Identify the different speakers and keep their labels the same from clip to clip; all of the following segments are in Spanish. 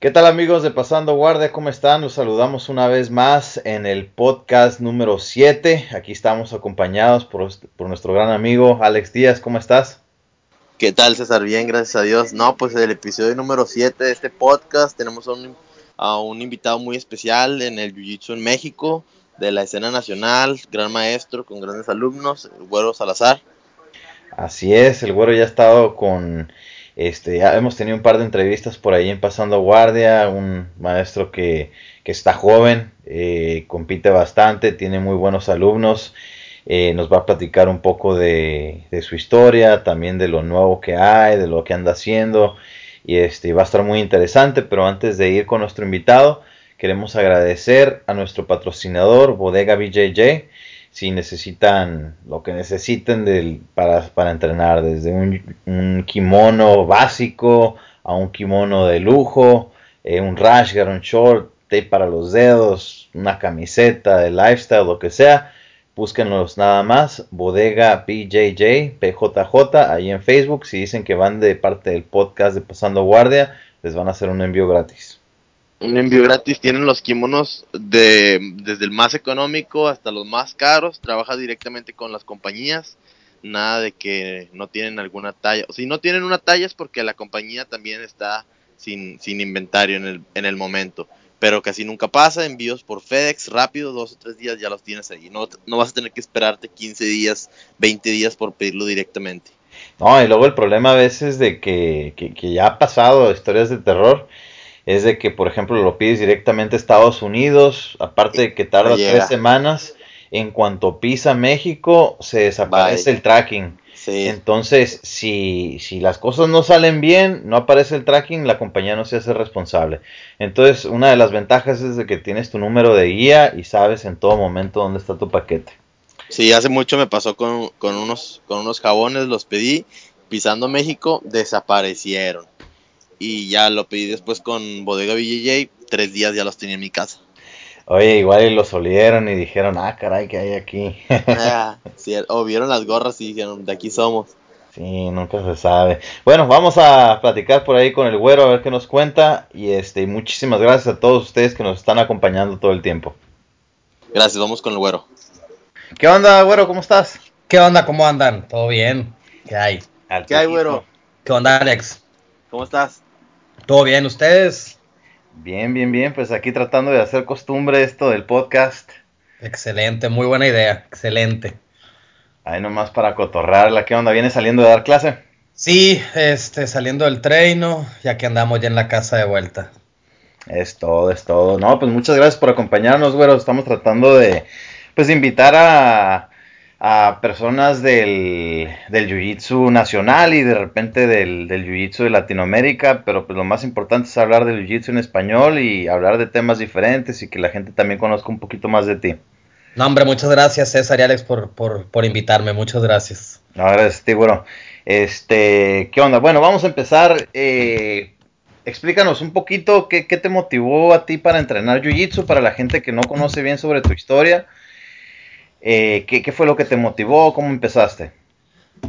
Speaker 1: ¿Qué tal amigos de Pasando Guardia? ¿Cómo están? Los saludamos una vez más en el podcast número 7. Aquí estamos acompañados por, nuestro gran amigo Alex Díaz. ¿Cómo estás?
Speaker 2: ¿Qué tal César? Bien, gracias a Dios. No, pues el episodio número 7 de este podcast tenemos a un, a un invitado muy especial en el Jiu-Jitsu en México, de la escena nacional, gran maestro con grandes alumnos, el Güero Salazar.
Speaker 1: Así es, el Güero ya ha estado con este, ya hemos tenido un par de entrevistas por ahí en Pasando Guardia, un maestro que, está joven, eh, compite bastante, tiene muy buenos alumnos, eh, nos va a platicar un poco de, su historia, también de lo nuevo que hay, de lo que anda haciendo, y este, va a estar muy interesante, pero antes de ir con nuestro invitado, queremos agradecer a nuestro patrocinador, Bodega BJJ, si necesitan lo que necesiten del, para, para entrenar, desde un, kimono básico a un kimono de lujo, eh, un rash guard, un short, tape para los dedos, una camiseta de lifestyle, lo que sea. Búsquenlos nada más, bodega BJJ, PJJ, ahí en Facebook. Si dicen que van de parte del podcast de Pasando Guardia, les van a hacer un envío gratis
Speaker 2: un envío gratis. Tienen los kimonos de, desde el más económico hasta los más caros. Trabaja directamente con las compañías. Nada de que no tienen alguna talla. O si no tienen una talla es porque la compañía también está sin, sin inventario en el, en el momento. Pero casi nunca pasa. Envíos por FedEx rápido, dos o tres días ya los tienes ahí. No, no vas a tener que esperarte 15 días, 20 días por pedirlo directamente.
Speaker 1: No, y luego el problema a veces de que, que, que ya ha pasado historias de terror es de que, por ejemplo, lo pides directamente a Estados Unidos, aparte de que tarda tres semanas, en cuanto pisa México, se desaparece el tracking. Entonces, si, si las cosas no salen bien, no aparece el tracking, la compañía no se hace responsable. Entonces, una de las ventajas es de que tienes tu número de guía y sabes en todo momento dónde está tu paquete.
Speaker 2: Sí, hace mucho me pasó con, con unos, con unos jabones, los pedí, pisando México, desaparecieron y ya lo pedí después con Bodega BJJ, tres días ya los tenía en mi casa.
Speaker 1: Oye, igual los olieron y dijeron, ah, caray, ¿qué hay aquí?
Speaker 2: Ah, o vieron las gorras y dijeron, de aquí somos.
Speaker 1: Sí, nunca se sabe. Bueno, vamos a platicar por ahí con el güero a ver qué nos cuenta. Y este, muchísimas gracias a todos ustedes que nos están acompañando todo el tiempo.
Speaker 2: Gracias, vamos con el güero.
Speaker 1: ¿Qué onda, güero? ¿Cómo estás?
Speaker 3: ¿Qué onda? ¿Cómo andan? ¿Todo bien? ¿Qué hay?
Speaker 2: ¿Qué hay, güero?
Speaker 3: ¿Qué onda, Alex?
Speaker 2: ¿Cómo estás?
Speaker 3: ¿Todo bien ustedes?
Speaker 1: Bien, bien, bien. Pues aquí tratando de hacer costumbre esto del podcast.
Speaker 3: Excelente, muy buena idea. Excelente.
Speaker 1: Ahí nomás para cotorrarla. ¿Qué onda? ¿Viene saliendo de dar clase?
Speaker 3: Sí, este, saliendo del treino, ya que andamos ya en la casa de vuelta.
Speaker 1: Es todo, es todo. No, pues muchas gracias por acompañarnos, güero. Estamos tratando de, pues, invitar a, a personas del, del Jiu-Jitsu nacional y de repente del, del Jiu-Jitsu de Latinoamérica, pero pues lo más importante es hablar del Jiu-Jitsu en español y hablar de temas diferentes y que la gente también conozca un poquito más de ti.
Speaker 3: No, hombre, muchas gracias César y Alex por, por, por invitarme, muchas gracias.
Speaker 1: No, gracias a bueno. Este, ¿qué onda? Bueno, vamos a empezar. Eh, explícanos un poquito qué, qué te motivó a ti para entrenar Jiu-Jitsu, para la gente que no conoce bien sobre tu historia eh, ¿qué, fue lo que te motivó? ¿Cómo empezaste?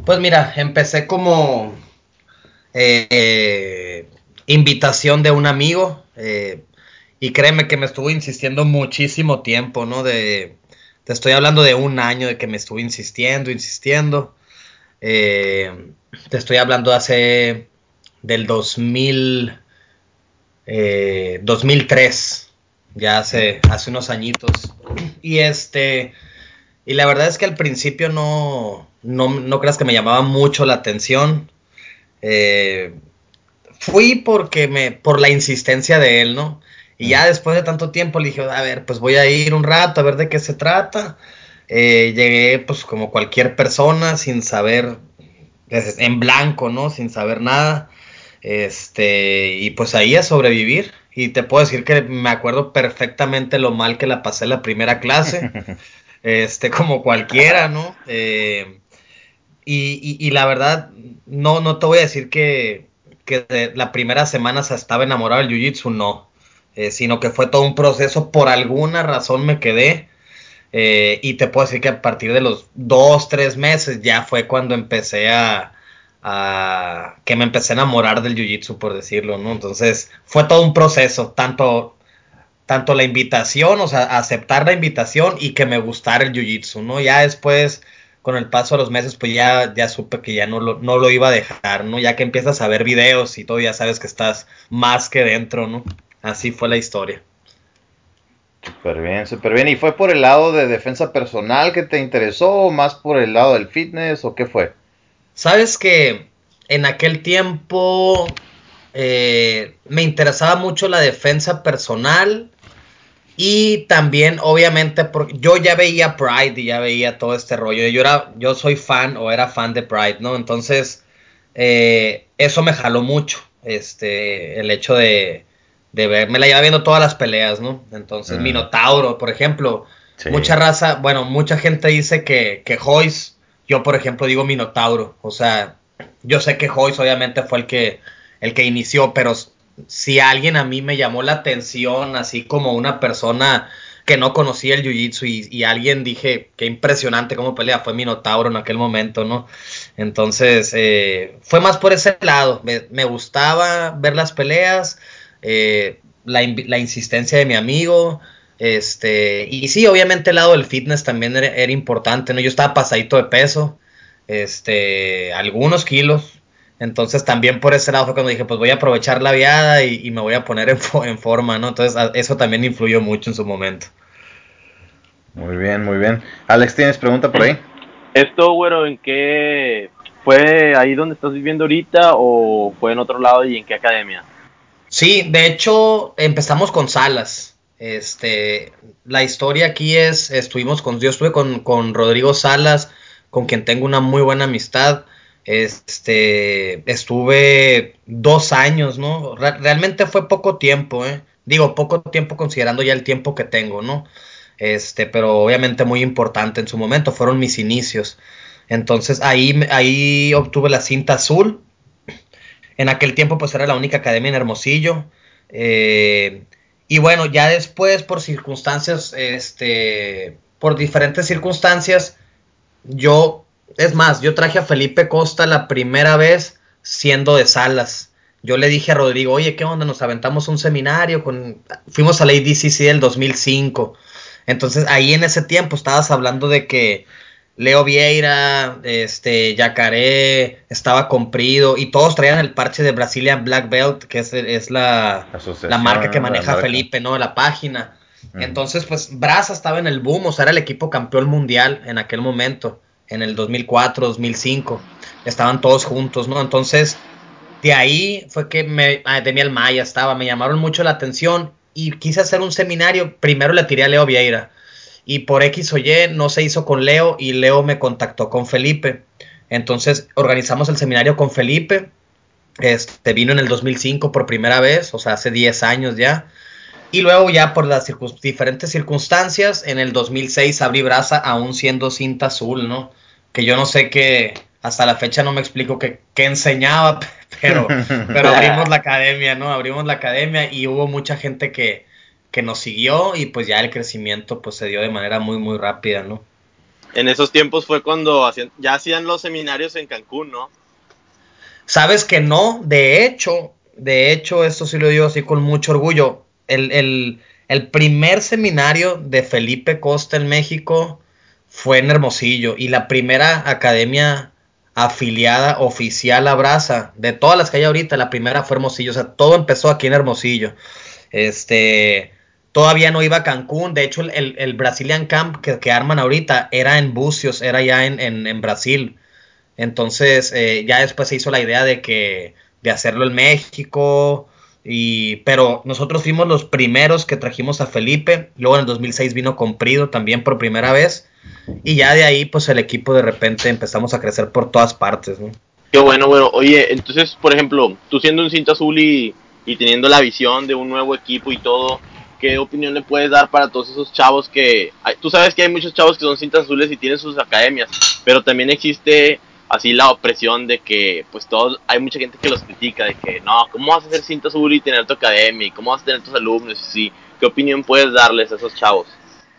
Speaker 3: Pues mira, empecé como eh, invitación de un amigo eh, y créeme que me estuvo insistiendo muchísimo tiempo, ¿no? De, te estoy hablando de un año de que me estuvo insistiendo, insistiendo. te estoy hablando hace del 2000, 2003, ya hace, hace unos añitos. Y este y la verdad es que al principio no, no, creas que me llamaba mucho la atención. Eh, fui porque me, por la insistencia de él, ¿no? Y ya después de tanto tiempo le dije, a ver, pues voy a ir un rato a ver de qué se trata. Eh, llegué pues como cualquier persona sin saber, en blanco, ¿no? Sin saber nada. Este, y pues ahí a sobrevivir. Y te puedo decir que me acuerdo perfectamente lo mal que la pasé la primera clase. este, como cualquiera, ¿no? Eh, y, la verdad, no, no te voy a decir que, que la primera semana se estaba enamorado del Jiu-Jitsu, no, eh, sino que fue todo un proceso, por alguna razón me quedé, eh, y te puedo decir que a partir de los dos, tres meses ya fue cuando empecé a, a que me empecé a enamorar del jiu-jitsu, por decirlo, ¿no? Entonces fue todo un proceso, tanto, tanto la invitación, o sea, aceptar la invitación y que me gustara el jiu-jitsu, ¿no? Ya después, con el paso de los meses, pues ya, ya supe que ya no lo, no lo iba a dejar, ¿no? Ya que empiezas a ver videos y todo, ya sabes que estás más que dentro, ¿no? Así fue la historia.
Speaker 1: Súper bien, súper bien. ¿Y fue por el lado de defensa personal que te interesó o más por el lado del fitness o qué fue?
Speaker 3: Sabes que en aquel tiempo eh, me interesaba mucho la defensa personal y también obviamente porque yo ya veía Pride y ya veía todo este rollo. Yo era, yo soy fan o era fan de Pride, ¿no? Entonces eh, eso me jaló mucho, este, el hecho de, de ver, me la llevaba viendo todas las peleas, ¿no? Entonces mm. Minotauro, por ejemplo, mucha raza, bueno, mucha gente dice que que Joyce yo, por ejemplo, digo Minotauro. O sea, yo sé que Joyce obviamente fue el que, el que inició, pero si alguien a mí me llamó la atención, así como una persona que no conocía el jiu-jitsu y, alguien dije, qué impresionante cómo pelea, fue Minotauro en aquel momento, ¿no? Entonces, eh, fue más por ese lado. Me, gustaba ver las peleas, eh, la, la, insistencia de mi amigo. Este, y sí, obviamente el lado del fitness también era, importante, ¿no? Yo estaba pasadito de peso, este, algunos kilos. Entonces también por ese lado fue cuando dije, pues voy a aprovechar la viada y, me voy a poner en, en, forma, ¿no? Entonces eso también influyó mucho en su momento.
Speaker 1: Muy bien, muy bien. Alex, ¿tienes pregunta por ahí?
Speaker 2: Esto, güero, ¿en qué fue ahí donde estás viviendo ahorita o fue en otro lado y en qué academia?
Speaker 3: Sí, de hecho empezamos con salas. Este, la historia aquí es, estuvimos con, yo estuve con, con Rodrigo Salas, con quien tengo una muy buena amistad. Este, estuve dos años, ¿no? realmente fue poco tiempo, ¿eh? Digo, poco tiempo considerando ya el tiempo que tengo, ¿no? Este, pero obviamente muy importante en su momento, fueron mis inicios. Entonces ahí, ahí obtuve la cinta azul. En aquel tiempo pues era la única academia en Hermosillo. Eh, y bueno, ya después, por circunstancias, este, por diferentes circunstancias, yo, es más, yo traje a Felipe Costa la primera vez siendo de Salas. Yo le dije a Rodrigo, oye, ¿qué onda? Nos aventamos un seminario con... Fuimos a la ADCC del 2005. Entonces ahí en ese tiempo estabas hablando de que Leo Vieira, este, Yacaré, estaba comprido y todos traían el parche de Brazilian Black Belt, que es, la, la, marca que maneja Felipe, ¿no? La página. Entonces, pues Braza estaba en el boom, o sea, era el equipo campeón mundial en aquel momento, en el 2004, 2005. Estaban todos juntos, ¿no? Entonces, de ahí fue que me, ah, Demiel Maya estaba, me llamaron mucho la atención y quise hacer un seminario. Primero le tiré a Leo Vieira y por X o Y no se hizo con Leo y Leo me contactó con Felipe. Entonces organizamos el seminario con Felipe. Este vino en el 2005 por primera vez, o sea, hace 10 años ya. Y luego ya por las diferentes circunstancias, en el 2006 abrí brasa aún siendo cinta azul, ¿no? Que yo no sé qué, hasta la fecha no me explico qué, qué enseñaba, pero, pero abrimos la academia, ¿no? Abrimos la academia y hubo mucha gente que, que nos siguió y pues ya el crecimiento pues se dio de manera muy muy rápida, ¿no?
Speaker 2: En esos tiempos fue cuando hacían, ya hacían los seminarios en Cancún, ¿no?
Speaker 3: Sabes que no, de hecho, de hecho, esto sí lo digo así con mucho orgullo, el, el, el primer seminario de Felipe Costa en México fue en Hermosillo y la primera academia afiliada oficial a Brasa, de todas las que hay ahorita, la primera fue Hermosillo, o sea, todo empezó aquí en Hermosillo. Este, todavía no iba a Cancún. De hecho, el, el Brazilian Camp que, arman ahorita era en Bucios, era ya en, en, Brasil. Entonces, eh, ya después se hizo la idea de que de hacerlo en México. Y, pero nosotros fuimos los primeros que trajimos a Felipe. Luego en el 2006 vino Comprido también por primera vez. Y ya de ahí, pues el equipo de repente empezamos a crecer por todas partes.
Speaker 2: Qué bueno, bueno. Oye, entonces, por ejemplo, tú siendo un cinta azul y, y teniendo la visión de un nuevo equipo y todo, ¿qué opinión le puedes dar para todos esos chavos que... tú sabes que hay muchos chavos que son cintas azules y tienen sus academias, pero también existe así la opresión de que pues todos, hay mucha gente que los critica, de que no, ¿cómo vas a ser cinta azul y tener tu academia? ¿Y ¿Cómo vas a tener tus alumnos? Sí, ¿qué opinión puedes darles a esos chavos?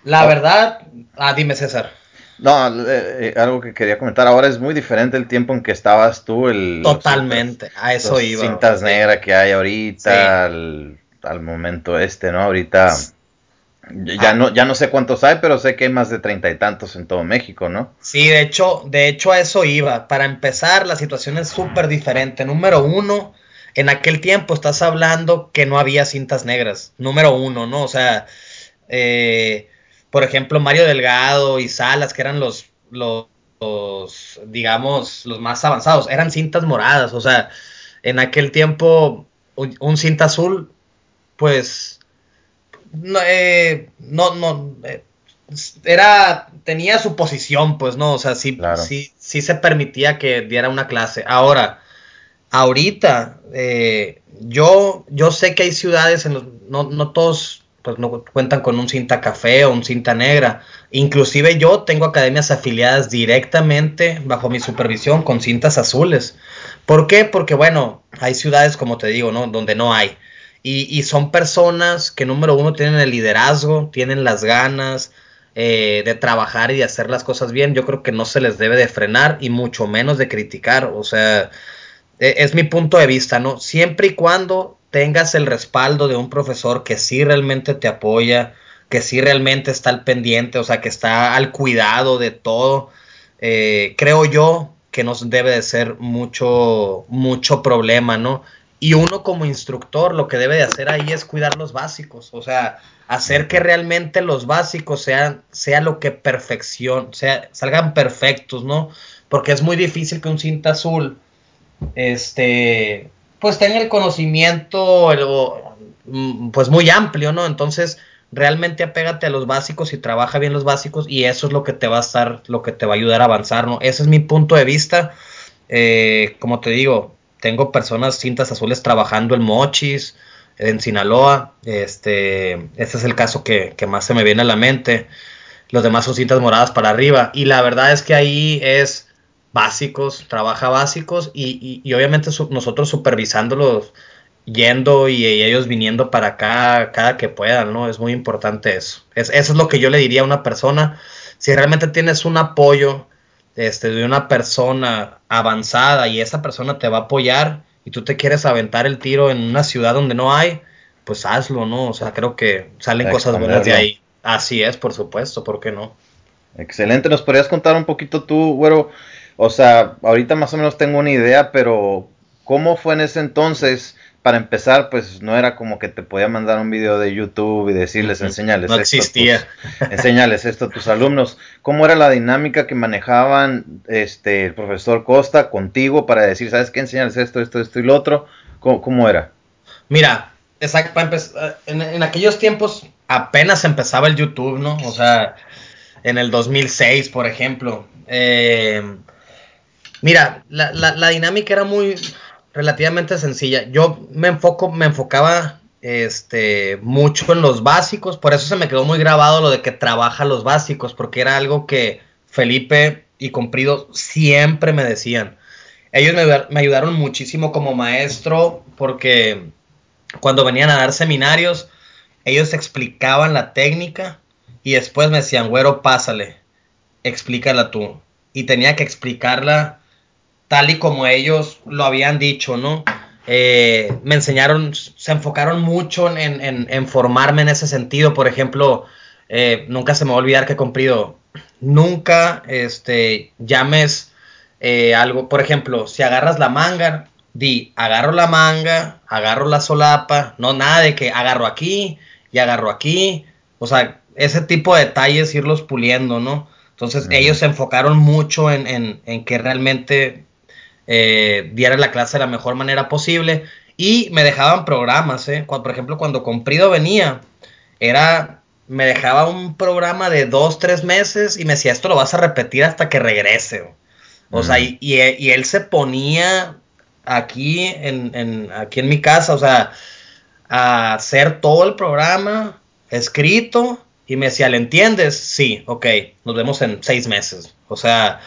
Speaker 3: La verdad, ah, dime César.
Speaker 1: No, eh, eh, algo que quería comentar. Ahora es muy diferente el tiempo en que estabas tú. El,
Speaker 3: Totalmente, a eso
Speaker 1: los
Speaker 3: iba.
Speaker 1: cintas negras que hay ahorita, al, al momento este, ¿no? Ahorita ya
Speaker 3: Ah.
Speaker 1: no, ya no sé cuántos hay, pero sé que hay más de treinta y tantos en todo México, ¿no?
Speaker 3: Sí, de hecho, de hecho a eso iba. Para empezar, la situación es súper diferente. Número uno, en aquel tiempo estás hablando que no había cintas negras. Número uno, ¿no? O sea, eh, por ejemplo, Mario Delgado y Salas, que eran los, los, los, digamos, los más avanzados, eran cintas moradas. O sea, en aquel tiempo, un, un cinta azul, pues, no, eh, no, no, eh, era, tenía su posición, pues, ¿no? O sea, sí,
Speaker 1: Claro.
Speaker 3: sí, sí se permitía que diera una clase. Ahora, ahorita, eh, yo, yo sé que hay ciudades en los, no, no todos pues no cuentan con un cinta café o un cinta negra. Inclusive yo tengo academias afiliadas directamente bajo mi supervisión con cintas azules. ¿Por qué? Porque bueno, hay ciudades como te digo, ¿no? Donde no hay. Y, son personas que número uno tienen el liderazgo, tienen las ganas eh, de trabajar y de hacer las cosas bien. Yo creo que no se les debe de frenar y mucho menos de criticar. O sea, e- es mi punto de vista, ¿no? Siempre y cuando tengas el respaldo de un profesor que sí realmente te apoya, que sí realmente está al pendiente, o sea, que está al cuidado de todo, eh, creo yo que no debe de ser mucho, mucho problema, ¿no? Y uno como instructor lo que debe de hacer ahí es cuidar los básicos, o sea, hacer que realmente los básicos sean, sea lo que perfección, sea, salgan perfectos, ¿no? Porque es muy difícil que un cinta azul, este, pues tenga el conocimiento, mm, pues muy amplio, ¿no? Entonces, realmente apégate a los básicos y trabaja bien los básicos y eso es lo que te va a estar, lo que te va a ayudar a avanzar, ¿no? Ese es mi punto de vista. Eh, como te digo, tengo personas cintas azules trabajando en Mochis, en Sinaloa. Este, es el caso que, que más se me viene a la mente. Los demás son cintas moradas para arriba. Y la verdad es que ahí es básicos, trabaja básicos y, y- y obviamente nosotros supervisándolos, yendo y, y ellos viniendo para acá cada que puedan, ¿no? Es muy importante eso. Es, eso es lo que yo le diría a una persona. Si realmente tienes un apoyo este, de una persona avanzada y esa persona te va a apoyar y tú te quieres aventar el tiro en una ciudad donde no hay, pues hazlo, ¿no? O sea, creo que salen cosas buenas de ahí. Así es, por supuesto, ¿por qué no?
Speaker 1: Excelente, ¿nos podrías contar un poquito tú, güero? O sea, ahorita más o menos tengo una idea, pero ¿cómo fue en ese entonces? Para empezar, pues no era como que te podía mandar un video de YouTube y decirles, enseñales
Speaker 3: No
Speaker 1: esto a tus-
Speaker 3: existía.
Speaker 1: enséñales esto a tus alumnos. ¿Cómo era la dinámica que manejaban este el profesor Costa contigo para decir, sabes qué, enseñales esto, esto, esto y lo otro? ¿Cómo, cómo era?
Speaker 3: Mira, exacto, en, en aquellos tiempos apenas empezaba el YouTube, ¿no? O sea, en el 2006, por ejemplo. Eh, mira, la, la- la dinámica era muy relativamente sencilla. Yo me enfoco, me enfocaba este mucho en los básicos, por eso se me quedó muy grabado lo de que trabaja los básicos, porque era algo que Felipe y Comprido siempre me decían. Ellos me, me ayudaron muchísimo como maestro porque cuando venían a dar seminarios, ellos explicaban la técnica y después me decían, güero, pásale, explícala tú. Y tenía que explicarla tal y como ellos lo habían dicho, ¿no? Eh, me enseñaron, se enfocaron mucho en, en- en formarme en ese sentido. Por ejemplo, eh, nunca se me va a olvidar que he cumplido, nunca este, llames eh, algo, por ejemplo, si agarras la manga, di, agarro la manga, agarro la solapa, no nada de que agarro aquí y agarro aquí, o sea, ese tipo de detalles irlos puliendo, ¿no? Entonces ellos se enfocaron mucho en que realmente eh, diera la clase de la mejor manera posible y me dejaban programas, ¿eh? Cuando- por ejemplo, cuando Comprido venía, era, me dejaba un programa de dos, tres meses y me decía, esto lo vas a repetir hasta que regrese. O sea, y, y, y él se ponía aquí en, en, aquí en mi casa, o sea, a hacer todo el programa escrito y me decía, ¿le entiendes? Sí, ok, nos vemos en seis meses. O sea,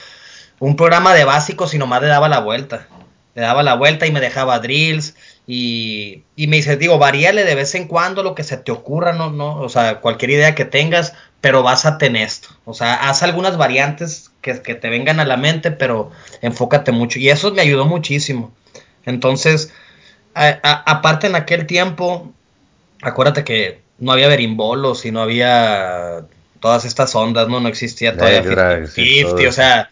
Speaker 3: un programa de básicos y nomás le daba la vuelta. Le daba la vuelta y me dejaba drills y, y me dice, digo, varíale de vez en cuando lo que se te ocurra, no, no, o sea, cualquier idea que tengas, pero básate en esto. O sea, haz algunas variantes que, que te vengan a la mente, pero enfócate mucho. Y eso me ayudó muchísimo. Entonces, aparte en aquel tiempo, acuérdate que no había berimbolos y no había todas estas ondas, ¿no? No existía todavía 50, o sea,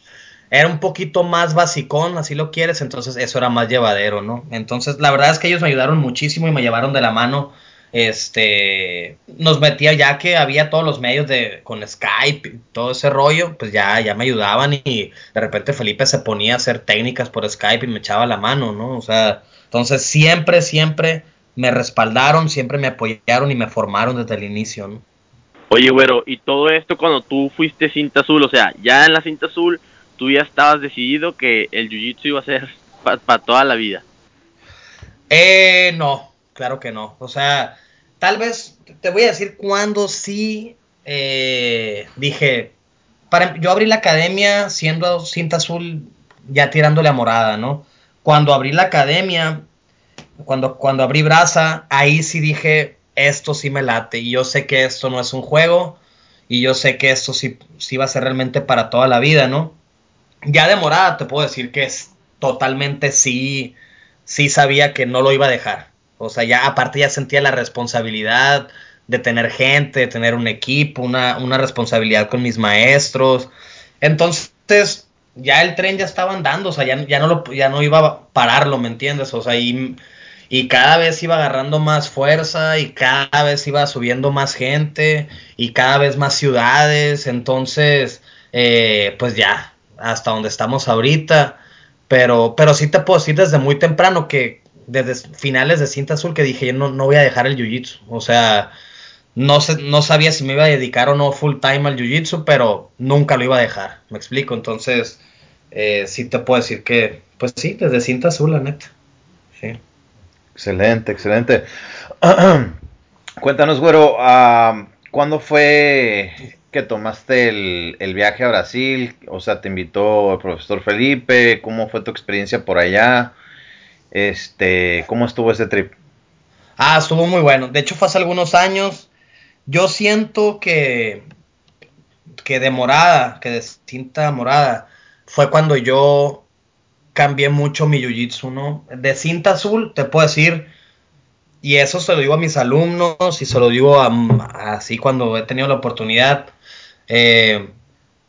Speaker 3: era un poquito más basicón, así lo quieres, entonces eso era más llevadero, ¿no? Entonces, la verdad es que ellos me ayudaron muchísimo y me llevaron de la mano. Este, nos metía ya que había todos los medios de con Skype, todo ese rollo, pues ya, ya me ayudaban y de repente Felipe se ponía a hacer técnicas por Skype y me echaba la mano, ¿no? O sea, entonces siempre, siempre me respaldaron, siempre me apoyaron y me formaron desde el inicio, ¿no?
Speaker 2: Oye, güero, y todo esto cuando tú fuiste cinta azul, o sea, ya en la cinta azul tú ya estabas decidido que el jiu-jitsu iba a ser para toda la vida.
Speaker 3: Eh, no, claro que no. O sea, tal vez te voy a decir cuándo sí eh, dije, para, yo abrí la academia siendo cinta azul ya tirándole a morada, ¿no? Cuando abrí la academia, cuando, cuando abrí brasa, ahí sí dije, esto sí me late y yo sé que esto no es un juego y yo sé que esto sí, sí va a ser realmente para toda la vida, ¿no? Ya de morada te puedo decir que es totalmente sí, sí sabía que no lo iba a dejar. O sea, ya aparte ya sentía la responsabilidad de tener gente, de tener un equipo, una, una responsabilidad con mis maestros. Entonces, ya el tren ya estaba andando, o sea, ya, ya, no, lo, ya no iba a pararlo, ¿me entiendes? O sea, y, y cada vez iba agarrando más fuerza y cada vez iba subiendo más gente y cada vez más ciudades. Entonces, eh, pues ya, hasta donde estamos ahorita. Pero, pero sí te puedo decir desde muy temprano que desde finales de cinta azul que dije, yo no, no voy a dejar el jiu-jitsu. O sea, no, sé, no sabía si me iba a dedicar o no full time al jiu-jitsu, pero nunca lo iba a dejar. Me explico. Entonces, eh, sí te puedo decir que, pues sí, desde cinta azul, la neta. Sí.
Speaker 1: Excelente, excelente. Cuéntanos, güero, uh, ¿cuándo fue que tomaste el, viaje a Brasil? O sea, te invitó el profesor Felipe, ¿cómo fue tu experiencia por allá? Este, ¿cómo estuvo ese trip?
Speaker 3: Ah, estuvo muy bueno. De hecho, fue hace algunos años. Yo siento que, que de morada, que de cinta morada, fue cuando yo cambié mucho mi jiu-jitsu, ¿no? De cinta azul, te puedo decir, y eso se lo digo a mis alumnos y se lo digo a, así cuando he tenido la oportunidad. Eh,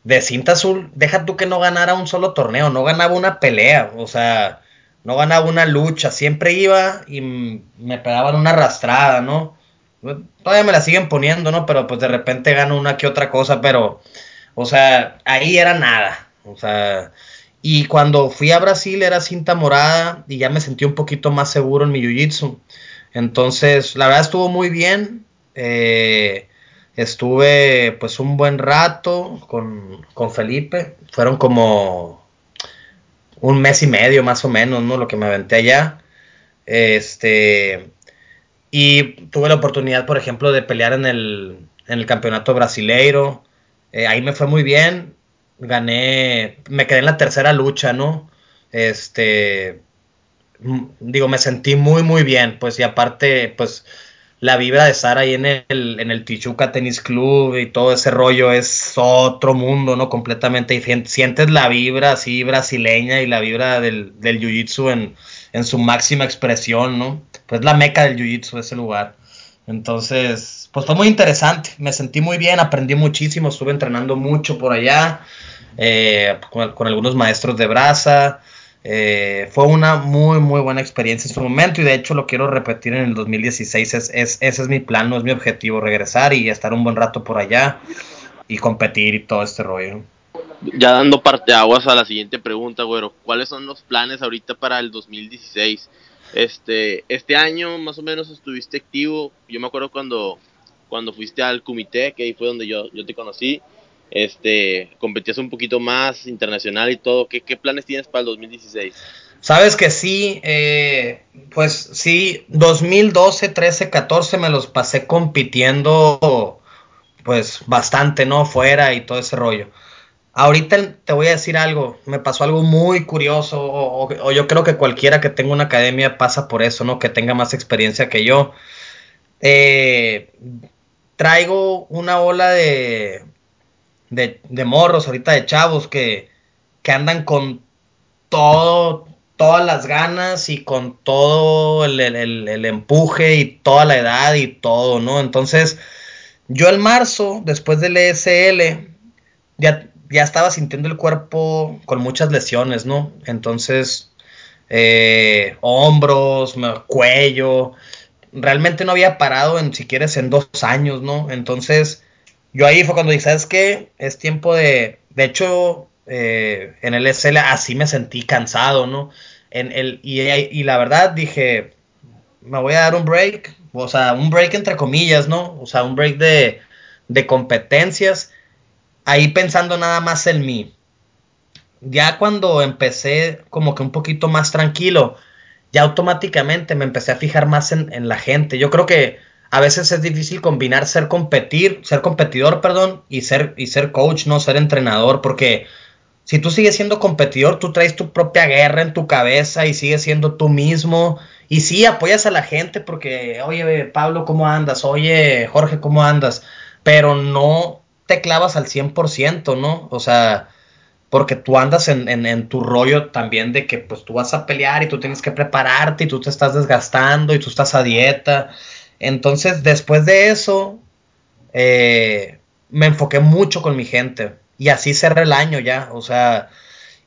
Speaker 3: de cinta azul, deja tú que no ganara un solo torneo, no ganaba una pelea, o sea, no ganaba una lucha, siempre iba y me pegaban una arrastrada, ¿no? Todavía me la siguen poniendo, ¿no? Pero pues de repente gano una que otra cosa, pero, o sea, ahí era nada, o sea, y cuando fui a Brasil era cinta morada y ya me sentí un poquito más seguro en mi jiu-jitsu. Entonces, la verdad estuvo muy bien. Eh, estuve pues un buen rato con, con, Felipe. Fueron como un mes y medio más o menos, ¿no? Lo que me aventé allá. Este. Y tuve la oportunidad, por ejemplo, de pelear en el, en el campeonato brasileiro. Eh, ahí me fue muy bien. Gané. Me quedé en la tercera lucha, ¿no? Este digo, me sentí muy, muy bien, pues, y aparte, pues, la vibra de estar ahí en el, en el Tichuca Tennis Club y todo ese rollo es otro mundo, ¿no? Completamente diferente. Sientes la vibra así brasileña y la vibra del, del Jiu-Jitsu en, en, su máxima expresión, ¿no? Pues la meca del Jiu-Jitsu, ese lugar. Entonces, pues fue muy interesante, me sentí muy bien, aprendí muchísimo, estuve entrenando mucho por allá, eh, con, con algunos maestros de brasa, eh, fue una muy, muy buena experiencia en su momento y de hecho lo quiero repetir en el 2016. Es, es, ese es mi plan, no es mi objetivo, regresar y estar un buen rato por allá y competir y todo este rollo.
Speaker 2: Ya dando parte aguas a la siguiente pregunta, güero, ¿cuáles son los planes ahorita para el 2016? Este, este año más o menos estuviste activo, yo me acuerdo cuando, cuando fuiste al comité, que ahí fue donde yo, yo te conocí, este, competías un poquito más internacional y todo. ¿Qué, planes tienes para el 2016?
Speaker 3: Sabes que sí, eh, pues sí, 2012, 13, 14 me los pasé compitiendo pues bastante, ¿no? Fuera y todo ese rollo. Ahorita te voy a decir algo, me pasó algo muy curioso, o, yo creo que cualquiera que tenga una academia pasa por eso, ¿no? Que tenga más experiencia que yo. Eh, traigo una ola de, de, morros ahorita de chavos que, que andan con todo, todas las ganas y con todo el, el, el, empuje y toda la edad y todo, ¿no? Entonces, yo el marzo, después del ESL, ya, ya estaba sintiendo el cuerpo con muchas lesiones, ¿no? Entonces, eh, hombros, cuello, realmente no había parado en, si quieres, en dos años, ¿no? Entonces, yo ahí fue cuando dije, ¿sabes qué? Es tiempo de, de hecho, eh, en el SL así me sentí cansado, ¿no? En el, y, la verdad dije, me voy a dar un break, o sea, un break entre comillas, ¿no? O sea, un break de, de competencias, ahí pensando nada más en mí. Ya cuando empecé como que un poquito más tranquilo, ya automáticamente me empecé a fijar más en la gente. Yo creo que a veces es difícil combinar ser competir, ser competidor, perdón, y ser, y ser coach, no ser entrenador, porque si tú sigues siendo competidor, tú traes tu propia guerra en tu cabeza y sigues siendo tú mismo. Y sí, apoyas a la gente porque, oye, Pablo, ¿cómo andas? Oye, Jorge, ¿cómo andas? Pero no te clavas al 100%, ¿no? O sea, porque tú andas en, en, tu rollo también de que pues tú vas a pelear y tú tienes que prepararte y tú te estás desgastando y tú estás a dieta. Entonces, después de eso, eh, me enfoqué mucho con mi gente y así cerré el año ya, o sea,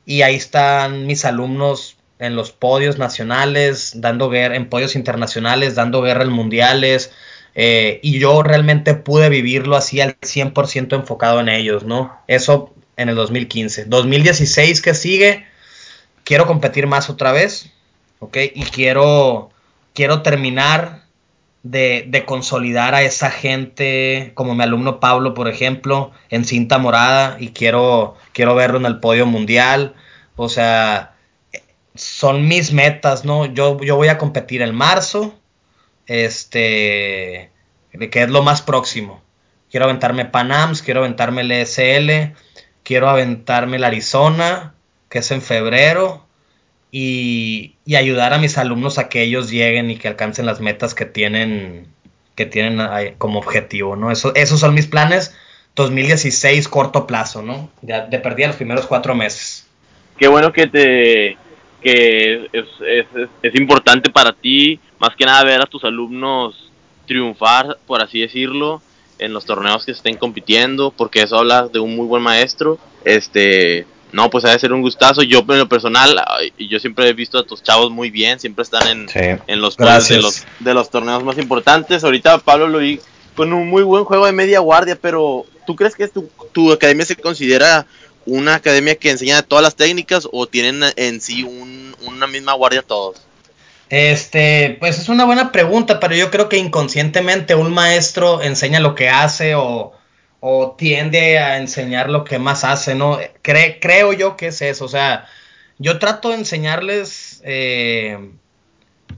Speaker 3: y ahí están mis alumnos en los podios nacionales, dando guerra, en podios internacionales, dando guerra en mundiales, eh, y yo realmente pude vivirlo así al 100% enfocado en ellos, ¿no? Eso en el 2015. 2016 que sigue, quiero competir más otra vez, ¿ok? Y quiero, quiero terminar de, consolidar a esa gente, como mi alumno Pablo, por ejemplo, en cinta morada, y quiero, quiero verlo en el podio mundial. O sea, son mis metas, ¿no? Yo, yo voy a competir en marzo, este, que es lo más próximo. Quiero aventarme Panams, quiero aventarme el ESL, quiero aventarme el Arizona, que es en febrero, y, ayudar a mis alumnos a que ellos lleguen y que alcancen las metas que tienen, que tienen como objetivo, ¿no? Eso, esos son mis planes 2016 corto plazo, ¿no? De, de perdida los primeros cuatro meses.
Speaker 2: Qué bueno que te que es, es, es, es importante para ti, más que nada ver a tus alumnos triunfar, por así decirlo, en los torneos que estén compitiendo, porque eso habla de un muy buen maestro. Este, no, pues ha de ser un gustazo. Yo, en lo personal, yo siempre he visto a tus chavos muy bien, siempre están en, sí. en los, de los de los torneos más importantes. Ahorita Pablo lo vi con un muy buen juego de media guardia, pero ¿tú crees que tu, tu academia se considera una academia que enseña todas las técnicas o tienen en sí un, una misma guardia todos?
Speaker 3: Este, pues es una buena pregunta, pero yo creo que inconscientemente un maestro enseña lo que hace o, o tiende a enseñar lo que más hace, ¿no? Cre creo yo que es eso, o sea, yo trato de enseñarles eh,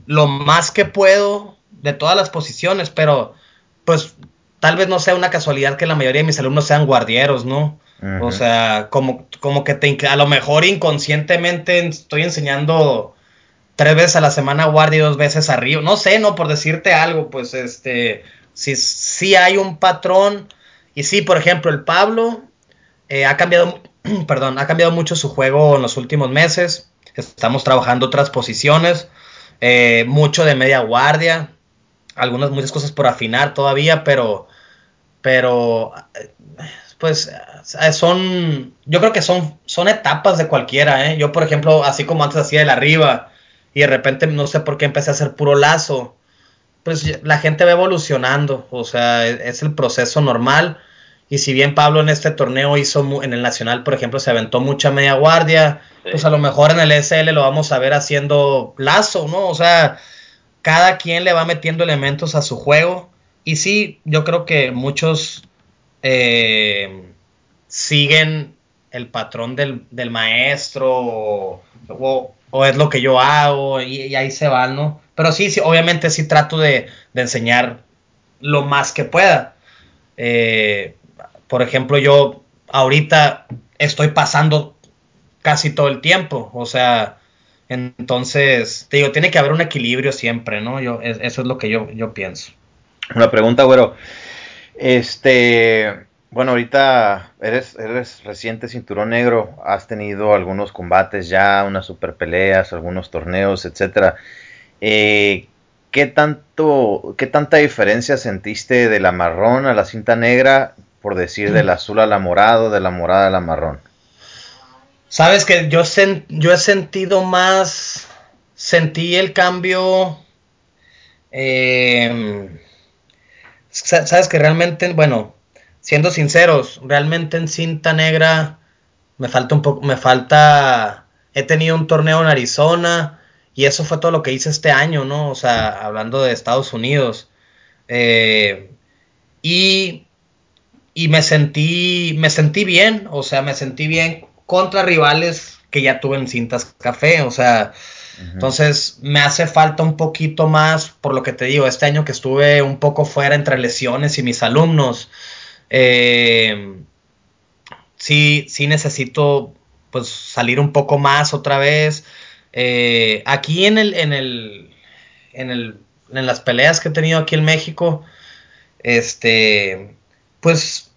Speaker 3: lo más que puedo de todas las posiciones, pero pues tal vez no sea una casualidad que la mayoría de mis alumnos sean guardieros, ¿no? Uh -huh. O sea, como, como que te, a lo mejor inconscientemente estoy enseñando tres veces a la semana guardia y dos veces arriba. No sé, no por decirte algo, pues este, si, si hay un patrón. Y sí, por ejemplo, el Pablo eh, ha cambiado, perdón, ha cambiado mucho su juego en los últimos meses. Estamos trabajando otras posiciones, eh, mucho de media guardia, algunas muchas cosas por afinar todavía, pero, pero, pues son, yo creo que son, son etapas de cualquiera. ¿eh? Yo, por ejemplo, así como antes hacía el arriba y de repente no sé por qué empecé a hacer puro lazo. Pues la gente va evolucionando, o sea, es el proceso normal. Y si bien Pablo en este torneo hizo, en el Nacional, por ejemplo, se aventó mucha media guardia, sí. pues a lo mejor en el SL lo vamos a ver haciendo lazo, ¿no? O sea, cada quien le va metiendo elementos a su juego. Y sí, yo creo que muchos eh, siguen el patrón del, del maestro o, o, o es lo que yo hago y, y, ahí se van, ¿no? Pero sí, sí obviamente sí trato de, enseñar lo más que pueda. Eh, por ejemplo, yo ahorita estoy pasando casi todo el tiempo, o sea, entonces, te digo, tiene que haber un equilibrio siempre, ¿no? Yo, eso es lo que yo, yo pienso.
Speaker 1: Una pregunta, güero. Este, bueno, ahorita eres, eres reciente cinturón negro, has tenido algunos combates ya, unas super peleas, algunos torneos, etcétera. Eh, ¿qué tanto, qué tanta diferencia sentiste de la marrón a la cinta negra, por decir del azul a la morado, de la morada a la marrón?
Speaker 3: Sabes que yo, yo he sentido más, sentí el cambio, eh, sabes que realmente, bueno, siendo sinceros, realmente en cinta negra me falta un poco, me falta, he tenido un torneo en Arizona y eso fue todo lo que hice este año, ¿no? O sea, hablando de Estados Unidos. Eh, y, y me sentí, me sentí bien, o sea, me sentí bien contra rivales que ya tuve en cintas café, o sea, entonces me hace falta un poquito más, por lo que te digo, este año que estuve un poco fuera entre lesiones y mis alumnos, eh, sí, sí necesito pues salir un poco más otra vez. Eh, aquí en el, en el, en el, en las peleas que he tenido aquí en México, este, pues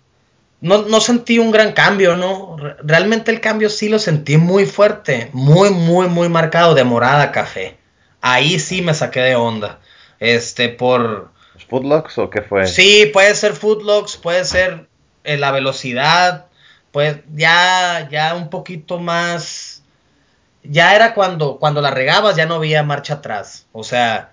Speaker 3: no, no, sentí un gran cambio, ¿no? Realmente el cambio sí lo sentí muy fuerte, muy, muy, muy marcado de morada a café. Ahí sí me saqué de onda. Este, por,
Speaker 1: ¿Footlocks o qué fue?
Speaker 3: Sí, puede ser Footlocks, puede ser eh, la velocidad, pues ya, ya un poquito más. Ya era cuando, cuando la regabas, ya no había marcha atrás. O sea,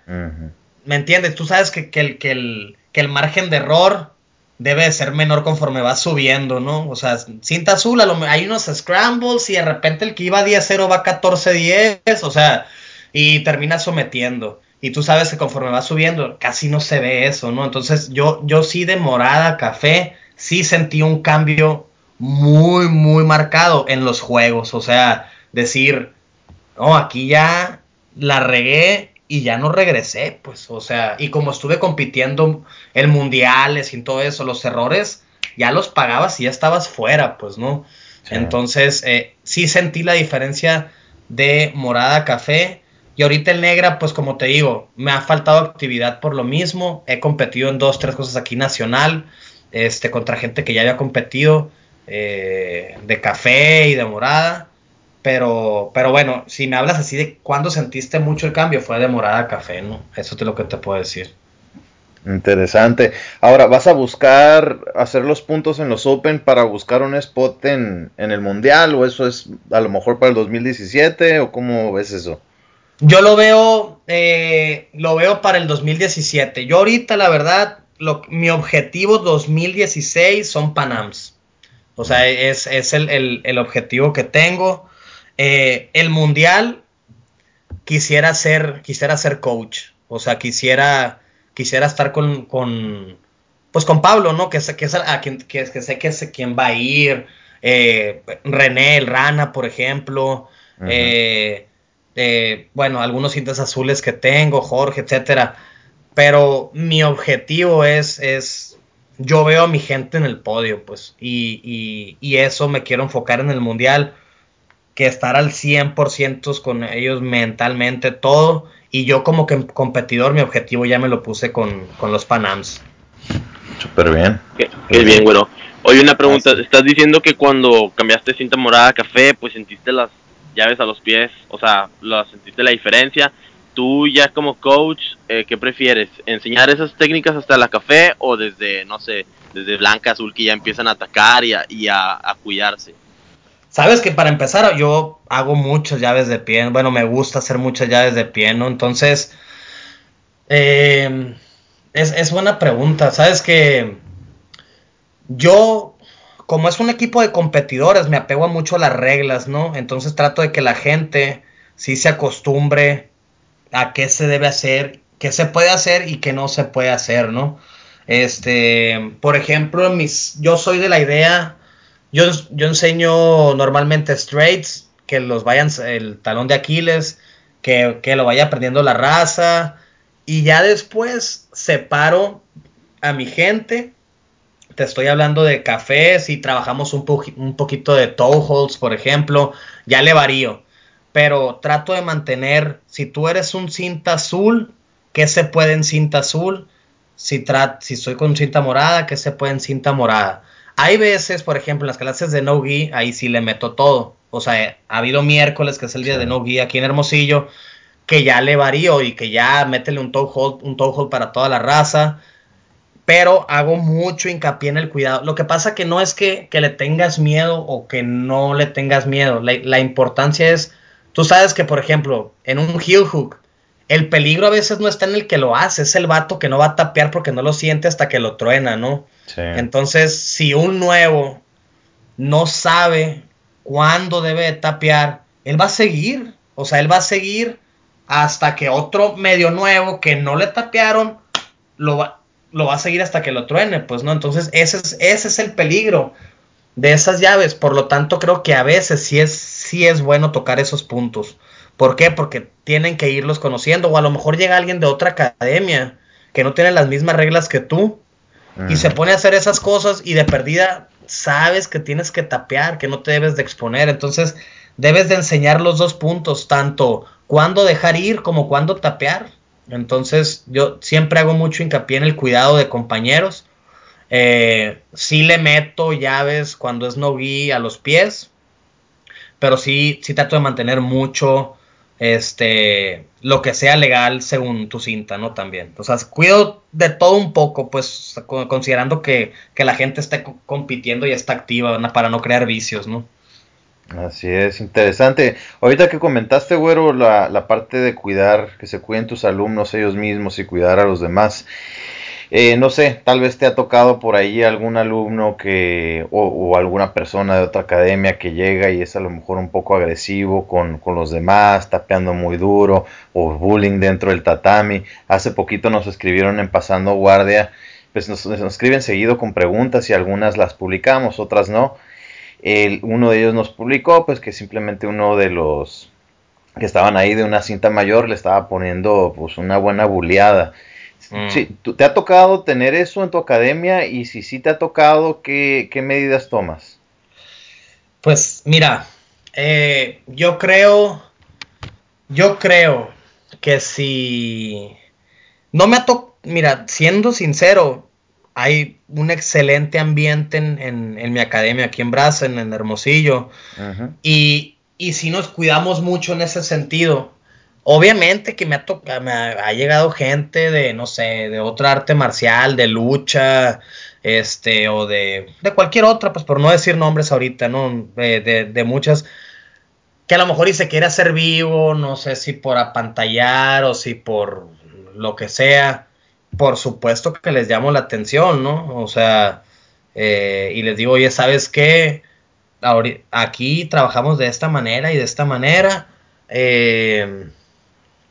Speaker 3: ¿me entiendes? Tú sabes que, que, el, que, el, que el margen de error debe de ser menor conforme va subiendo, ¿no? O sea, cinta azul, hay unos scrambles y de repente el que iba 10-0 va 14-10, o sea, y termina sometiendo y tú sabes que conforme va subiendo casi no se ve eso, ¿no? Entonces yo, yo sí de morada café, sí sentí un cambio muy, muy marcado en los juegos, o sea, decir, no, aquí ya la regué y ya no regresé, pues, o sea, y como estuve compitiendo en mundiales y todo eso, los errores ya los pagabas y ya estabas fuera, pues, ¿no? Entonces, eh, sí sentí la diferencia de morada café y ahorita el negra, pues como te digo, me ha faltado actividad por lo mismo. He competido en dos, tres cosas aquí nacional, este, contra gente que ya había competido eh, de café y de morada. Pero, pero bueno, si me hablas así de cuándo sentiste mucho el cambio, fue de morada a café, ¿no? Eso es lo que te puedo decir.
Speaker 1: Interesante. Ahora, ¿vas a buscar hacer los puntos en los Open para buscar un spot en, en el Mundial? ¿O eso es a lo mejor para el 2017? ¿O cómo ves eso?
Speaker 3: Yo lo veo, eh, lo veo para el 2017. Yo ahorita, la verdad, lo, mi objetivo 2016 son Panams. O sea, es, el, objetivo que tengo. Eh, el mundial quisiera ser, quisiera ser coach. O sea, quisiera, quisiera estar con, con pues con Pablo, ¿no? Que que, es a quien, que, sé que es quien va a ir. Eh, René, el Rana, por ejemplo. eh, bueno, algunos cintas azules que tengo, Jorge, etcétera. Pero mi objetivo es, es, yo veo a mi gente en el podio, pues, y, y, eso me quiero enfocar en el mundial, que estar al 100% con ellos mentalmente, todo. Y yo como que competidor, mi objetivo ya me lo puse con, con los Panams.
Speaker 1: Súper bien.
Speaker 2: Qué, bien, bueno. Oye, una pregunta. Estás diciendo que cuando cambiaste cinta morada a café, pues sentiste las llaves a los pies, o sea, lo sentiste la diferencia. Tú ya como coach, eh, ¿qué prefieres? ¿Enseñar esas técnicas hasta la café o desde, no sé, desde blanca, azul que ya empiezan a atacar y a, y a, cuidarse?
Speaker 3: Sabes que para empezar yo hago muchas llaves de pie, bueno, me gusta hacer muchas llaves de pie, ¿no? Entonces, eh, es, es buena pregunta, sabes que yo como es un equipo de competidores, me apego mucho a las reglas, ¿no? Entonces trato de que la gente sí se acostumbre a qué se debe hacer, qué se puede hacer y qué no se puede hacer, ¿no? Este, por ejemplo, mis, yo soy de la idea, yo, yo enseño normalmente straights, que los vayan, el talón de Aquiles, que, que lo vaya aprendiendo la raza, y ya después separo a mi gente te estoy hablando de cafés y trabajamos un, un poquito de toe holds, por ejemplo, ya le varío. Pero trato de mantener, si tú eres un cinta azul, ¿qué se puede en cinta azul? si, si estoy con cinta morada, que se puede en cinta morada. Hay veces, por ejemplo, en las clases de no gi, ahí sí le meto todo. O sea, ha habido miércoles, que es el día de no gi aquí en Hermosillo, que ya le varío y que ya métele un toe hold, un toe hold para toda la raza. Pero hago mucho hincapié en el cuidado. Lo que pasa que no es que, le tengas miedo o que no le tengas miedo. La, la importancia es, tú sabes que, por ejemplo, en un heel hook, el peligro a veces no está en el que lo hace, es el vato que no va a tapear porque no lo siente hasta que lo truena, ¿no? Entonces, si un nuevo no sabe cuándo debe tapear, él va a seguir, o sea, él va a seguir hasta que otro medio nuevo que no le tapearon lo va, lo va a seguir hasta que lo truene, pues, ¿no? Entonces, ese es, ese es el peligro de esas llaves, por lo tanto, creo que a veces sí es, sí es bueno tocar esos puntos. ¿Por qué? Porque tienen que irlos conociendo. O a lo mejor llega alguien de otra academia que no tiene las mismas reglas que tú y se pone a hacer esas cosas y de perdida sabes que tienes que tapear, que no te debes de exponer. Entonces debes de enseñar los dos puntos, tanto cuándo dejar ir como cuándo tapear. Entonces yo siempre hago mucho hincapié en el cuidado de compañeros. Eh, sí le meto llaves cuando es no a los pies, pero sí, sí trato de mantener mucho este, lo que sea legal según tu cinta, ¿no? También. O sea, cuido de todo un poco, pues, considerando que, la gente esté compitiendo y está activa para no crear vicios, ¿no?
Speaker 1: Así es, interesante. Ahorita que comentaste, güero, la, la parte de cuidar, que se cuiden tus alumnos ellos mismos y cuidar a los demás. Eh, no sé, tal vez te ha tocado por ahí algún alumno que o, alguna persona de otra academia que llega y es a lo mejor un poco agresivo con, los demás, tapeando muy duro o bullying dentro del tatami. Hace poquito nos escribieron en Pasando Guardia, pues nos, escriben seguido con preguntas y algunas las publicamos, otras no. Uno de ellos nos publicó pues que simplemente uno de los que estaban ahí de una cinta mayor le estaba poniendo pues una buena buleada Mm. Sí, ¿te ha tocado tener eso en tu academia? Y si sí te ha tocado, ¿qué, medidas tomas?
Speaker 3: Pues mira, eh, yo creo, yo creo que si no me ha tocado, mira, siendo sincero, hay un excelente ambiente en, mi academia aquí en Brazen, en Hermosillo, y, y si nos cuidamos mucho en ese sentido. Obviamente que me ha, me ha, llegado gente de, no sé, de otra arte marcial, de lucha, este, o de, de cualquier otra, pues por no decir nombres ahorita, ¿no? De, de, muchas, que a lo mejor y se quiere hacer vivo, no sé si por apantallar o si por lo que sea, por supuesto que les llamo la atención, ¿no? O sea, eh, y les digo, oye, ¿sabes qué? aquí trabajamos de esta manera y de esta manera. Eh,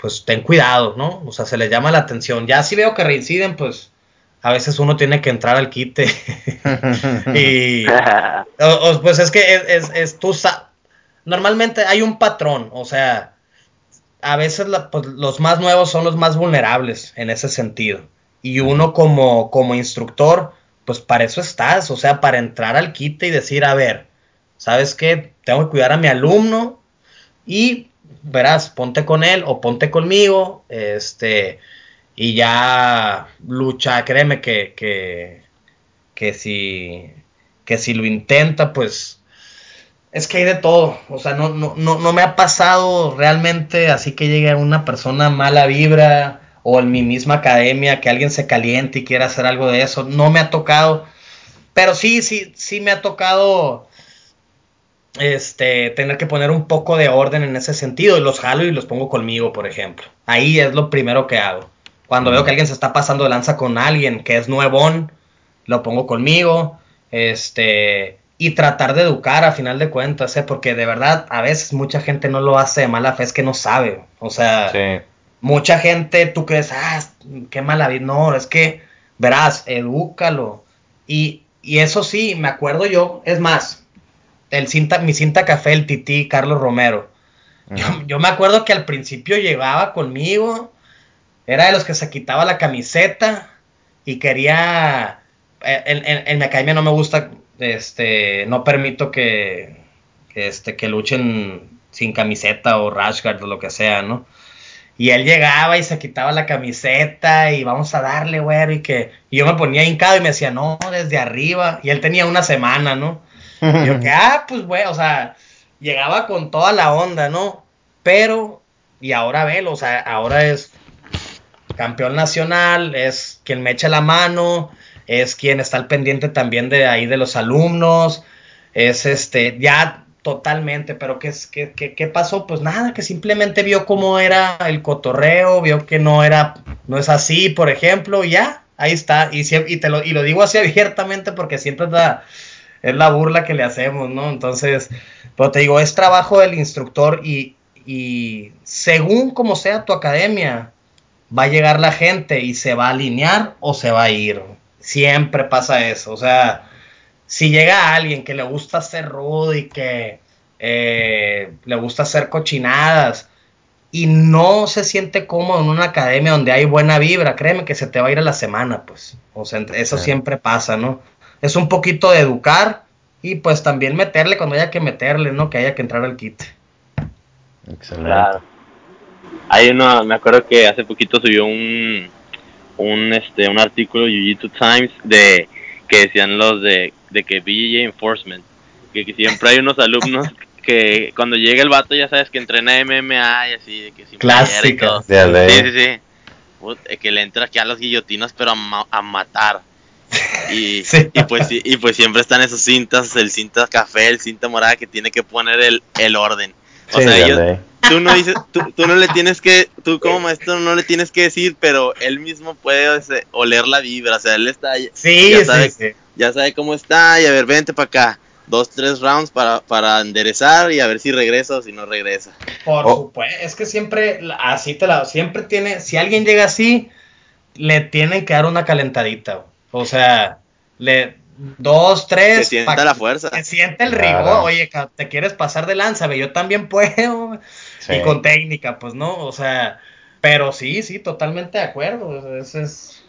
Speaker 3: pues ten cuidado, ¿no? O sea, se les llama la atención. Ya si veo que reinciden, pues a veces uno tiene que entrar al quite. y pues es que es, es, tú normalmente hay un patrón, o sea, a veces pues, los más nuevos son los más vulnerables en ese sentido. Y uno como, como instructor, pues para eso estás, o sea, para entrar al quite y decir, a ver, ¿sabes qué? Tengo que cuidar a mi alumno y verás, ponte con él o ponte conmigo, este, y ya lucha, créeme que, que, que si, que si lo intenta, pues, es que hay de todo, o sea, no, no, no, no me ha pasado realmente así que llegue una persona mala vibra o en mi misma academia que alguien se caliente y quiera hacer algo de eso, no me ha tocado, pero sí, sí, sí me ha tocado este, tener que poner un poco de orden en ese sentido y los jalo y los pongo conmigo, por ejemplo. Ahí es lo primero que hago. Cuando veo que alguien se está pasando de lanza con alguien que es nuevón, lo pongo conmigo, este, y tratar de educar a final de cuentas, ¿eh? porque de verdad a veces mucha gente no lo hace de mala fe, es que no sabe, o sea, mucha gente tú crees, ah, qué mala vida, no, es que, verás, edúcalo, y, y eso sí, me acuerdo yo, es más, el cinta, mi cinta café, el tití Carlos Romero. Yo, me acuerdo que al principio llegaba conmigo, era de los que se quitaba la camiseta y quería, eh, en, mi academia no me gusta, este, no permito que, este, que luchen sin camiseta o rash guard o lo que sea, ¿no? Y él llegaba y se quitaba la camiseta y vamos a darle, güey, y que y yo me ponía hincado y me decía, no, desde arriba. Y él tenía una semana, ¿no? Y yo que, ah, pues, güey, o sea, llegaba con toda la onda, ¿no? Pero, y ahora velo, o sea, ahora es campeón nacional, es quien me echa la mano, es quien está al pendiente también de ahí de los alumnos, es este, ya totalmente, pero ¿qué, qué, qué, qué pasó? Pues nada, que simplemente vio cómo era el cotorreo, vio que no era, no es así, por ejemplo, y ya, ahí está, y, y, te lo, y lo digo así abiertamente porque siempre la, es la burla que le hacemos, ¿no? Entonces, pero te digo, es trabajo del instructor y, y según como sea tu academia, va a llegar la gente y se va a alinear o se va a ir. Siempre pasa eso, o sea, si llega alguien que le gusta hacer rudo y que eh, le gusta hacer cochinadas y no se siente cómodo en una academia donde hay buena vibra, créeme que se te va a ir a la semana, pues. O sea, eso siempre pasa, ¿no? Es un poquito de educar y pues también meterle cuando haya que meterle, ¿no? Que haya que entrar al kit.
Speaker 2: Excelente. Claro. Hay uno, me acuerdo que hace poquito subió un, un, este, un artículo Jiu-Jitsu Times de que decían los de de que BJJ Enforcement, que, siempre hay unos alumnos que cuando llega el vato ya sabes que entrena MMA y así, de que
Speaker 3: Clásico.
Speaker 2: Sí, sí, sí. que le entra aquí a los guillotinos pero a, matar. Y, y, pues y pues siempre están esos cintas, el cinta café, el cinta morada que tiene que poner el, el orden. O sea, ellos, tú no dices, tú, tú, no le tienes que, tú como maestro no le tienes que decir, pero él mismo puede oler la vibra, o sea, él está,
Speaker 3: sí, ya sabe, sí,
Speaker 2: ya sabe cómo está, y a ver, vente para acá, dos, tres rounds para, para enderezar y a ver si regresa o si no regresa.
Speaker 3: Por oh. supuesto, es que siempre, así te la, siempre tiene, si alguien llega así, le tienen que dar una calentadita, o sea, le, dos, tres.
Speaker 2: Se sienta la fuerza.
Speaker 3: Se siente el rigor. Oye, te quieres pasar de lanza, yo también puedo. Y con técnica, pues no, o sea, pero sí, sí, totalmente de acuerdo. es.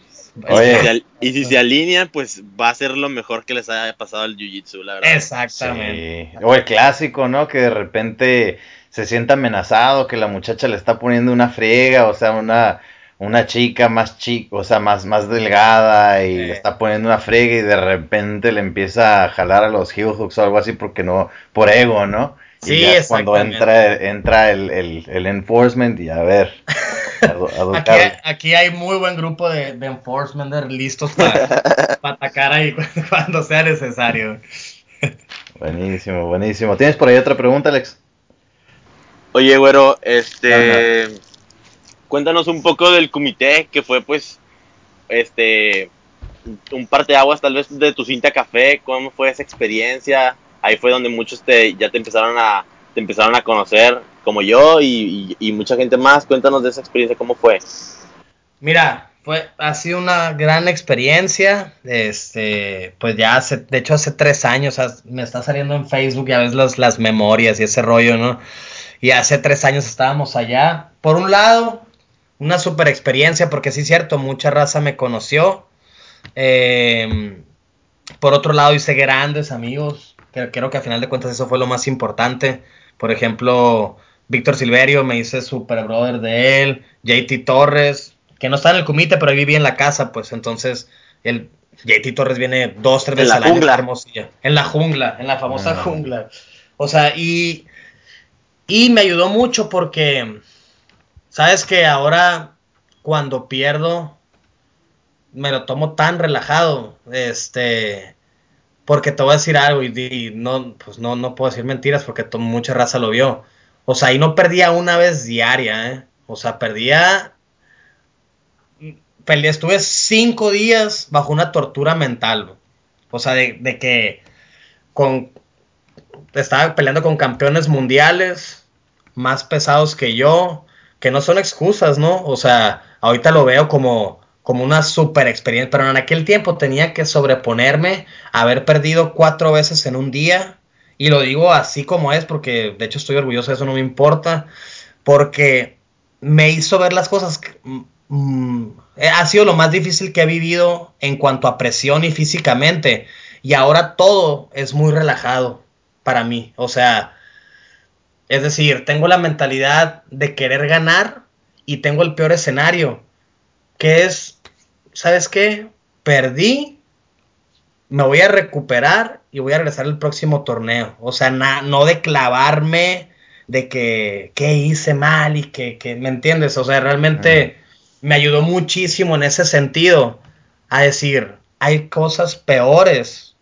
Speaker 2: Oye, y si se alinean, pues va a ser lo mejor que les haya pasado al jiu-jitsu, la verdad.
Speaker 3: Exactamente.
Speaker 1: O el clásico, ¿no? Que de repente se sienta amenazado, que la muchacha le está poniendo una friega, o sea, una una chica más chica, o sea, más, más delgada y le está poniendo una frega y de repente le empieza a jalar a los heel hooks o algo así porque no, por ego, ¿no?
Speaker 3: Sí, y ya
Speaker 1: cuando entra, entra el, el, el, enforcement y a ver.
Speaker 3: aquí, aquí, hay muy buen grupo de, de enforcement listos para, atacar ahí cuando, sea necesario.
Speaker 1: Buenísimo, buenísimo. ¿Tienes por ahí otra pregunta, Alex?
Speaker 2: Oye, güero, este cuéntanos un poco del comité, que fue pues este un aguas tal vez de tu cinta café, cómo fue esa experiencia, ahí fue donde muchos te, ya te empezaron a te empezaron a conocer como yo y, mucha gente más, cuéntanos de esa experiencia, cómo fue.
Speaker 3: Mira, fue, ha sido una gran experiencia, este, pues ya hace, de hecho hace tres años, me está saliendo en Facebook, ya ves las, las memorias y ese rollo, ¿no? Y hace tres años estábamos allá. Por un lado, una super experiencia, porque sí es cierto, mucha raza me conoció. Em, por otro lado, hice grandes amigos, que creo que a final de cuentas eso fue lo más importante. Por ejemplo, Víctor Silverio, me hice super brother de él, JT Torres, que no está en el comité, pero ahí viví en la casa, pues entonces el JT Torres viene dos, tres veces al año Hermosilla. En la jungla, en la famosa ah. jungla. O sea, y, y me ayudó mucho porque Sabes que ahora cuando pierdo me lo tomo tan relajado, este, porque te voy a decir algo y, no, pues no, no puedo decir mentiras porque mucha raza lo vio. O sea, ahí no perdía una vez diaria, ¿eh? O sea, perdía, estuve cinco días bajo una tortura mental, o sea, de, de que con, estaba peleando con campeones mundiales más pesados que yo, que no son excusas, ¿no? O sea, ahorita lo veo como, como una super experiencia, pero en aquel tiempo tenía que sobreponerme, haber perdido cuatro veces en un día, y lo digo así como es, porque de hecho estoy orgulloso de eso, no me importa, porque me hizo ver las cosas. Mm, mm, ha sido lo más difícil que he vivido en cuanto a presión y físicamente, y ahora todo es muy relajado para mí, o sea, es decir, tengo la mentalidad de querer ganar y tengo el peor escenario, que es, ¿sabes qué? Perdí, me voy a recuperar y voy a regresar al próximo torneo. O sea, no de clavarme de que, hice mal y que, que, ¿me entiendes? O sea, realmente me ayudó muchísimo en ese sentido a decir, hay cosas peores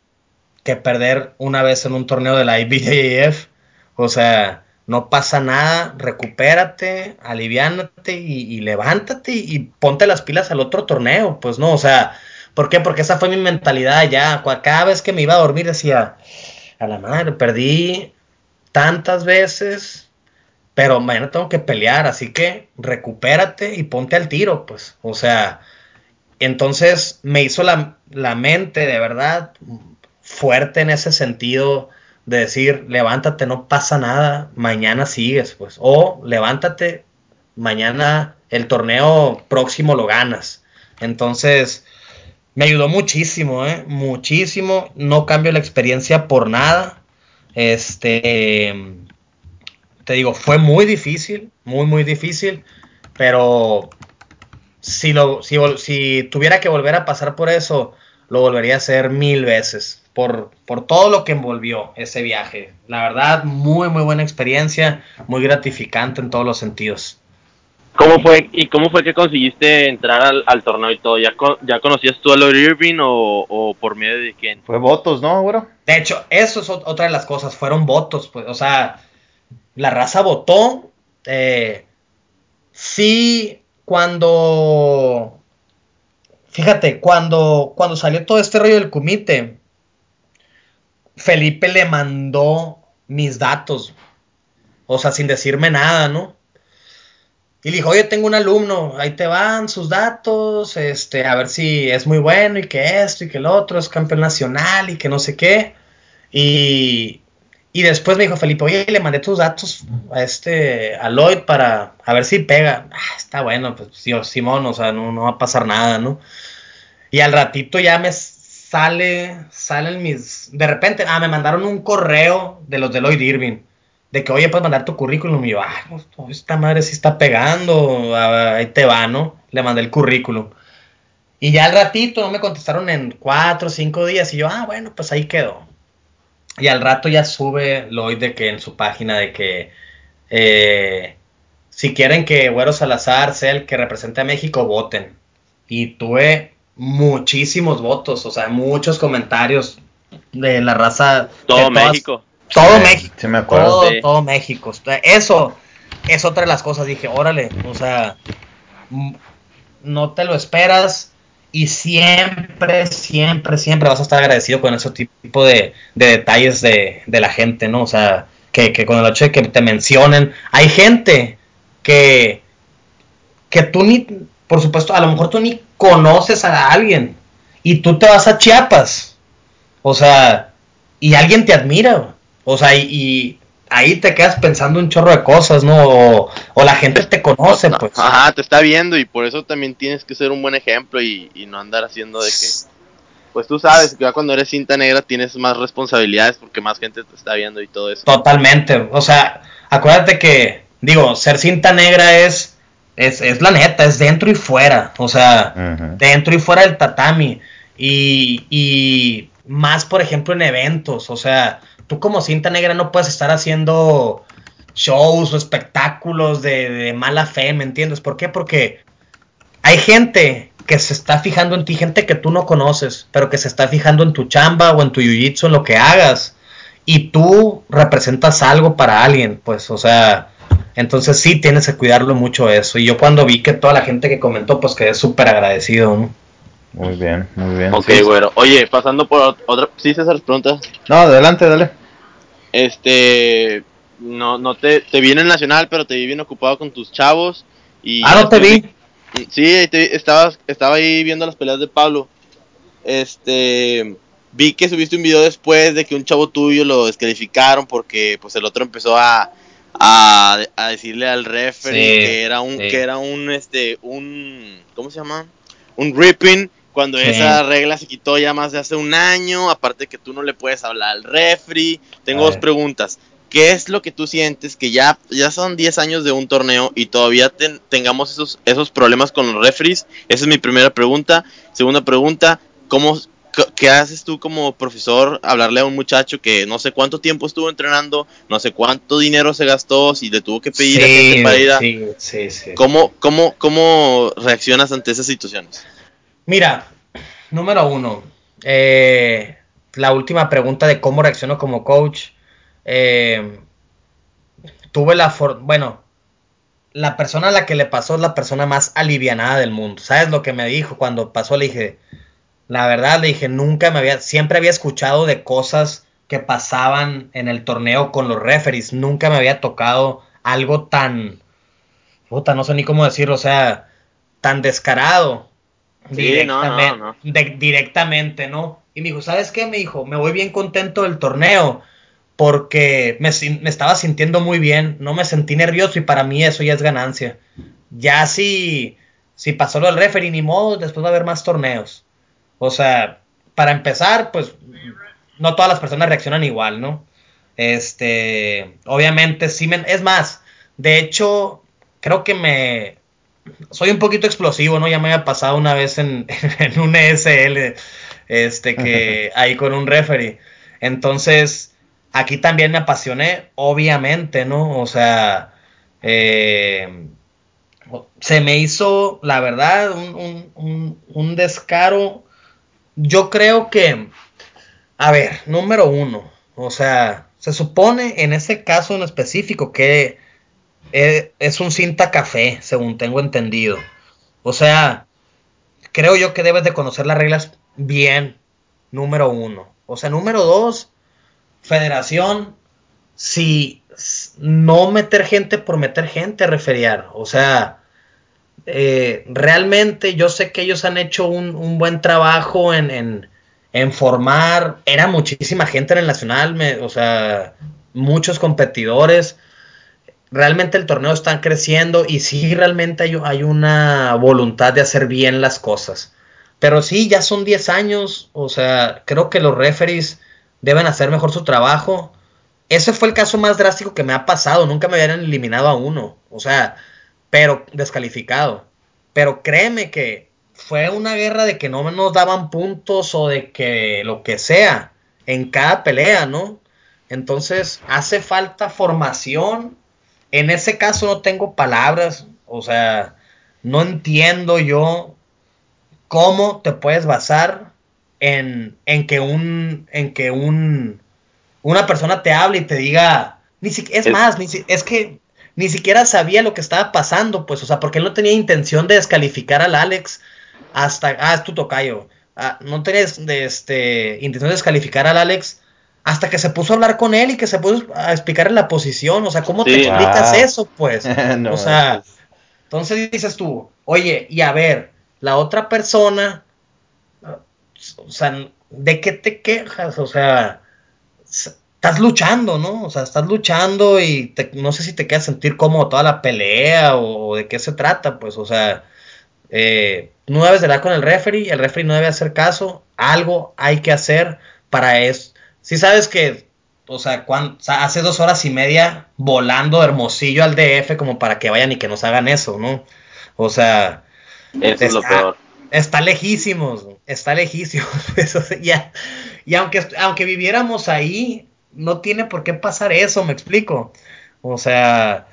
Speaker 3: que perder una vez en un torneo de la IBJF. O sea, no pasa nada, recupérate, aliviánate y, levántate y, ponte las pilas al otro torneo. Pues no, o sea, ¿por qué? Porque esa fue mi mentalidad ya. Cada vez que me iba a dormir decía, a la madre, perdí tantas veces, pero mañana tengo que pelear, así que recupérate y ponte al tiro, pues. O sea, entonces me hizo la, la mente de verdad fuerte en ese sentido de decir, levántate, no pasa nada, mañana sigues, pues. O levántate, mañana el torneo próximo lo ganas. Entonces, me ayudó muchísimo, ¿eh? Muchísimo. No cambio la experiencia por nada. Este, te digo, fue muy difícil, muy, muy difícil, pero si, lo, si, si tuviera que volver a pasar por eso, lo volvería a hacer mil veces, por, por todo lo que envolvió ese viaje. La verdad, muy, muy buena experiencia, muy gratificante en todos los sentidos.
Speaker 2: ¿Cómo fue y cómo fue que conseguiste entrar al, torneo y todo? ¿Ya, ¿Ya conocías tú a Lord Irving o, por medio de quién?
Speaker 1: Fue votos, ¿no, güero?
Speaker 3: De hecho, eso es otra de las cosas, fueron votos, pues, o sea, la raza votó. Eh, sí, cuando. Fíjate, cuando, cuando salió todo este rollo del comité, Felipe le mandó mis datos. O sea, sin decirme nada, ¿no? Y le dijo, oye, tengo un alumno, ahí te van sus datos, este, a ver si es muy bueno y que esto y que el otro es campeón nacional y que no sé qué. Y, y después me dijo Felipe, oye, le mandé tus datos a este, a Lloyd para a ver si pega. Ah, está bueno, pues Simón, o sea, no, no va a pasar nada, ¿no? Y al ratito ya me sale, salen mis, de repente, ah, me mandaron un correo de los de Lloyd Irving de que, oye, puedes mandar tu currículum. Y yo, ah, esta madre sí está pegando, ahí te va, ¿no? Le mandé el currículum. Y ya al ratito no me contestaron en cuatro o cinco días. Y yo, ah, bueno, pues ahí quedó. Y al rato ya sube Lloyd de que en su página de que eh, si quieren que Güero Salazar sea el que represente a México, voten. Y tuve muchísimos votos, o sea, muchos comentarios de la raza.
Speaker 2: Todo México.
Speaker 3: Todo México. Sí me acuerdo. Todo, México. Eso es otra de las cosas. Dije, órale, o sea, no te lo esperas y siempre, siempre, siempre vas a estar agradecido con ese tipo de, detalles de, la gente, ¿no? O sea, que, que, con el hecho de que te mencionen. Hay gente que, que tú ni, por supuesto, a lo mejor tú ni conoces a alguien y tú te vas a Chiapas. O sea, y alguien te admira. O sea, y, ahí te quedas pensando un chorro de cosas, ¿no? O, la gente te conoce, pues.
Speaker 4: Ajá, te está viendo y por eso también tienes que ser un buen ejemplo y, no andar haciendo de que... Pues tú sabes que ya cuando eres cinta negra tienes más responsabilidades porque más gente te está viendo y todo eso.
Speaker 3: Totalmente, o sea, acuérdate que, digo, ser cinta negra es, es, es la neta, es dentro y fuera, o sea, dentro y fuera del tatami. Y, y más, por ejemplo, en eventos, o sea, tú como cinta negra no puedes estar haciendo shows o espectáculos de, mala fe, ¿me entiendes? ¿Por qué? Porque hay gente que se está fijando en ti, gente que tú no conoces, pero que se está fijando en tu chamba o en tu jiu-jitsu, en lo que hagas, y tú representas algo para alguien, pues, o sea, entonces sí tienes que cuidarlo mucho eso. Y yo cuando vi que toda la gente que comentó, pues quedé súper agradecido, ¿no?
Speaker 1: Muy bien, muy bien.
Speaker 2: Ok, bueno. Oye, pasando por otra... ¿Sí, César, pregunta?
Speaker 1: No, adelante, dale.
Speaker 4: Este, no, no te, te vi en el Nacional, pero te vi bien ocupado con tus chavos. Y
Speaker 3: ah, no te vi.
Speaker 4: Sí, te, estaba, estaba ahí viendo las peleas de Pablo. Este, vi que subiste un video después de que un chavo tuyo lo descalificaron porque pues el otro empezó a, a, decirle al referee que era un, que era un, este, un, ¿cómo se llama? Un ripping cuando esa regla se quitó ya más de hace un año, aparte que tú no le puedes hablar al refri. Tengo dos preguntas.
Speaker 2: ¿qué es lo que tú sientes que ya, ya son 10 años de un torneo y todavía tengamos esos, esos problemas con los referees? Esa es mi primera pregunta. Segunda pregunta, ¿cómo, ¿qué haces tú como profesor hablarle a un muchacho que no sé cuánto tiempo estuvo entrenando, no sé cuánto dinero se gastó, si le tuvo que pedir a gente para ir a... Sí, sí, sí. ¿Cómo, cómo, ¿Cómo reaccionas ante esas situaciones?
Speaker 3: Mira, número uno, eh, la última pregunta de cómo reacciono como coach. Eh, tuve la bueno, la persona a la que le pasó es la persona más alivianada del mundo. ¿Sabes lo que me dijo cuando pasó? Le dije, la verdad, le dije, nunca me había, siempre había escuchado de cosas que pasaban en el torneo con los referees. Nunca me había tocado algo tan, puta, no sé ni cómo decirlo, o sea, tan descarado. directamente, directamente, ¿no? Y me dijo, ¿sabes qué? Me dijo, me voy bien contento del torneo porque me, estaba sintiendo muy bien, no me sentí nervioso y para mí eso ya es ganancia. Ya si, si pasó lo del referee, ni modo, después va a haber más torneos. O sea, para empezar, pues no todas las personas reaccionan igual, ¿no? Este, obviamente, sí, me, es más, de hecho, creo que me, soy un poquito explosivo, ¿no? Ya me había pasado una vez en, en un ESL, este, que ahí con un referee. Entonces, Aquí también me apasioné, obviamente, ¿no? O sea, eh, se me hizo, la verdad, un, descaro. Yo creo que, a ver, número uno, o sea, se supone en ese caso en específico que eh, es un cinta café, según tengo entendido. O sea, creo yo que debes de conocer las reglas bien, número uno. O sea, número dos, federación, si no meter gente por meter gente, referiar. O sea, eh, realmente yo sé que ellos han hecho un, buen trabajo en, en, formar. Era muchísima gente en el Nacional, o sea, muchos competidores. Realmente el torneo está creciendo y sí, realmente hay, hay una voluntad de hacer bien las cosas. Pero sí, ya son 10 años, o sea, creo que los referees deben hacer mejor su trabajo. Ese fue el caso más drástico que me ha pasado. Nunca me habían eliminado a uno. O sea, pero descalificado. Pero créeme que fue una guerra de que no nos daban puntos o de que lo que sea en cada pelea, ¿no? Entonces hace falta formación. En ese caso no tengo palabras. O sea, no entiendo yo cómo te puedes basar en, en que un, en que un, una persona te hable y te diga, ni si, es, más, ni es que ni siquiera sabía lo que estaba pasando, pues, o sea, porque él no tenía intención de descalificar al Alex hasta, ah, es tu tocayo, ah, no tenía de, este, intención de descalificar al Alex hasta que se puso a hablar con él y que se puso a explicarle la posición, o sea, ¿cómo te explicas ah. eso, pues? o sea, entonces dices tú, oye, y a ver, la otra persona o sea, ¿de qué te quejas? O sea, estás luchando, ¿no? O sea, estás luchando y no sé si te quedas sentir cómodo toda la pelea o, de qué se trata, pues, o sea, eh, no debes de dar con el referee, el referee no debe hacer caso, algo hay que hacer para eso. Si sabes que, o sea, hace dos horas y media volando Hermosillo al DF como para que vayan y que nos hagan eso, ¿no? O sea,
Speaker 2: eso es lo peor
Speaker 3: Está lejísimos, está lejísimos. ya. Y aunque, aunque viviéramos ahí, no tiene por qué pasar eso, me explico. O sea,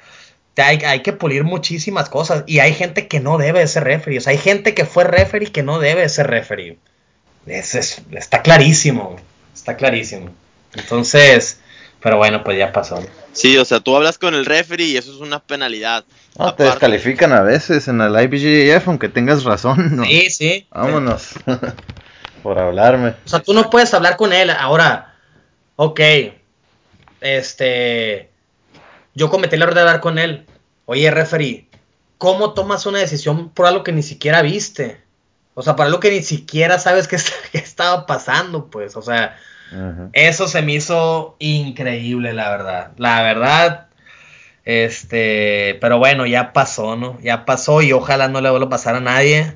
Speaker 3: hay, hay, que pulir muchísimas cosas. Y hay gente que no debe ser referee. O sea, hay gente que fue referee que no debe ser referee. Es, está clarísimo. Está clarísimo. Entonces, pero bueno, pues ya pasó.
Speaker 2: Sí, o sea, tú hablas con el referee y eso es una penalidad.
Speaker 1: No, te descalifican a veces en el IBJJF, aunque tengas razón. ¿no?
Speaker 3: Sí, sí.
Speaker 1: Vámonos. Por hablarme.
Speaker 3: O sea, tú no puedes hablar con él. Ahora, ok. Este. Yo cometí el error de hablar con él. Oye, referee, ¿cómo tomas una decisión por algo que ni siquiera viste? O sea, por algo que ni siquiera sabes qué, estaba pasando, pues. O sea, eso se me hizo increíble, la verdad. La verdad, este, pero bueno, ya pasó, ¿no? Ya pasó y ojalá no le vuelva a pasar a nadie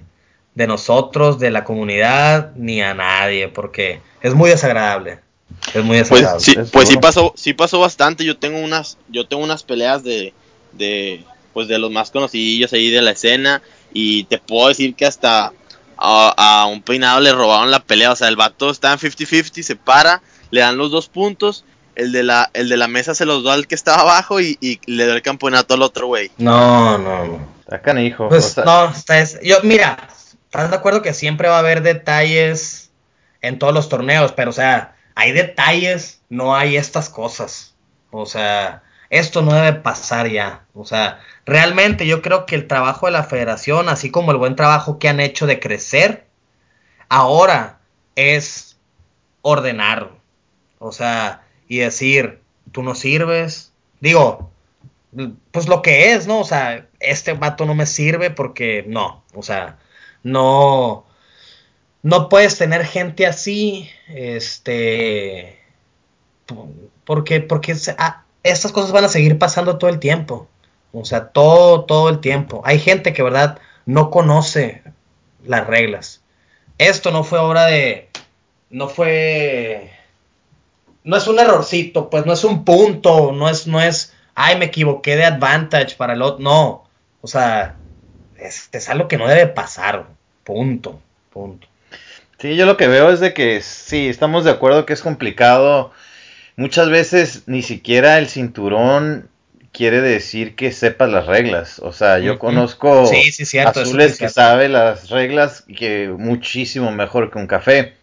Speaker 3: de nosotros, de la comunidad, ni a nadie, porque es muy desagradable. Es muy
Speaker 2: Pues sí,
Speaker 1: es
Speaker 2: pues sí pasó, sí pasó bastante. Yo tengo unas, yo tengo unas peleas de, de, pues de los más conocidos ahí de la escena y te puedo decir que hasta a, a un peinado le robaron la pelea. O sea, el vato está en 50-50, se para, le dan los dos puntos. El de la, el de la mesa se los da al que estaba abajo y, y le da el campeonato al otro güey.
Speaker 3: No, no, no.
Speaker 1: Está canijo.
Speaker 3: Pues
Speaker 1: o sea,
Speaker 3: no, está es- yo, mira, estás de acuerdo que siempre va a haber detalles en todos los torneos, pero o sea, hay detalles, no hay estas cosas. O sea, esto no debe pasar ya. O sea, realmente yo creo que el trabajo de la federación, así como el buen trabajo que han hecho de crecer, ahora es ordenar. O sea, y decir, tú no sirves. Digo, pues lo que es, ¿no? O sea, este vato no me sirve porque no, o sea, no, no puedes tener gente así, este, porque, porque ah, estas cosas van a seguir pasando todo el tiempo, o sea, todo, todo el tiempo. Hay gente que, verdad, no conoce las reglas. Esto no fue obra de, no fue, no es un errorcito, pues no es un punto, no es, no es, ay, me equivoqué de advantage para el otro, no, o sea, es algo que no debe pasar, punto, punto.
Speaker 1: Sí, yo lo que veo es de que sí, estamos de acuerdo que es complicado. Muchas veces ni siquiera el cinturón quiere decir que sepas las reglas. O sea, yo conozco
Speaker 3: Sí, sí, cierto, sí
Speaker 1: azules
Speaker 3: es
Speaker 1: que sabe las reglas que muchísimo mejor que un café.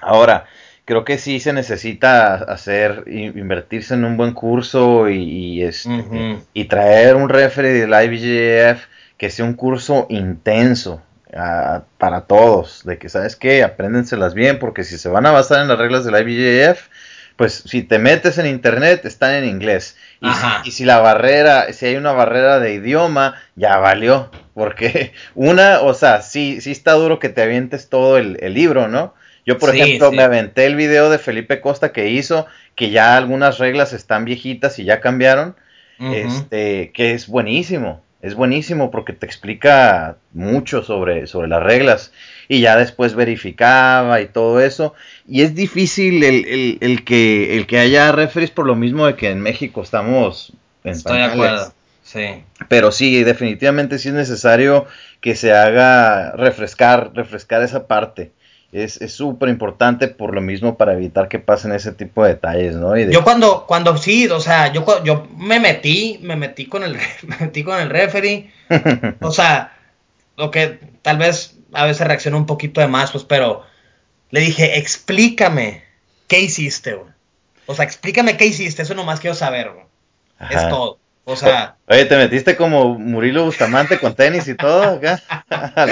Speaker 1: Ahora, creo que sí se necesita hacer, invertirse en un buen curso y, y, este, y traer un referee del IBJJF que sea un curso intenso ah, para todos, de que sabes que apréndenselas bien, porque si se van a basar en las reglas del IBJJF, pues si te metes en internet están en inglés. Y si, y si la barrera, si hay una barrera de idioma, ya valió, porque una, o sea, sí, sí está duro que te avientes todo el, el libro, ¿no? Yo, por
Speaker 3: Sí,
Speaker 1: ejemplo,
Speaker 3: sí.
Speaker 1: me aventé el video de Felipe Costa que hizo, que ya algunas reglas están viejitas y ya cambiaron este, que es buenísimo, es buenísimo porque te explica mucho sobre, sobre las reglas y ya después verificaba y todo eso. Y es difícil el, el- el que, el que haya referees por lo mismo de que en México estamos en
Speaker 3: Estoy de acuerdo, sí.
Speaker 1: Pero sí, definitivamente sí es necesario que se haga refrescar, refrescar esa parte. Es es súper importante por lo mismo para evitar que pasen ese tipo de detalles, ¿no? Y de-
Speaker 3: Yo cuando, cuando sí, o sea, yo, yo me metí, me metí con el, me metí con el referee, o sea, lo que tal vez a veces reaccionó un poquito de más, pues, pero le dije, explícame qué hiciste, güey. O sea, explícame qué hiciste, eso nomás quiero saber, güey. Es todo. O sea,
Speaker 1: Oye, ¿te metiste como Murilo Bustamante con tenis y todo acá? Al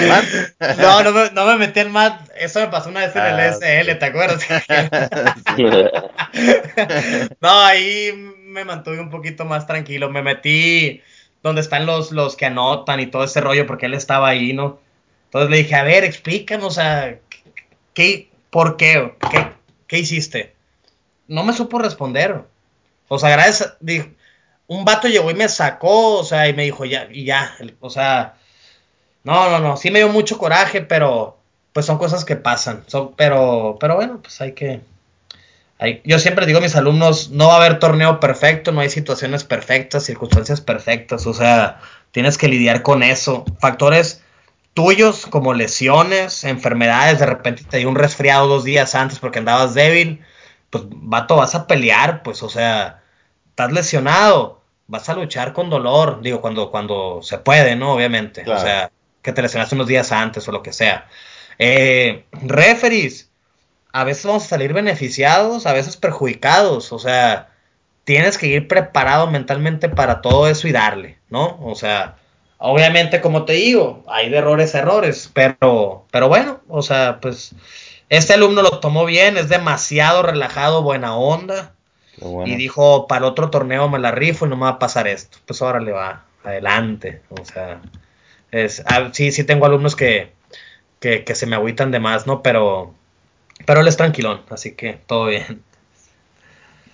Speaker 3: no, no me, no me metí en más, eso me pasó una vez en
Speaker 1: Ah,
Speaker 3: el SL, ¿te acuerdas? No, ahí me mantuve un poquito más tranquilo. Me metí donde están los, los que anotan y todo ese rollo, porque él estaba ahí, ¿no? Entonces le dije, a ver, explícame, o sea, ¿qué, ¿por qué? ¿Qué, qué hiciste? No me supo responder. O sea, gracias, dijo, un vato llegó y me sacó, o sea, y me dijo, ya, y ya, o sea, no, no, no, sí me dio mucho coraje, pero pues son cosas que pasan, son, pero, pero bueno, pues hay que, hay- yo siempre digo a mis alumnos, no va a haber torneo perfecto, no hay situaciones perfectas, circunstancias perfectas, o sea, tienes que lidiar con eso. Factores tuyos como lesiones, enfermedades, de repente te dio un resfriado dos días antes porque andabas débil, pues vato, vas a pelear, pues, o sea, estás lesionado, vas a luchar con dolor, digo, cuando, cuando se puede, ¿no? Obviamente,
Speaker 1: Claro.
Speaker 3: o sea, que te lesionaste unos días antes o lo que sea. Eh, referees, a veces vamos a salir beneficiados, a veces perjudicados, o sea, tienes que ir preparado mentalmente para todo eso y darle, ¿no? O sea, obviamente, como te digo, hay de errores errores, pero, pero bueno, o sea, pues este alumno lo tomó bien, es demasiado relajado, buena onda,
Speaker 1: bueno.
Speaker 3: y dijo, para el otro torneo me la rifo y no me va a pasar esto. Pues ahora le va, adelante, o sea, es, ah, sí, sí tengo alumnos que, que, que se me agüitan de más, ¿no? Pero, pero él es tranquilón, así que todo bien.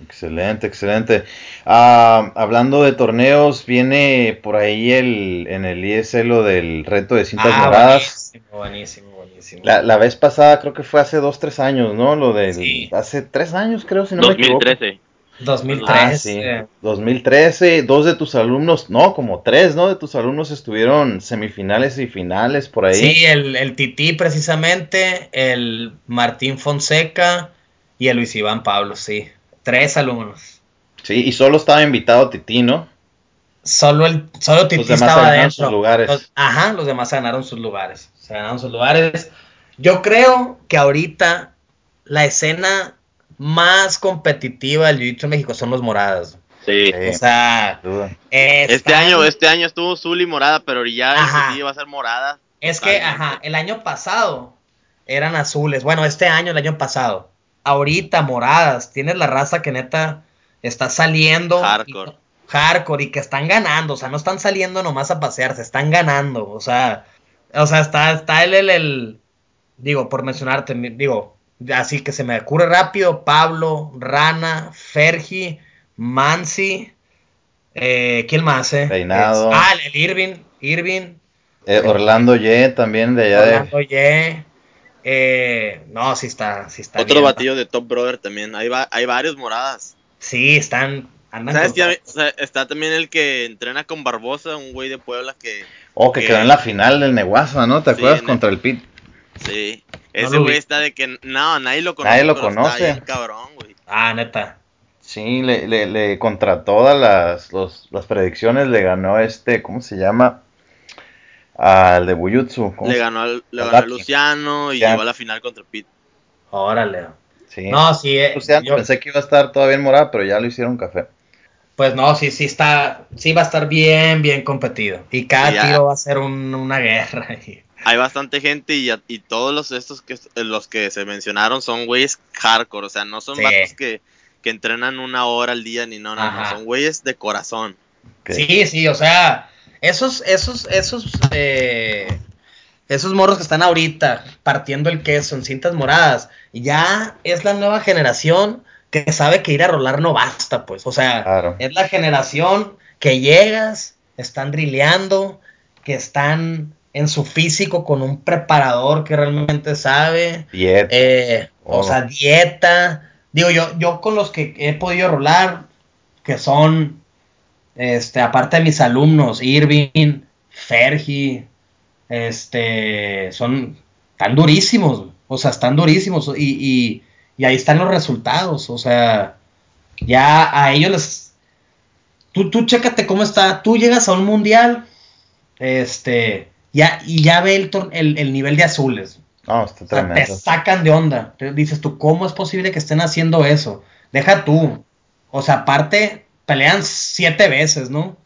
Speaker 1: Excelente, excelente. Ah, hablando de torneos, viene por ahí el en el ISL lo del reto de cintas
Speaker 3: Ah,
Speaker 1: moradas.
Speaker 3: Buenísimo, buenísimo, buenísimo.
Speaker 1: La, la vez pasada creo que fue hace dos, tres años, ¿no? Lo de
Speaker 3: Sí.
Speaker 1: hace tres años creo, si no me equivoco.
Speaker 2: 2013.
Speaker 3: 2003.
Speaker 1: Ah, sí.
Speaker 3: eh,
Speaker 1: 2013, dos de tus alumnos, no, como tres, ¿no? De tus alumnos estuvieron semifinales y finales por ahí.
Speaker 3: Sí, el, el Tití precisamente, el Martín Fonseca y el Luis Iván Pablo, sí. Tres alumnos.
Speaker 1: Sí, y solo estaba invitado Titi, ¿no?
Speaker 3: Solo el solo Tití
Speaker 1: Los demás
Speaker 3: estaba
Speaker 1: ganaron
Speaker 3: adentro.
Speaker 1: sus lugares.
Speaker 3: Los- ajá, los demás ganaron sus lugares. Se ganaron sus lugares. Yo creo que ahorita la escena más competitiva del Jiu-Jitsu en México son los morados.
Speaker 2: Sí.
Speaker 3: O sea.
Speaker 2: Este
Speaker 3: están-
Speaker 2: año, este año estuvo Zuli morada, pero ya
Speaker 3: Ajá.
Speaker 2: sí va a ser morada.
Speaker 3: Es que, ajá, el año pasado eran azules. Bueno, este año, el año pasado. Ahorita moradas. Tienes la raza que neta está saliendo.
Speaker 2: Hardcore.
Speaker 3: y- hardcore y que están ganando. O sea, no están saliendo nomás a pasearse, están ganando. O sea, o sea, está, está el, el, el- digo, por mencionarte, digo, así que se me ocurre rápido, Pablo, Rana, Fergi, Mansi, eh, ¿quién más, eh?
Speaker 1: Reinado.
Speaker 3: Es- ah, el Irving, Irving,
Speaker 1: Eh, Orlando Ye también de allá de...
Speaker 3: Orlando Ye. Eh, no, sí está, sí está
Speaker 2: Otro
Speaker 3: bien.
Speaker 2: batillo de Top Brother también. Hay, va- hay varios moradas.
Speaker 3: Sí, están,
Speaker 2: ¿Sabes. O sea, está también el que entrena con Barbosa, un güey de Puebla que.
Speaker 1: Oh, que
Speaker 2: que-
Speaker 1: quedó en la final del Neguasa, ¿no? ¿Te
Speaker 2: Sí,
Speaker 1: acuerdas? Contra el Pit.
Speaker 2: Sí. Ese güey está de que. No, nadie lo conoce.
Speaker 1: Nadie lo conoce.
Speaker 2: Bien cabrón, güey.
Speaker 3: Ah, neta.
Speaker 1: Sí, le, le, le contra todas las, los- las predicciones le ganó este, ¿cómo se llama? Al de Buyutsu. ¿cómo
Speaker 2: Le ganó, al- le
Speaker 1: Al
Speaker 2: ganó a
Speaker 1: Daki.
Speaker 2: Luciano y
Speaker 1: Ya.
Speaker 2: llegó a la final contra Pete.
Speaker 3: Órale.
Speaker 1: Sí.
Speaker 3: No, sí, eh,
Speaker 1: Luciano,
Speaker 3: yo-
Speaker 1: pensé que iba a estar todavía en morada, pero ya lo hicieron café.
Speaker 3: pues no, sí, sí está, sí va a estar bien, bien competido. Y cada
Speaker 2: ya.
Speaker 3: tiro va a ser un- una guerra. y-
Speaker 2: Hay bastante gente y, todos los estos que los que se mencionaron son güeyes hardcore, o sea, no son
Speaker 3: Sí.
Speaker 2: vatos que, que entrenan una hora al día ni no, no, no, son güeyes de corazón.
Speaker 3: Sí, sí, o sea, esos, esos, esos, eh, esos morros que están ahorita partiendo el queso en cintas moradas, ya es la nueva generación que sabe que ir a rolar no basta, pues, o sea,
Speaker 1: Claro.
Speaker 3: es la generación que llegas, están drileando, que están en su físico con un preparador que realmente sabe,
Speaker 1: Diet.
Speaker 3: eh, o
Speaker 1: Oh.
Speaker 3: sea, dieta. Digo, yo, yo con los que he podido rolar, que son, este, aparte de mis alumnos, Irving, Fergi, este, son, están durísimos, o sea, están durísimos, y, y, y ahí están los resultados, o sea, ya a ellos les, tú, tú chécate cómo está, tú llegas a un mundial, este, ya, y ya ve el, el, el nivel de azules,
Speaker 1: No, está
Speaker 3: o sea, te sacan de onda. Te dices tú, ¿cómo es posible que estén haciendo eso? Deja tú. O sea, aparte, pelean siete veces, ¿no?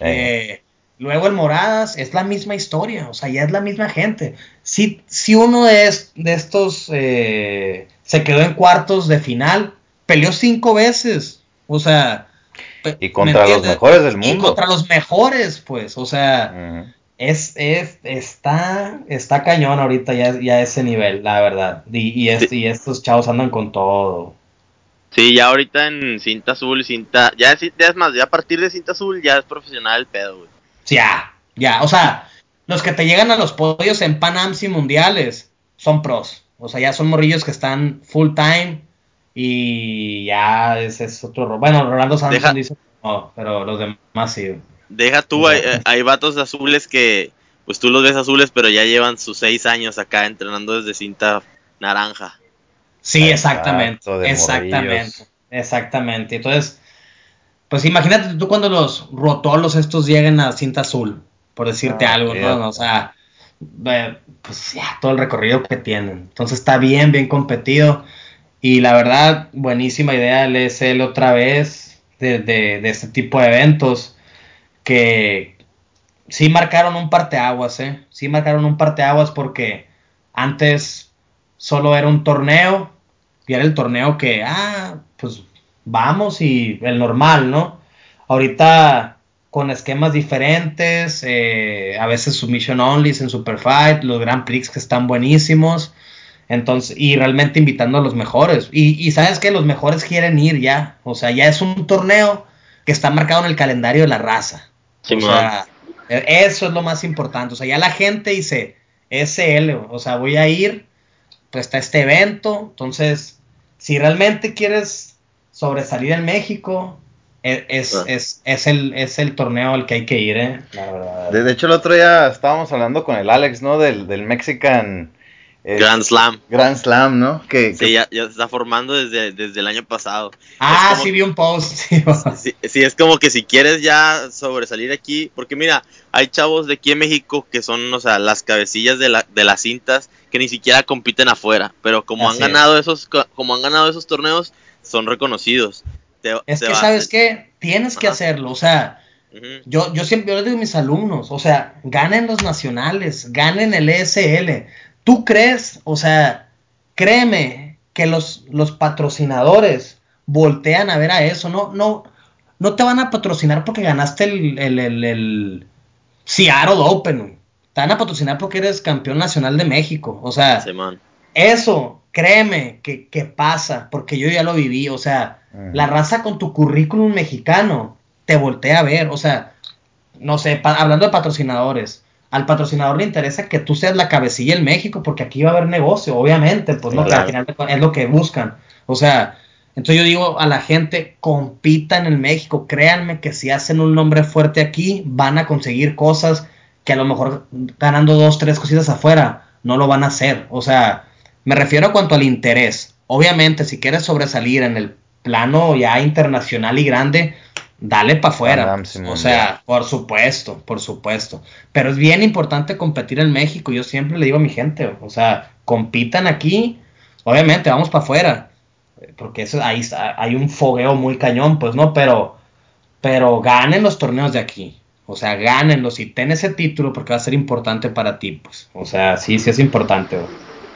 Speaker 1: Eh,
Speaker 3: Eh, luego el Moradas es la misma historia, o sea, ya es la misma gente. Si, si uno de, es- de estos eh, se quedó en cuartos de final, peleó cinco veces, o sea...
Speaker 1: y
Speaker 3: ¿me
Speaker 1: contra los mejores del
Speaker 3: Y
Speaker 1: mundo.
Speaker 3: contra los mejores, pues, o sea... Es, es, está, está cañón ahorita ya, ya ese nivel, la verdad. Y, y, es- y estos chavos andan con todo.
Speaker 2: Sí, ya ahorita en cinta azul cinta, ya es, ya es más, ya a partir de cinta azul ya es profesional el pedo, güey.
Speaker 3: Ya, ya, o sea, los que te llegan a los podios en Pan y mundiales son pros. O sea, ya son morrillos que están full time y ya ese es otro. ro- Bueno, Rolando Santos dice no, pero los demás sí.
Speaker 2: Deja tú, hay, hay vatos azules que, pues tú los ves azules, pero ya llevan sus seis años acá entrenando desde cinta naranja.
Speaker 3: Sí, exactamente. Exactamente.
Speaker 1: morrillos.
Speaker 3: Exactamente. Entonces, pues imagínate tú cuando los rotolos estos lleguen a cinta azul, por decirte
Speaker 1: Ah,
Speaker 3: algo. ¿no? O sea, pues ya todo el recorrido que tienen. Entonces está bien, bien competido. Y la verdad, buenísima idea el ESL otra vez de, de, de este tipo de eventos que sí marcaron un parteaguas, ¿eh? Sí marcaron un parteaguas porque antes solo era un torneo y era el torneo que, ah, pues vamos y el normal, ¿no? Ahorita con esquemas diferentes, eh, a veces submission only en Superfight, los Grand Prix que están buenísimos, entonces, y realmente invitando a los mejores. Y, y sabes que los mejores quieren ir ya, o sea, ya es un torneo que está marcado en el calendario de la raza.
Speaker 2: Sí,
Speaker 3: o sea, eso es lo más importante. O sea, ya la gente dice, SL, o sea, voy a ir, pues está este evento, entonces, si realmente quieres sobresalir en México, e, es,
Speaker 2: Ah.
Speaker 3: es, es, el, es el torneo al que hay que ir, ¿eh? La verdad.
Speaker 1: De, de hecho, el otro día estábamos hablando con el Alex, ¿no? Del, del Mexican eh,
Speaker 2: Grand Slam.
Speaker 1: Grand Slam, ¿no? Que,
Speaker 2: ya, ya se está formando desde, desde el año pasado.
Speaker 3: ah,
Speaker 2: como-
Speaker 3: sí vi un post. sí.
Speaker 2: Sí, sí, es como que si quieres ya sobresalir aquí, porque mira, hay chavos de aquí en México que son, o sea, las cabecillas de, la, de las cintas que ni siquiera compiten afuera, pero como
Speaker 3: Así
Speaker 2: han ganado esos, co- como han ganado esos torneos, son reconocidos. Te-
Speaker 3: Es
Speaker 2: te
Speaker 3: que,
Speaker 2: vas-
Speaker 3: ¿sabes qué? Tienes que hacerlo, o sea, yo, yo siempre yo les digo a mis alumnos, o sea, ganen los nacionales, ganen el ESL. ¿Tú crees, o sea, créeme que los, los patrocinadores voltean a ver a eso, no, no, no te van a patrocinar porque ganaste el, el, el, el Seattle Open, güey. te van a patrocinar porque eres campeón nacional de México, o sea, eso, créeme, que, que pasa, porque yo ya lo viví, o sea, la raza con tu currículum mexicano te voltea a ver, o sea, no sé, hablando de patrocinadores, al patrocinador le interesa que tú seas la cabecilla en México, porque aquí va a haber negocio, obviamente, pues no, que
Speaker 2: claro.
Speaker 3: al final es lo que buscan, o sea, entonces yo digo a la gente, compitan en México, créanme que si hacen un nombre fuerte aquí, van a conseguir cosas que a lo mejor ganando dos, tres cositas afuera, no lo van a hacer, o sea, me refiero a cuanto al interés. Obviamente, si quieres sobresalir en el plano ya internacional y grande, dale para afuera.
Speaker 1: Simón,
Speaker 3: o sea, por supuesto, por supuesto. Pero es bien importante competir en México. Yo siempre le digo a mi gente, o sea, compitan aquí. Obviamente, vamos para afuera. Porque eso, ahí está- hay un fogueo muy cañón, pues no, pero, pero ganen los torneos de aquí. O sea, gánenlos y ten ese título porque va a ser importante para ti, pues. O sea, sí, sí es importante.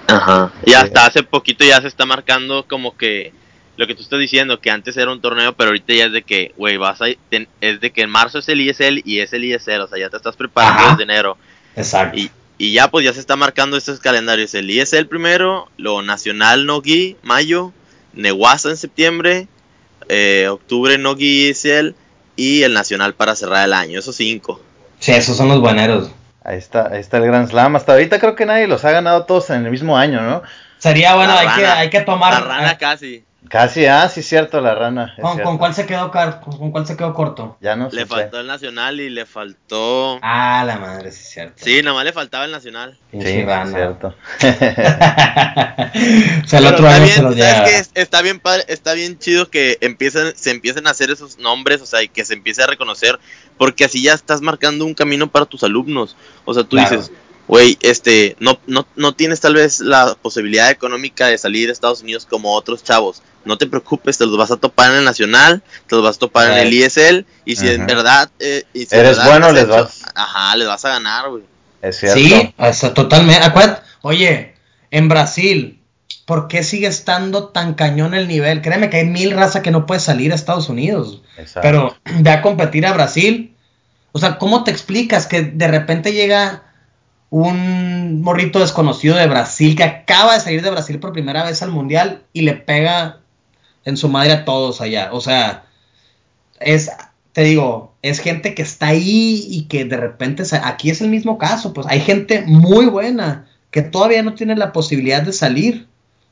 Speaker 2: Ajá. Y
Speaker 1: Sí.
Speaker 2: hasta hace poquito ya se está marcando como que lo que tú estás diciendo, que antes era un torneo, pero ahorita ya es de que, güey, vas a, ten- es de que en marzo es el ISL y es el ISL, o sea, ya te estás preparando
Speaker 3: Ajá.
Speaker 2: desde enero.
Speaker 3: Exacto.
Speaker 2: Y, y ya pues ya se está marcando estos calendarios, el ISL primero, lo Nacional Nogi, mayo, Neguasa en septiembre, eh, octubre Nogi ISL y el Nacional para cerrar el año, esos cinco.
Speaker 3: Sí, esos son los bueneros.
Speaker 1: ahí está, ahí está el Grand Slam. Hasta ahorita creo que nadie los ha ganado todos en el mismo año, ¿no?
Speaker 3: Sería bueno,
Speaker 2: La
Speaker 3: hay que, hay que tomar.
Speaker 2: La rana casi.
Speaker 1: Casi, ah, sí, cierto, la rana. es
Speaker 3: ¿con,
Speaker 1: cierto.
Speaker 3: con cuál se quedó car- con, con cuál se quedó corto?
Speaker 1: Ya no
Speaker 2: Le
Speaker 1: sé.
Speaker 2: faltó el Nacional y le faltó...
Speaker 3: Ah, la madre, sí es cierto.
Speaker 2: Sí, nomás le faltaba el Nacional.
Speaker 1: Sí,
Speaker 3: rana.
Speaker 1: cierto.
Speaker 3: o sea, el
Speaker 2: Pero
Speaker 3: otro
Speaker 2: está
Speaker 3: año
Speaker 2: bien,
Speaker 3: se lo
Speaker 2: ¿sabes
Speaker 3: lleva.
Speaker 2: qué? Es- Está bien padre, está bien chido que empiecen, se empiecen a hacer esos nombres, o sea, y que se empiece a reconocer, porque así ya estás marcando un camino para tus alumnos. O sea, tú
Speaker 3: Claro.
Speaker 2: dices, güey, este, no, no, no tienes tal vez la posibilidad económica de salir a Estados Unidos como otros chavos. No te preocupes, te los vas a topar en el Nacional, te los vas a topar en el. ISL, y si en verdad... eh, y si en
Speaker 1: Eres
Speaker 2: verdad
Speaker 1: bueno,
Speaker 2: has
Speaker 1: les
Speaker 2: hecho-
Speaker 1: vas-
Speaker 2: Ajá, les vas a ganar, güey.
Speaker 1: Es cierto.
Speaker 3: Sí, sea, totalmente. Acuérdate, oye, en Brasil, ¿por qué sigue estando tan cañón el nivel? Créeme que hay mil razas que no puede salir a Estados Unidos.
Speaker 1: Exacto.
Speaker 3: Pero de a competir a Brasil, o sea, ¿cómo te explicas que de repente llega un morrito desconocido de Brasil que acaba de salir de Brasil por primera vez al mundial y le pega en su madre a todos allá? O sea, es, te digo, es gente que está ahí y que de repente, aquí es el mismo caso, pues hay gente muy buena que todavía no tiene la posibilidad de salir.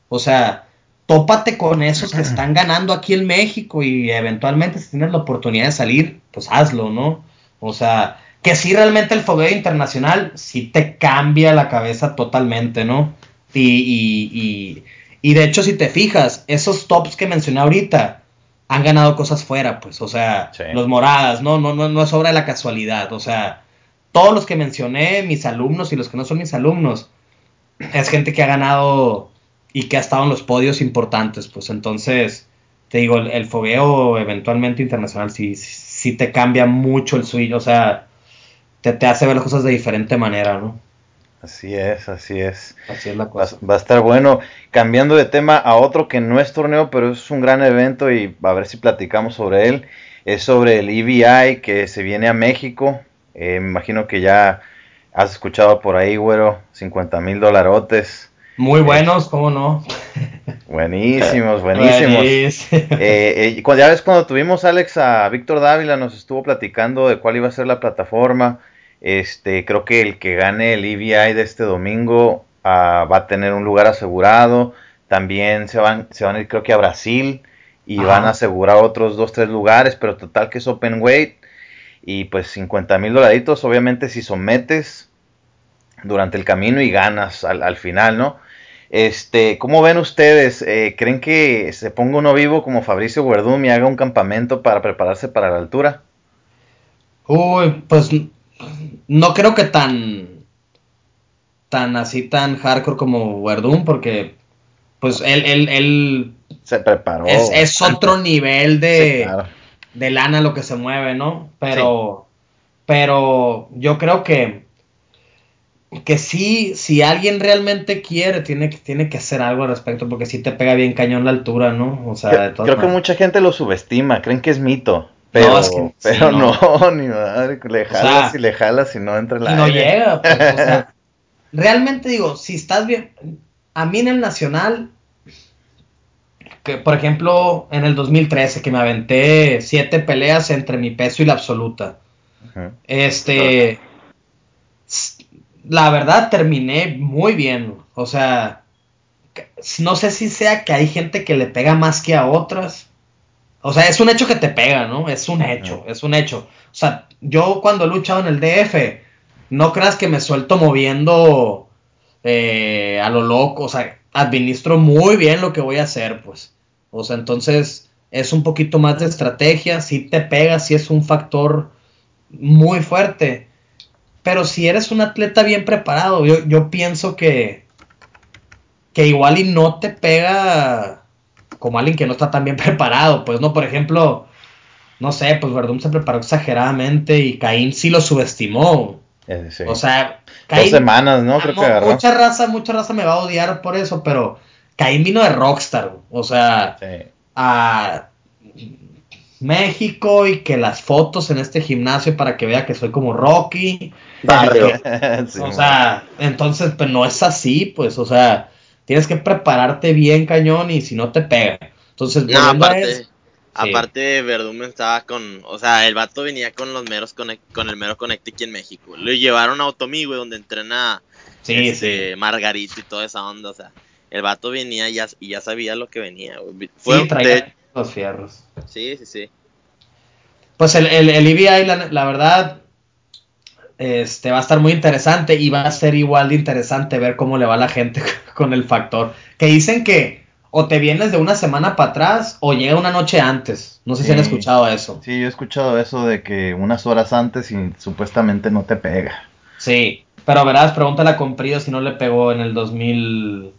Speaker 3: O sea, tópate con esos que están ganando aquí en México y eventualmente si tienes la oportunidad de salir, pues hazlo, ¿no? O sea, que sí realmente el fogueo internacional sí te cambia la cabeza totalmente, ¿no? Y, y, y, y de hecho, si te fijas, esos tops que mencioné ahorita han ganado cosas fuera, pues, o sea,
Speaker 1: Sí.
Speaker 3: los moradas, ¿no? No, no, no es obra de la casualidad, o sea, todos los que mencioné, mis alumnos y los que no son mis alumnos, es gente que ha ganado y que ha estado en los podios importantes, pues entonces, te digo, el, el fogueo eventualmente internacional sí, sí te cambia mucho el switch, o sea, te, te hace ver las cosas de diferente manera, ¿no?
Speaker 1: Así es, así es.
Speaker 3: Así es la cosa.
Speaker 1: va a estar bueno. Cambiando de tema a otro que no es torneo, pero es un gran evento y a ver si platicamos sobre él. Es sobre el EBI que se viene a México. Eh, me imagino que ya has escuchado por ahí, güero. 50 mil dolarotes.
Speaker 3: Muy buenos, ¿cómo no?
Speaker 1: Buenísimos, buenísimos.
Speaker 3: Buenísimo.
Speaker 1: Eh, eh, ya ves cuando tuvimos Alex a Víctor Dávila nos estuvo platicando de cuál iba a ser la plataforma Este, creo que el que gane el EBI de este domingo ah, va a tener un lugar asegurado. También se van, se van a ir creo que a Brasil y
Speaker 3: Ajá.
Speaker 1: van a asegurar otros dos, tres lugares, pero total que es open weight. Y pues 50 mil dolaritos, obviamente si sometes durante el camino y ganas al, al final, ¿no? Este, ¿cómo ven ustedes? Eh, ¿Creen que se ponga uno vivo como Fabricio Verdum y haga un campamento para prepararse para la altura?
Speaker 3: Uy, pues no creo que tan tan así tan hardcore como Verdun porque pues él él, él
Speaker 1: Se preparó.
Speaker 3: es, otro nivel
Speaker 1: Sí,
Speaker 3: de,
Speaker 1: claro.
Speaker 3: de lana lo que se mueve, ¿no? Pero pero yo creo que que sí, si alguien realmente quiere, tiene que, tiene que hacer algo al respecto, porque sí te pega bien cañón la altura, ¿no? O sea, de
Speaker 1: Creo,
Speaker 3: todas
Speaker 1: creo que mucha gente lo subestima, creen que es mito. Pero,
Speaker 3: es que sí,
Speaker 1: pero
Speaker 3: no.
Speaker 1: no. ni madre, le jalas y le jalas y no entra
Speaker 3: Y no
Speaker 1: aire.
Speaker 3: llega, pues, o sea, realmente digo, si estás bien, a mí en el Nacional, que por ejemplo en el 2013 que me aventé siete peleas entre mi peso y la absoluta, este, la verdad terminé muy bien, o sea, no sé si sea que hay gente que le pega más que a otras. O sea, es un hecho que te pega, ¿no? Es un hecho, es un hecho. O sea, yo cuando he luchado en el DF, no creas que me suelto moviendo eh, a lo loco. O sea, administro muy bien lo que voy a hacer, pues. O sea, entonces es un poquito más de estrategia. Si te pega, si es un factor muy fuerte. Pero si eres un atleta bien preparado, yo, yo pienso que, que igual y no te pega como alguien que no está tan bien preparado. Pues no, por ejemplo, no sé, pues Verdum se preparó exageradamente y Caín sí lo subestimó.
Speaker 1: Eh, sí.
Speaker 3: O sea,
Speaker 1: Dos
Speaker 3: Caín,
Speaker 1: semanas, ¿no? Creo que agarró.
Speaker 3: mucha raza, mucha raza me va a odiar por eso, pero Caín vino de Rockstar. O sea,
Speaker 1: Sí.
Speaker 3: a México y que las fotos en este gimnasio para que vea que soy como Rocky.
Speaker 2: Barrio.
Speaker 1: Sí,
Speaker 3: o sea, entonces, pues no es así, pues, o sea, tienes que prepararte bien cañón y si no te pega. Entonces,
Speaker 4: No,
Speaker 3: volviendo a
Speaker 4: aparte,
Speaker 3: sí.
Speaker 4: aparte Verdum estaba con, o sea, el vato venía con los meros con el mero conecte aquí en México. Lo llevaron a Otomí, güey, donde entrena
Speaker 3: Sí,
Speaker 4: este,
Speaker 3: sí.
Speaker 4: Margarito y toda esa onda, o sea, el vato venía y ya, y ya sabía lo que venía, güey. Fue,
Speaker 3: Sí, traía
Speaker 4: de-
Speaker 3: los fierros.
Speaker 4: sí, sí, sí.
Speaker 3: Pues el, el, el EBI, la, la verdad, este, va a estar muy interesante y va a ser igual de interesante ver cómo le va a la gente con el factor. Que dicen que o te vienes de una semana para atrás o llega una noche antes. No sé si han escuchado eso.
Speaker 1: Sí, yo he escuchado eso de que unas horas antes y supuestamente no te pega.
Speaker 3: Sí, pero verás, pregúntale a Comprido si no le pegó en el 2000,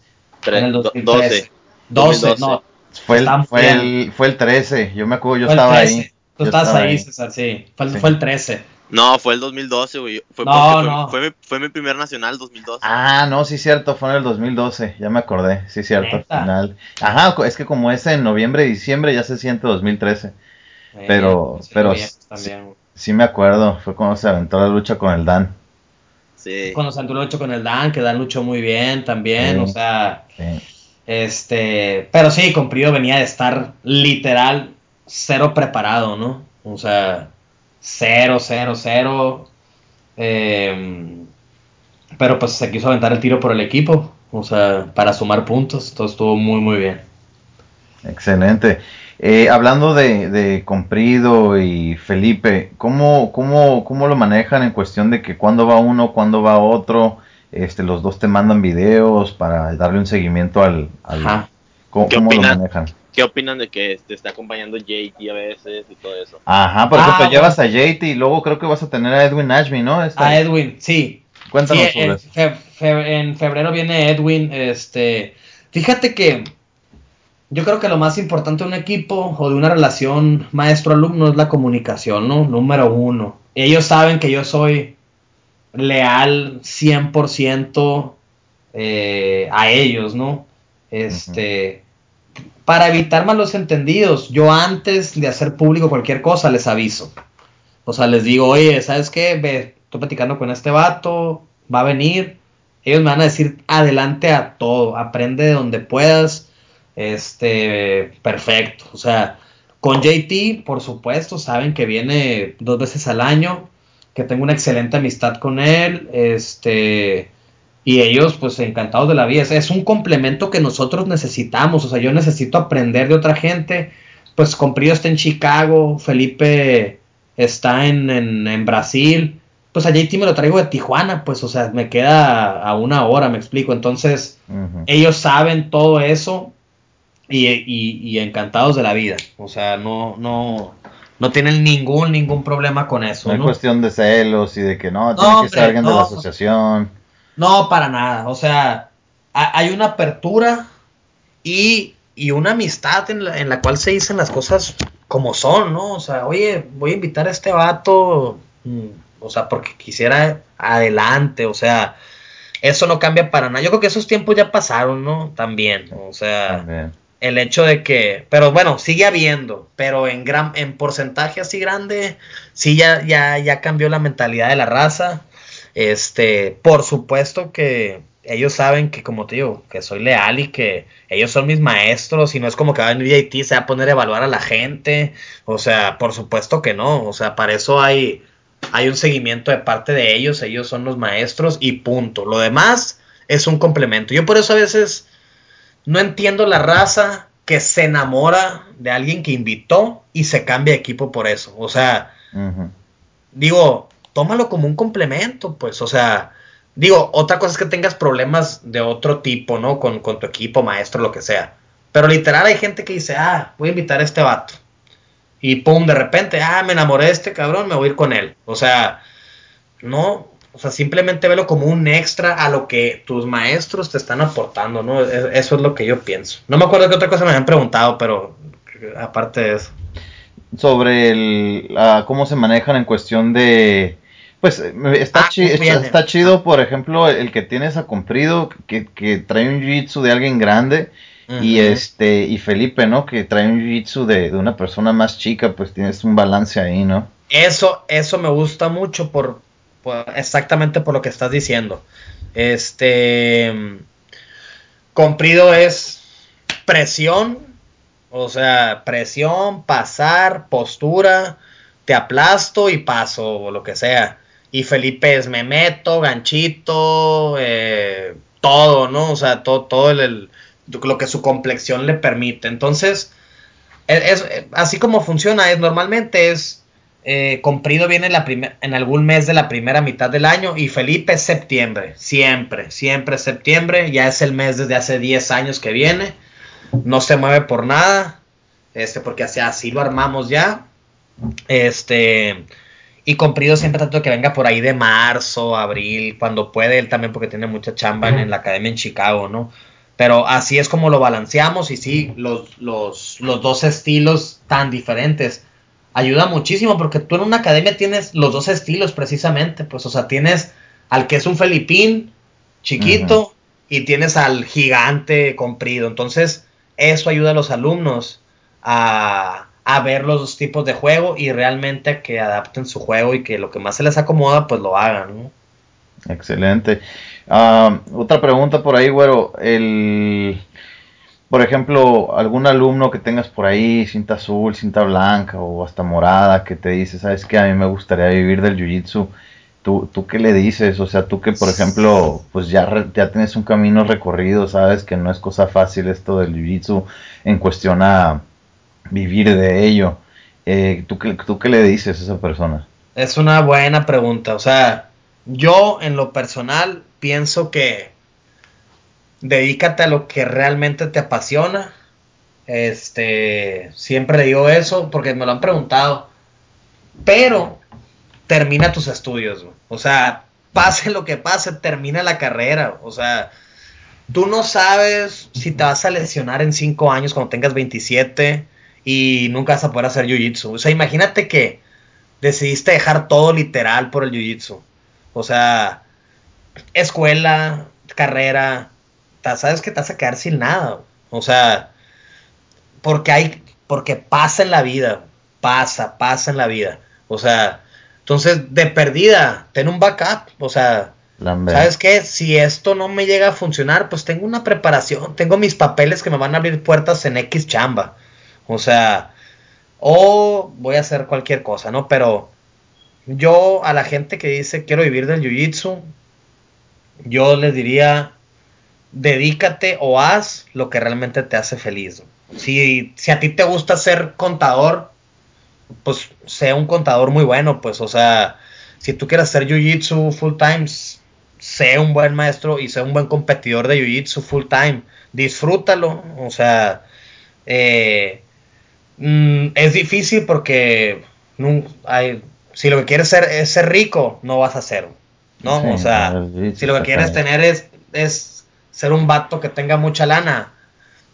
Speaker 4: Tre-
Speaker 3: en el
Speaker 4: do-
Speaker 3: 2013.
Speaker 4: 12.
Speaker 3: 12, no,
Speaker 1: Fue el, fue, el, fue el 13, yo me acuerdo, yo
Speaker 3: fue
Speaker 1: estaba
Speaker 3: 13.
Speaker 1: ahí.
Speaker 3: Tú
Speaker 1: Yo
Speaker 3: estabas
Speaker 1: estaba
Speaker 3: ahí,
Speaker 1: ahí.
Speaker 3: César, sí. Fue, el-
Speaker 1: Sí.
Speaker 3: fue el 13.
Speaker 4: No, fue el 2012, güey. Fue,
Speaker 3: No,
Speaker 4: porque fue,
Speaker 3: no.
Speaker 4: Fue, mi, fue mi primer nacional 2012.
Speaker 1: Ah, no, sí, cierto, fue en el 2012, ya me acordé, sí, cierto, final. Ajá, es que como es en noviembre y diciembre ya se siente 2013.
Speaker 3: Eh,
Speaker 1: Pero-
Speaker 3: sí,
Speaker 1: pero sí-
Speaker 3: también, güey.
Speaker 1: Sí me acuerdo, fue cuando se aventó la lucha con el Dan.
Speaker 4: Sí.
Speaker 3: Cuando Santo lo hecho con el Dan, que Dan luchó muy bien también,
Speaker 1: Sí.
Speaker 3: o sea,
Speaker 1: Sí.
Speaker 3: este, pero sí, con Prido venía de estar literal cero preparado, ¿no? O sea, cero, cero, cero. eh, pero pues se quiso aventar el tiro por el equipo, o sea, para sumar puntos, todo estuvo muy, muy bien.
Speaker 1: Excelente. Eh, hablando de, de Comprido y Felipe, ¿cómo, cómo, ¿cómo lo manejan en cuestión de que cuándo va uno, cuándo va otro? Este, los dos te mandan videos para darle un seguimiento al... ¿Cómo,
Speaker 4: ¿Qué
Speaker 1: cómo lo manejan?
Speaker 4: ¿Qué opinan de que te está acompañando JT a veces y todo eso?
Speaker 1: Ajá, por
Speaker 3: Ah,
Speaker 1: ejemplo,
Speaker 3: bueno.
Speaker 1: llevas a JT y luego creo que vas a tener a Edwin Ashby, ¿no? Esta-
Speaker 3: A Edwin, sí.
Speaker 1: Cuéntanos
Speaker 3: Sí,
Speaker 1: sobre
Speaker 3: en,
Speaker 1: eso.
Speaker 3: fe- fe- en febrero viene Edwin. Este, fíjate que yo creo que lo más importante de un equipo o de una relación maestro-alumno es la comunicación, ¿no? Número uno. Ellos saben que yo soy leal 100% eh, a ellos, ¿no? Este, para evitar malos entendidos, yo antes de hacer público cualquier cosa les aviso. O sea, les digo, oye, ¿sabes qué? Ve, estoy platicando con este vato, va a venir. Ellos me van a decir adelante a todo, aprende de donde puedas. Este, perfecto. O sea, con JT, por supuesto, saben que viene dos veces al año, que tengo una excelente amistad con él, este, y ellos pues encantados de la vida. Es, un complemento que nosotros necesitamos, o sea, yo necesito aprender de otra gente, pues Comprido está en Chicago, Felipe está en, en, Brasil, pues a JT me lo traigo de Tijuana, pues, o sea, me queda a una hora, me explico. Entonces, ellos saben todo eso y, y, encantados de la vida. O sea, no, no, no tienen ningún, ningún problema con eso.
Speaker 1: No hay cuestión de celos y de que no, tiene que ser alguien de la asociación.
Speaker 3: No, para nada. O sea, hay una apertura y, y una amistad en la, en la, cual se dicen las cosas como son, ¿no? O sea, oye, voy a invitar a este vato, mm, o sea, porque quisiera adelante, o sea, eso no cambia para nada. Yo creo que esos tiempos ya pasaron, ¿no? También, o sea, el hecho de que, pero bueno, sigue habiendo, pero en gran, en porcentaje así grande, sí ya, ya, ya cambió la mentalidad de la raza. Este, por supuesto que ellos saben que, como te digo, que soy leal y que ellos son mis maestros y no es como que va a venir se va a poner a evaluar a la gente. O sea, por supuesto que no. O sea, para eso hay, hay un seguimiento de parte de ellos. Ellos son los maestros y punto. Lo demás es un complemento. Yo por eso a veces no entiendo la raza que se enamora de alguien que invitó y se cambia de equipo por eso. O sea, digo, tómalo como un complemento, pues, o sea, digo, otra cosa es que tengas problemas de otro tipo, ¿no? Con, tu equipo, maestro, lo que sea. Pero literal hay gente que dice, ah, voy a invitar a este vato. Y pum, de repente, ah, me enamoré de este cabrón, me voy a ir con él. O sea, no, o sea, simplemente velo como un extra a lo que tus maestros te están aportando, ¿no? Eso es lo que yo pienso. No me acuerdo qué otra cosa me habían preguntado, pero aparte de eso.
Speaker 1: Sobre el, cómo se manejan en cuestión de... Pues está, ah, está, chido, por ejemplo, el que tienes a Comprido, que, que trae un jiu-jitsu de alguien grande, y este y Felipe, ¿no? Que trae un jiu-jitsu de, de, una persona más chica, pues tienes un balance ahí, ¿no?
Speaker 3: Eso, eso me gusta mucho por, exactamente por lo que estás diciendo. Este, comprido es presión, o sea, presión, pasar, postura, te aplasto y paso, o lo que sea. Y Felipe es me meto, ganchito, eh, todo, ¿no? O sea, todo, todo el, lo que su complexión le permite. Entonces, es, así como funciona, es normalmente es eh, Comprido viene en algún mes de la primera mitad del año y Felipe es septiembre, siempre, siempre septiembre, ya es el mes desde hace 10 años que viene, no se mueve por nada, este, porque así, así lo armamos ya, este, y Comprido siempre tanto que venga por ahí de marzo, abril, cuando puede, él también porque tiene mucha chamba en, la academia en Chicago, ¿no? Pero así es como lo balanceamos y sí, los, los, los dos estilos tan diferentes ayuda muchísimo porque tú en una academia tienes los dos estilos precisamente, pues, o sea, tienes al que es un felipín chiquito y tienes al gigante comprido. Entonces, eso ayuda a los alumnos a, ver los tipos de juego y realmente que adapten su juego y que lo que más se les acomoda, pues lo hagan,
Speaker 1: Excelente. Ah, otra pregunta por ahí, güero. El, por ejemplo, algún alumno que tengas por ahí, cinta azul, cinta blanca o hasta morada, que te dice, sabes que a mí me gustaría vivir del jiu-jitsu, ¿tú, ¿tú qué le dices? O sea, tú que, por ejemplo, pues ya, ya tienes un camino recorrido, sabes que no es cosa fácil esto del jiu-jitsu en cuestión a vivir de ello. Eh, ¿tú, qué, ¿Tú qué le dices a esa persona?
Speaker 3: Es una buena pregunta. O sea, yo en lo personal pienso que dedícate a lo que realmente te apasiona. Este, siempre digo eso porque me lo han preguntado. Pero termina tus estudios, o sea, pase lo que pase, termina la carrera, o sea, tú no sabes si te vas a lesionar en 5 años cuando tengas 27 y nunca vas a poder hacer jiu-jitsu. O sea, imagínate que decidiste dejar todo literal por el jiu-jitsu. O sea, escuela, carrera, sabes que te vas a quedar sin nada. O sea, porque hay, porque pasa en la vida, pasa, pasa en la vida. O sea, entonces de perdida, ten un backup. O sea, ¿sabes qué? Si esto no me llega a funcionar, pues tengo una preparación, tengo mis papeles que me van a abrir puertas en X chamba. O sea, o voy a hacer cualquier cosa, ¿no? Pero yo a la gente que dice quiero vivir del jiu-jitsu, yo les diría, dedícate o haz lo que realmente te hace feliz. Si, si a ti te gusta ser contador, pues sea un contador muy bueno, pues, o sea, si tú quieres hacer jiu-jitsu full time, sé un buen maestro y sé un buen competidor de jiu-jitsu full time. Disfrútalo, o sea, eh, mm, es difícil porque no, hay, si lo que quieres ser, es ser rico, no vas a hacerlo. ¿no? o sea, si lo que quieres tener es, es ser un vato que tenga mucha lana,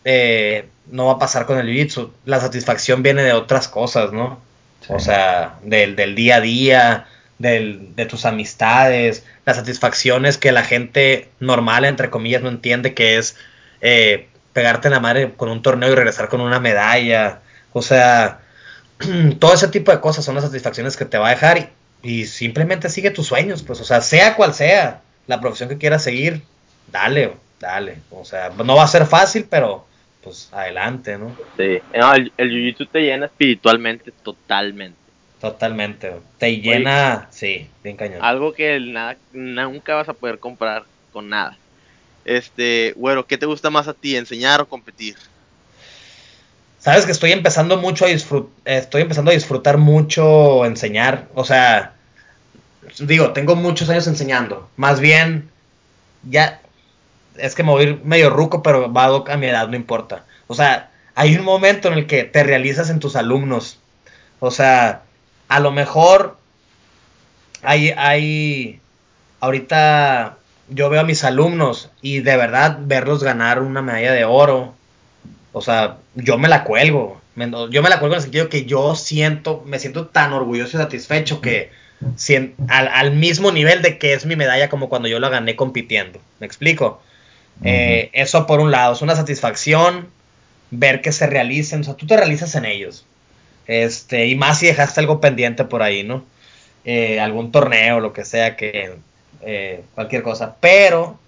Speaker 3: eh, no va a pasar con el jiu-jitsu. La satisfacción viene de otras cosas, ¿no? O sea, del, del, día a día, del, de tus amistades, las satisfacciones que la gente normal, entre comillas, no entiende que es eh, pegarte en la madre con un torneo y regresar con una medalla. O sea, todo ese tipo de cosas son las satisfacciones que te va a dejar y, simplemente sigue tus sueños, pues, o sea, sea cual sea la profesión que quieras seguir, dale, dale. O sea, no va a ser fácil, pero pues adelante, ¿no?
Speaker 2: Sí, el, el jiu-jitsu te llena espiritualmente totalmente.
Speaker 3: Totalmente, te llena, sí, bien cañón.
Speaker 2: Algo que nada, nunca vas a poder comprar con nada. Este, bueno, ¿qué te gusta más a ti, enseñar o competir?
Speaker 3: Sabes que estoy empezando mucho a disfrutar, estoy empezando a disfrutar mucho enseñar, o sea, digo, tengo muchos años enseñando, más bien, ya, es que me voy medio ruco, pero va a mi edad, no importa. O sea, hay un momento en el que te realizas en tus alumnos, o sea, a lo mejor hay, hay, ahorita yo veo a mis alumnos y de verdad verlos ganar una medalla de oro, o sea, yo me la cuelgo, yo me la cuelgo en el sentido que yo siento, me siento tan orgulloso y satisfecho que al, mismo nivel de que es mi medalla como cuando yo la gané compitiendo, ¿me explico? Eh, eso por un lado, es una satisfacción ver que se realicen, o sea, tú te realizas en ellos. Este, y más si dejaste algo pendiente por ahí, ¿no? Eh, algún torneo, lo que sea, que eh, cualquier cosa. Pero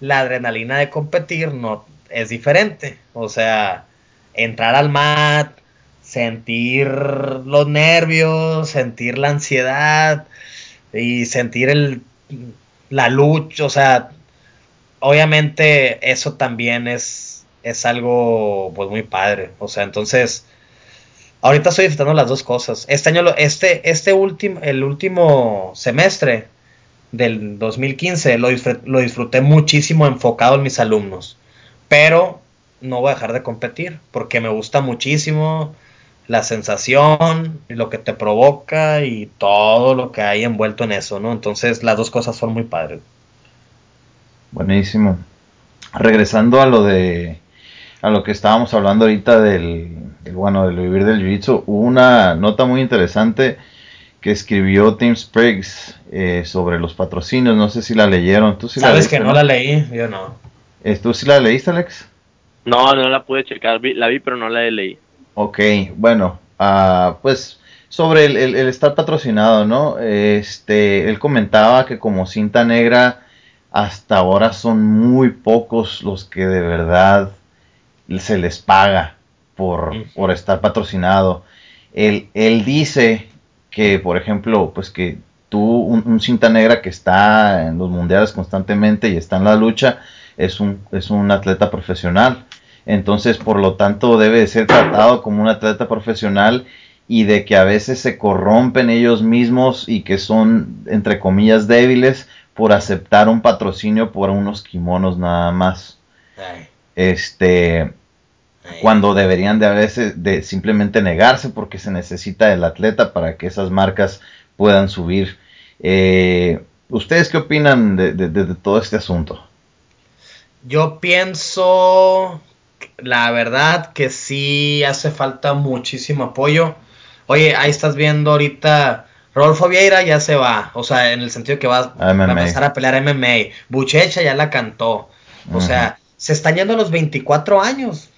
Speaker 3: la adrenalina de competir no es diferente. O sea, entrar al mat, sentir los nervios, sentir la ansiedad y sentir el, la lucha, o sea, obviamente eso también es, es algo pues muy padre. O sea, entonces ahorita estoy disfrutando las dos cosas. Este año, este, este último, el último semestre del 2015 lo disfruté, lo disfruté muchísimo enfocado en mis alumnos. Pero no voy a dejar de competir porque me gusta muchísimo la sensación, lo que te provoca y todo lo que hay envuelto en eso, ¿no? Entonces las dos cosas son muy padres.
Speaker 1: Buenísimo. Regresando a lo de a lo que estábamos hablando ahorita del, bueno, del vivir del jiu-jitsu, hubo una nota muy interesante que escribió Tim Spriggs eh, sobre los patrocinios, no sé si la leyeron, ¿tú sí
Speaker 3: Sabes que no, la leí, yo no.
Speaker 1: Eh, ¿Tú sí la leíste, Alex?
Speaker 2: No, no la pude checar, la vi pero no la leí.
Speaker 1: Ok, bueno, uh, pues sobre el, el, estar patrocinado, ¿no? Este, él comentaba que como cinta negra hasta ahora son muy pocos los que de verdad se les paga por, por estar patrocinado. Él, él, dice que, por ejemplo, pues que tú, un, cinta negra que está en los mundiales constantemente y está en la lucha, es un, es un atleta profesional. Entonces, por lo tanto, debe de ser tratado como un atleta profesional y de que a veces se corrompen ellos mismos y que son, entre comillas, débiles por aceptar un patrocinio por unos kimonos nada más. Este, cuando deberían de a veces de simplemente negarse porque se necesita el atleta para que esas marcas puedan subir. Eh, ¿Ustedes qué opinan de, todo este asunto?
Speaker 3: Yo pienso, la verdad, que sí hace falta muchísimo apoyo. Oye, ahí estás viendo ahorita, Rodolfo Vieira ya se va, o sea, en el sentido que va, a empezar a pelear MMA. Buchecha ya la cantó, o sea, se están yendo a los 24 años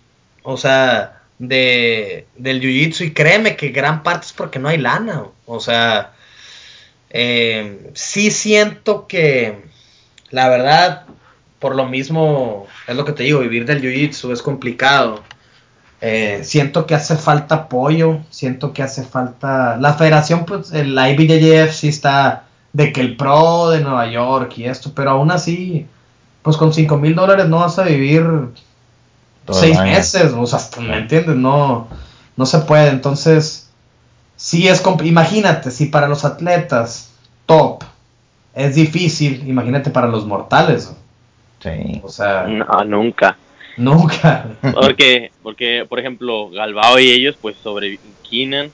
Speaker 3: o sea, de, del jiu-jitsu y créeme que gran parte es porque no hay lana, o sea, eh, sí siento que la verdad, por lo mismo, es lo que te digo, vivir del jiu-jitsu es complicado. Eh, siento que hace falta apoyo, siento que hace falta... La federación, pues, el IBJJF sí está de que el pro de Nueva York y esto, pero aún así, pues con 5 mil dólares no vas a vivir seis meses, o sea, ¿me entiendes? No, no se puede, entonces, sí es, imagínate, si para los atletas top es difícil, imagínate para los mortales.
Speaker 1: Sí.
Speaker 3: O sea,
Speaker 2: no, nunca.
Speaker 3: Nunca.
Speaker 2: Porque, porque, por ejemplo, Galbao y ellos, pues, sobre Keenan,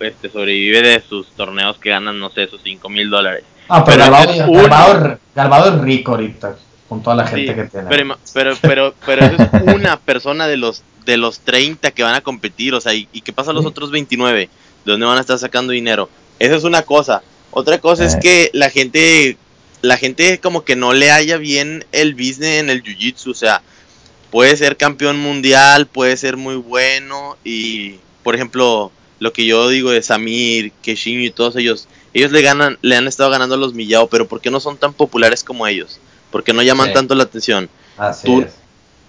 Speaker 2: este, sobrevive de sus torneos que ganan, no sé, esos 5 mil dólares.
Speaker 3: Ah, pero, Galbao, Galbao, es rico ahorita, con toda la gente que tiene.
Speaker 4: Pero, pero, pero, pero eso es una persona de los, de los 30 que van a competir, o sea, ¿y, qué pasa a los otros 29? ¿De dónde van a estar sacando dinero? Esa es una cosa. Otra cosa es eh. que la gente, la gente como que no le haya bien el business en el jiu-jitsu, o sea, puede ser campeón mundial, puede ser muy bueno y, por ejemplo, lo que yo digo de Samir, Keshin y todos ellos, ellos le ganan, le han estado ganando a los Millao, pero ¿por qué no son tan populares como ellos? ¿Por qué no llaman tanto la atención?
Speaker 3: Así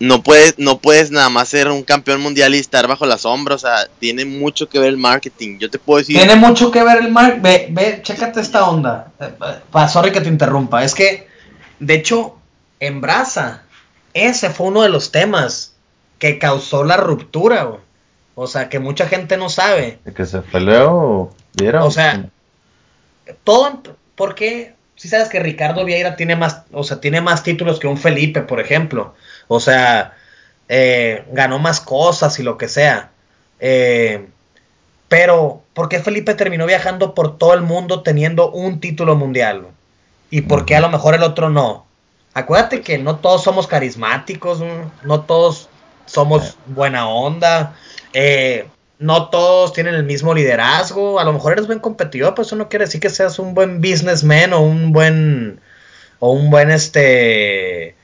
Speaker 4: no puedes, no puedes nada más ser un campeón mundial y estar bajo la sombra, o sea, tiene mucho que ver el marketing. Yo te puedo decir.
Speaker 3: Tiene mucho que ver el marketing. Ve, ve, chécate esta onda. Eh, sorry que te interrumpa. Es que, de hecho, en Brasa, ese fue uno de los temas que causó la ruptura, O sea, que mucha gente no sabe.
Speaker 1: ¿De que se peleó
Speaker 3: o sea, todo, ¿por qué? Si sabes que Ricardo Vieira tiene más, o sea, tiene más títulos que un Felipe, por ejemplo. O sea, eh, ganó más cosas y lo que sea. Eh, pero, ¿por qué Felipe terminó viajando por todo el mundo teniendo un título mundial? ¿Y por qué a lo mejor el otro no? Acuérdate que no todos somos carismáticos, no todos somos buena onda, eh, no todos tienen el mismo liderazgo. A lo mejor eres buen competidor, pero eso no quiere decir que seas un buen businessman o un buen o un buen este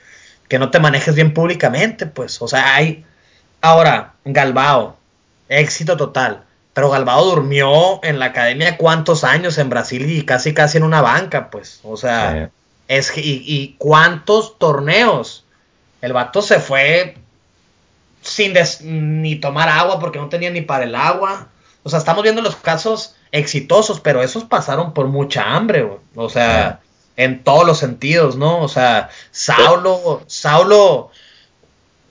Speaker 3: que no te manejes bien públicamente, pues, o sea, hay ahora Galbao, éxito total, pero Galbao durmió en la academia cuántos años en Brasil y casi casi en una banca, pues, o sea, es y, y, cuántos torneos. El vato se fue sin ni tomar agua porque no tenía ni para el agua. O sea, estamos viendo los casos exitosos, pero esos pasaron por mucha hambre, o sea, en todos los sentidos, ¿no? O sea, Saulo, Saulo,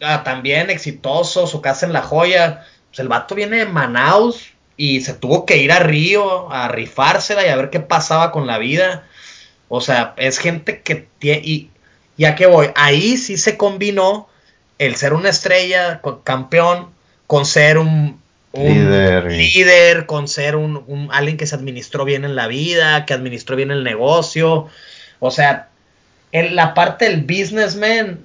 Speaker 3: ah, también exitoso, su casa en La Joya. Pues el vato viene de Manaus y se tuvo que ir a Río a rifársela y a ver qué pasaba con la vida. O sea, es gente que tiene. Y ya que voy, ahí sí se combinó el ser una estrella, campeón, con ser un, líder, con ser un, alguien que se administró bien en la vida, que administró bien el negocio, o sea, en la parte del businessman,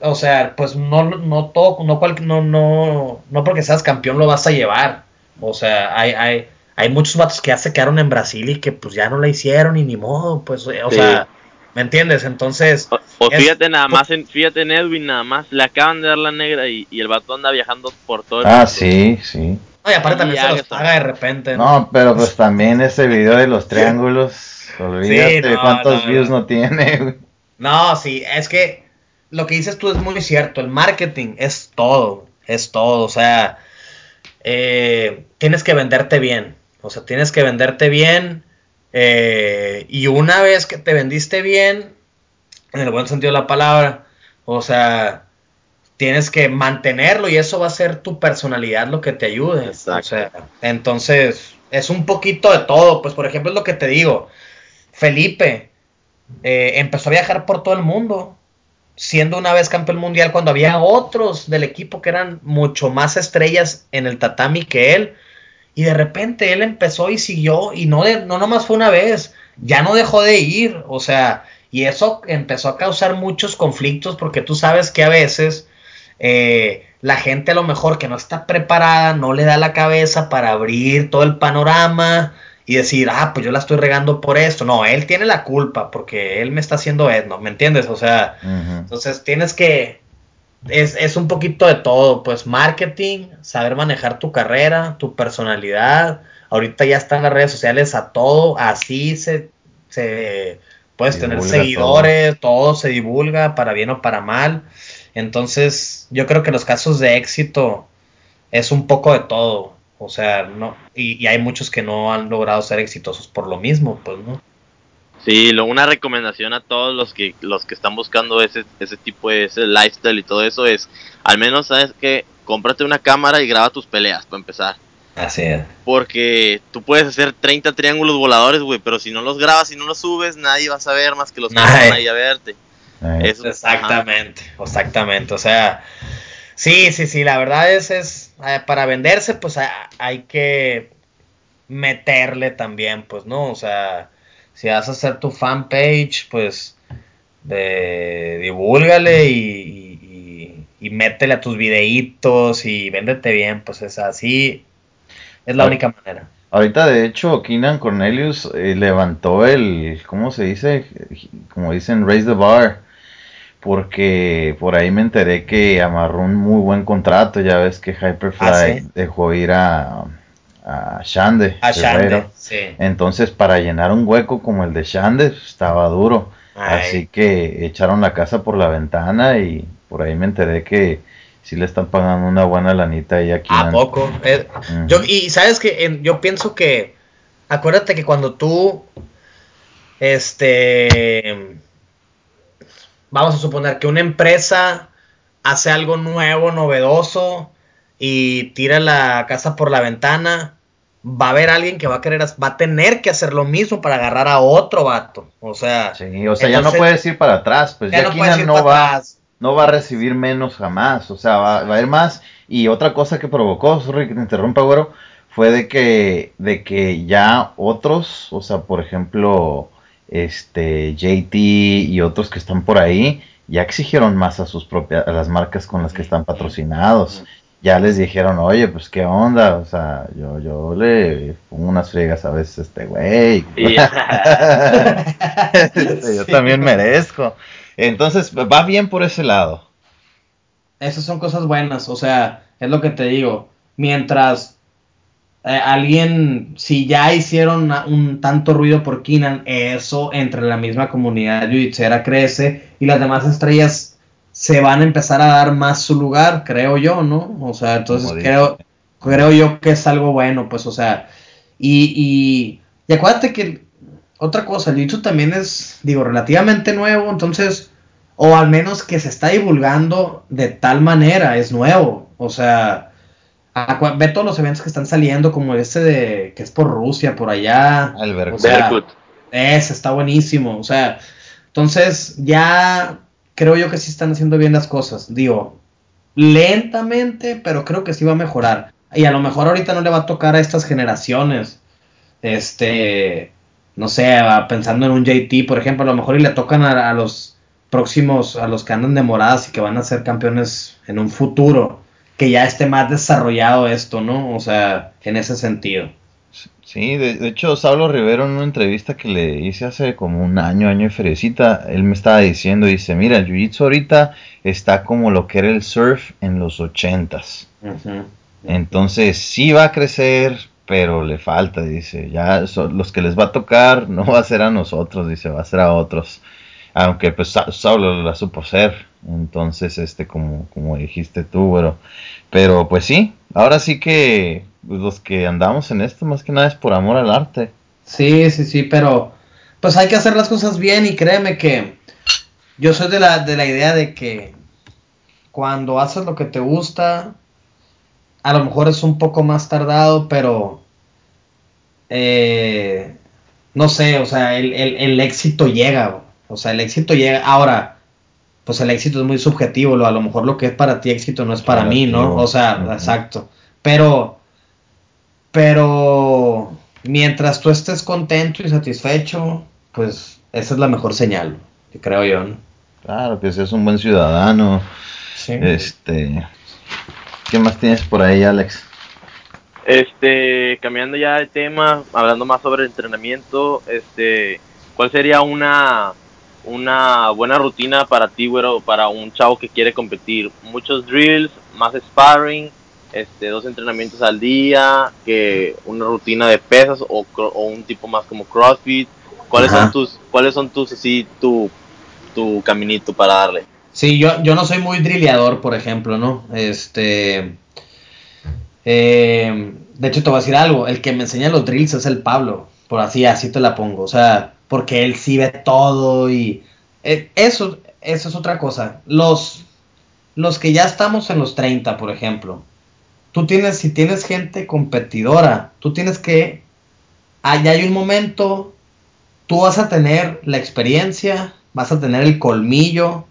Speaker 3: o sea, pues no, no todo, no, cual, no, no, no porque seas campeón lo vas a llevar. O sea, hay, hay, hay muchos vatos que ya se quedaron en Brasil y que pues ya no la hicieron y ni modo, pues, o sea, ¿me entiendes? Entonces...
Speaker 2: O, fíjate nada más, en, fíjate en Edwin nada más, le acaban de dar la negra y, el vato anda viajando por todo el
Speaker 1: Ah, sí, sí.
Speaker 3: No, y aparte también se los paga de repente.
Speaker 1: ¿no? pero pues también ese video de los triángulos Olvídate cuántos views no, tiene.
Speaker 3: No, sí, es que lo que dices tú es muy cierto. El marketing es todo, es todo. O sea, eh, tienes que venderte bien. O sea, tienes que venderte bien. Eh, y una vez que te vendiste bien, en el buen sentido de la palabra, o sea, tienes que mantenerlo y eso va a ser tu personalidad lo que te ayude. O sea, entonces, es un poquito de todo. Pues, por ejemplo, es lo que te digo. Felipe eh, empezó a viajar por todo el mundo, siendo una vez campeón mundial cuando había otros del equipo que eran mucho más estrellas en el tatami que él. Y de repente él empezó y siguió, y no, de, no nomás fue una vez, ya no dejó de ir, o sea, y eso empezó a causar muchos conflictos porque tú sabes que a veces eh, la gente a lo mejor que no está preparada no le da la cabeza para abrir todo el panorama, y decir, ah, pues yo la estoy regando por esto. No, él tiene la culpa porque él me está haciendo etno, ¿me entiendes? O sea, entonces tienes que, es, es, un poquito de todo, pues marketing, saber manejar tu carrera, tu personalidad. Ahorita ya están las redes sociales a todo, así se, se puedes tener seguidores, todo. se divulga para bien o para mal. Entonces, yo creo que los casos de éxito es un poco de todo. O sea, no, y, y hay muchos que no han logrado ser exitosos por lo mismo, pues, ¿no?
Speaker 2: Sí, lo, una recomendación a todos los que los que están buscando ese, ese tipo de ese lifestyle y todo eso es, al menos sabes que cómprate una cámara y graba tus peleas para empezar.
Speaker 3: Así es.
Speaker 2: Porque tú puedes hacer 30 triángulos voladores, güey, pero si no los grabas y no los subes, nadie va a saber más que los que
Speaker 3: Nadie.
Speaker 2: van ahí a verte. Eso-
Speaker 3: Exactamente, exactamente. O sea, sí, sí, sí, la verdad es, es eh, para venderse, pues a- hay que meterle también, pues, ¿no? O sea, si vas a hacer tu fanpage, pues, de, divúlgale y, y, y- y métele a tus videitos y véndete bien, pues es así, es la única manera.
Speaker 1: Ahorita, de hecho, Keenan Cornelius eh, levantó el, ¿cómo se dice? Como dicen, raise the bar. Porque por ahí me enteré que amarró un muy buen contrato. Ya ves que Hyperfly
Speaker 3: Ah, ¿sí?
Speaker 1: dejó ir a, a Shande.
Speaker 3: A Shande, sí.
Speaker 1: Entonces, para llenar un hueco como el de Shande, estaba duro.
Speaker 3: Ay.
Speaker 1: Así que echaron la casa por la ventana y por ahí me enteré que sí le están pagando una buena lanita ahí a
Speaker 3: ¿A poco? Eh, yo, y sabes que yo pienso que, acuérdate que cuando tú, este, vamos a suponer que una empresa hace algo nuevo, novedoso y tira la casa por la ventana, va a haber alguien que va a querer, va a tener que hacer lo mismo para agarrar a otro vato. O sea,
Speaker 1: Sí, o sea, ya no puedes ir para atrás, pues ya,
Speaker 3: ya no
Speaker 1: no va,
Speaker 3: atrás.
Speaker 1: no va a recibir menos jamás, o sea, va, va a ir más. Y otra cosa que provocó, sorry que te interrumpa, güero, fue de que, de que ya otros, o sea, por ejemplo, este, JT y otros que están por ahí, ya exigieron más a sus propias, a las marcas con las que están patrocinados. Ya les dijeron, oye, pues qué onda, o sea, yo, yo le pongo unas friegas a veces a este güey. Este, yo también merezco. Entonces, va bien por ese lado.
Speaker 3: Esas son cosas buenas, o sea, es lo que te digo. Mientras eh, alguien, si ya hicieron un tanto ruido por Keenan, eso entre la misma comunidad jiu-jitsera crece y las demás estrellas se van a empezar a dar más su lugar, creo yo, ¿no? O sea, entonces creo, creo yo que es algo bueno, pues, o sea, y, y, y acuérdate que otra cosa, el jiu-jitsu también es, digo, relativamente nuevo, entonces, o al menos que se está divulgando de tal manera, es nuevo, o sea, ve todos los eventos que están saliendo, como este de, que es por Rusia, por allá, o sea, ese está buenísimo, o sea, entonces ya creo yo que sí están haciendo bien las cosas, digo, lentamente, pero creo que sí va a mejorar. Y a lo mejor ahorita no le va a tocar a estas generaciones, este, no sé, pensando en un JT, por ejemplo, a lo mejor y le tocan a, a los próximos, a los que andan de moradas y que van a ser campeones en un futuro, que ya esté más desarrollado esto, ¿no? O sea, en ese sentido.
Speaker 1: Sí, de, de hecho, Saulo Rivero en una entrevista que le hice hace como un año, año y feriecita, él me estaba diciendo, dice, mira, el Jiu-Jitsu ahorita está como lo que era el surf en los ochentas. Entonces sí va a crecer, pero le falta, dice. Ya so- los que les va a tocar no va a ser a nosotros, dice, va a ser a otros. Aunque pues Sa- Saulo la supo ser. Entonces, este, como, como dijiste tú, pero, pero pues sí, ahora sí que pues, los que andamos en esto más que nada es por amor al arte.
Speaker 3: Sí, sí, sí, pero pues hay que hacer las cosas bien y créeme que yo soy de la, de la idea de que cuando haces lo que te gusta, a lo mejor es un poco más tardado, pero eh, no sé, o sea, el, el- el éxito llega, o sea, el éxito llega. Ahora, pues el éxito es muy subjetivo, lo, a lo mejor lo que es para ti éxito no es para mí, ¿no? O sea, exacto. Pero, pero mientras tú estés contento y satisfecho, pues esa es la mejor señal, creo yo, ¿no?
Speaker 1: Claro, que seas un buen ciudadano.
Speaker 3: Sí.
Speaker 1: Este, ¿qué más tienes por ahí, Alex?
Speaker 2: Este, cambiando ya de tema, hablando más sobre entrenamiento, este, ¿cuál sería una una buena rutina para ti, güero, para un chavo que quiere competir? Muchos drills, más sparring, este, dos entrenamientos al día, que una rutina de pesas o, o un tipo más como CrossFit. ¿Cuáles
Speaker 3: Ajá.
Speaker 2: son tus, cuáles son tus así tu tu caminito para darle?
Speaker 3: Sí, yo, yo no soy muy drilleador, por ejemplo, ¿no? Este. Eh, de hecho, te voy a decir algo, el que me enseña los drills es el Pablo, por así, así te la pongo, o sea, porque él sí ve todo y eh, eso, eso es otra cosa. Los, los que ya estamos en los 30, por ejemplo, tú tienes, si tienes gente competidora, tú tienes que, allá hay un momento, tú vas a tener la experiencia, vas a tener el colmillo,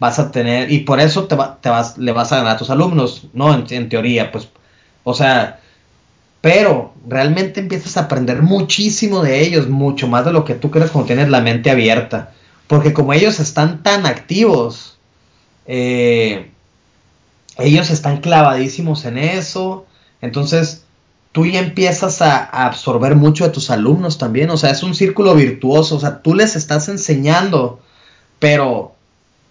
Speaker 3: vas a tener, y por eso te, te vas, le vas a ganar a tus alumnos, ¿no? En, teoría, pues, o sea, pero realmente empiezas a aprender muchísimo de ellos, mucho más de lo que tú crees cuando tienes la mente abierta, porque como ellos están tan activos, eh, ellos están clavadísimos en eso, entonces tú ya empiezas a, absorber mucho de tus alumnos también, o sea, es un círculo virtuoso, o sea, tú les estás enseñando, pero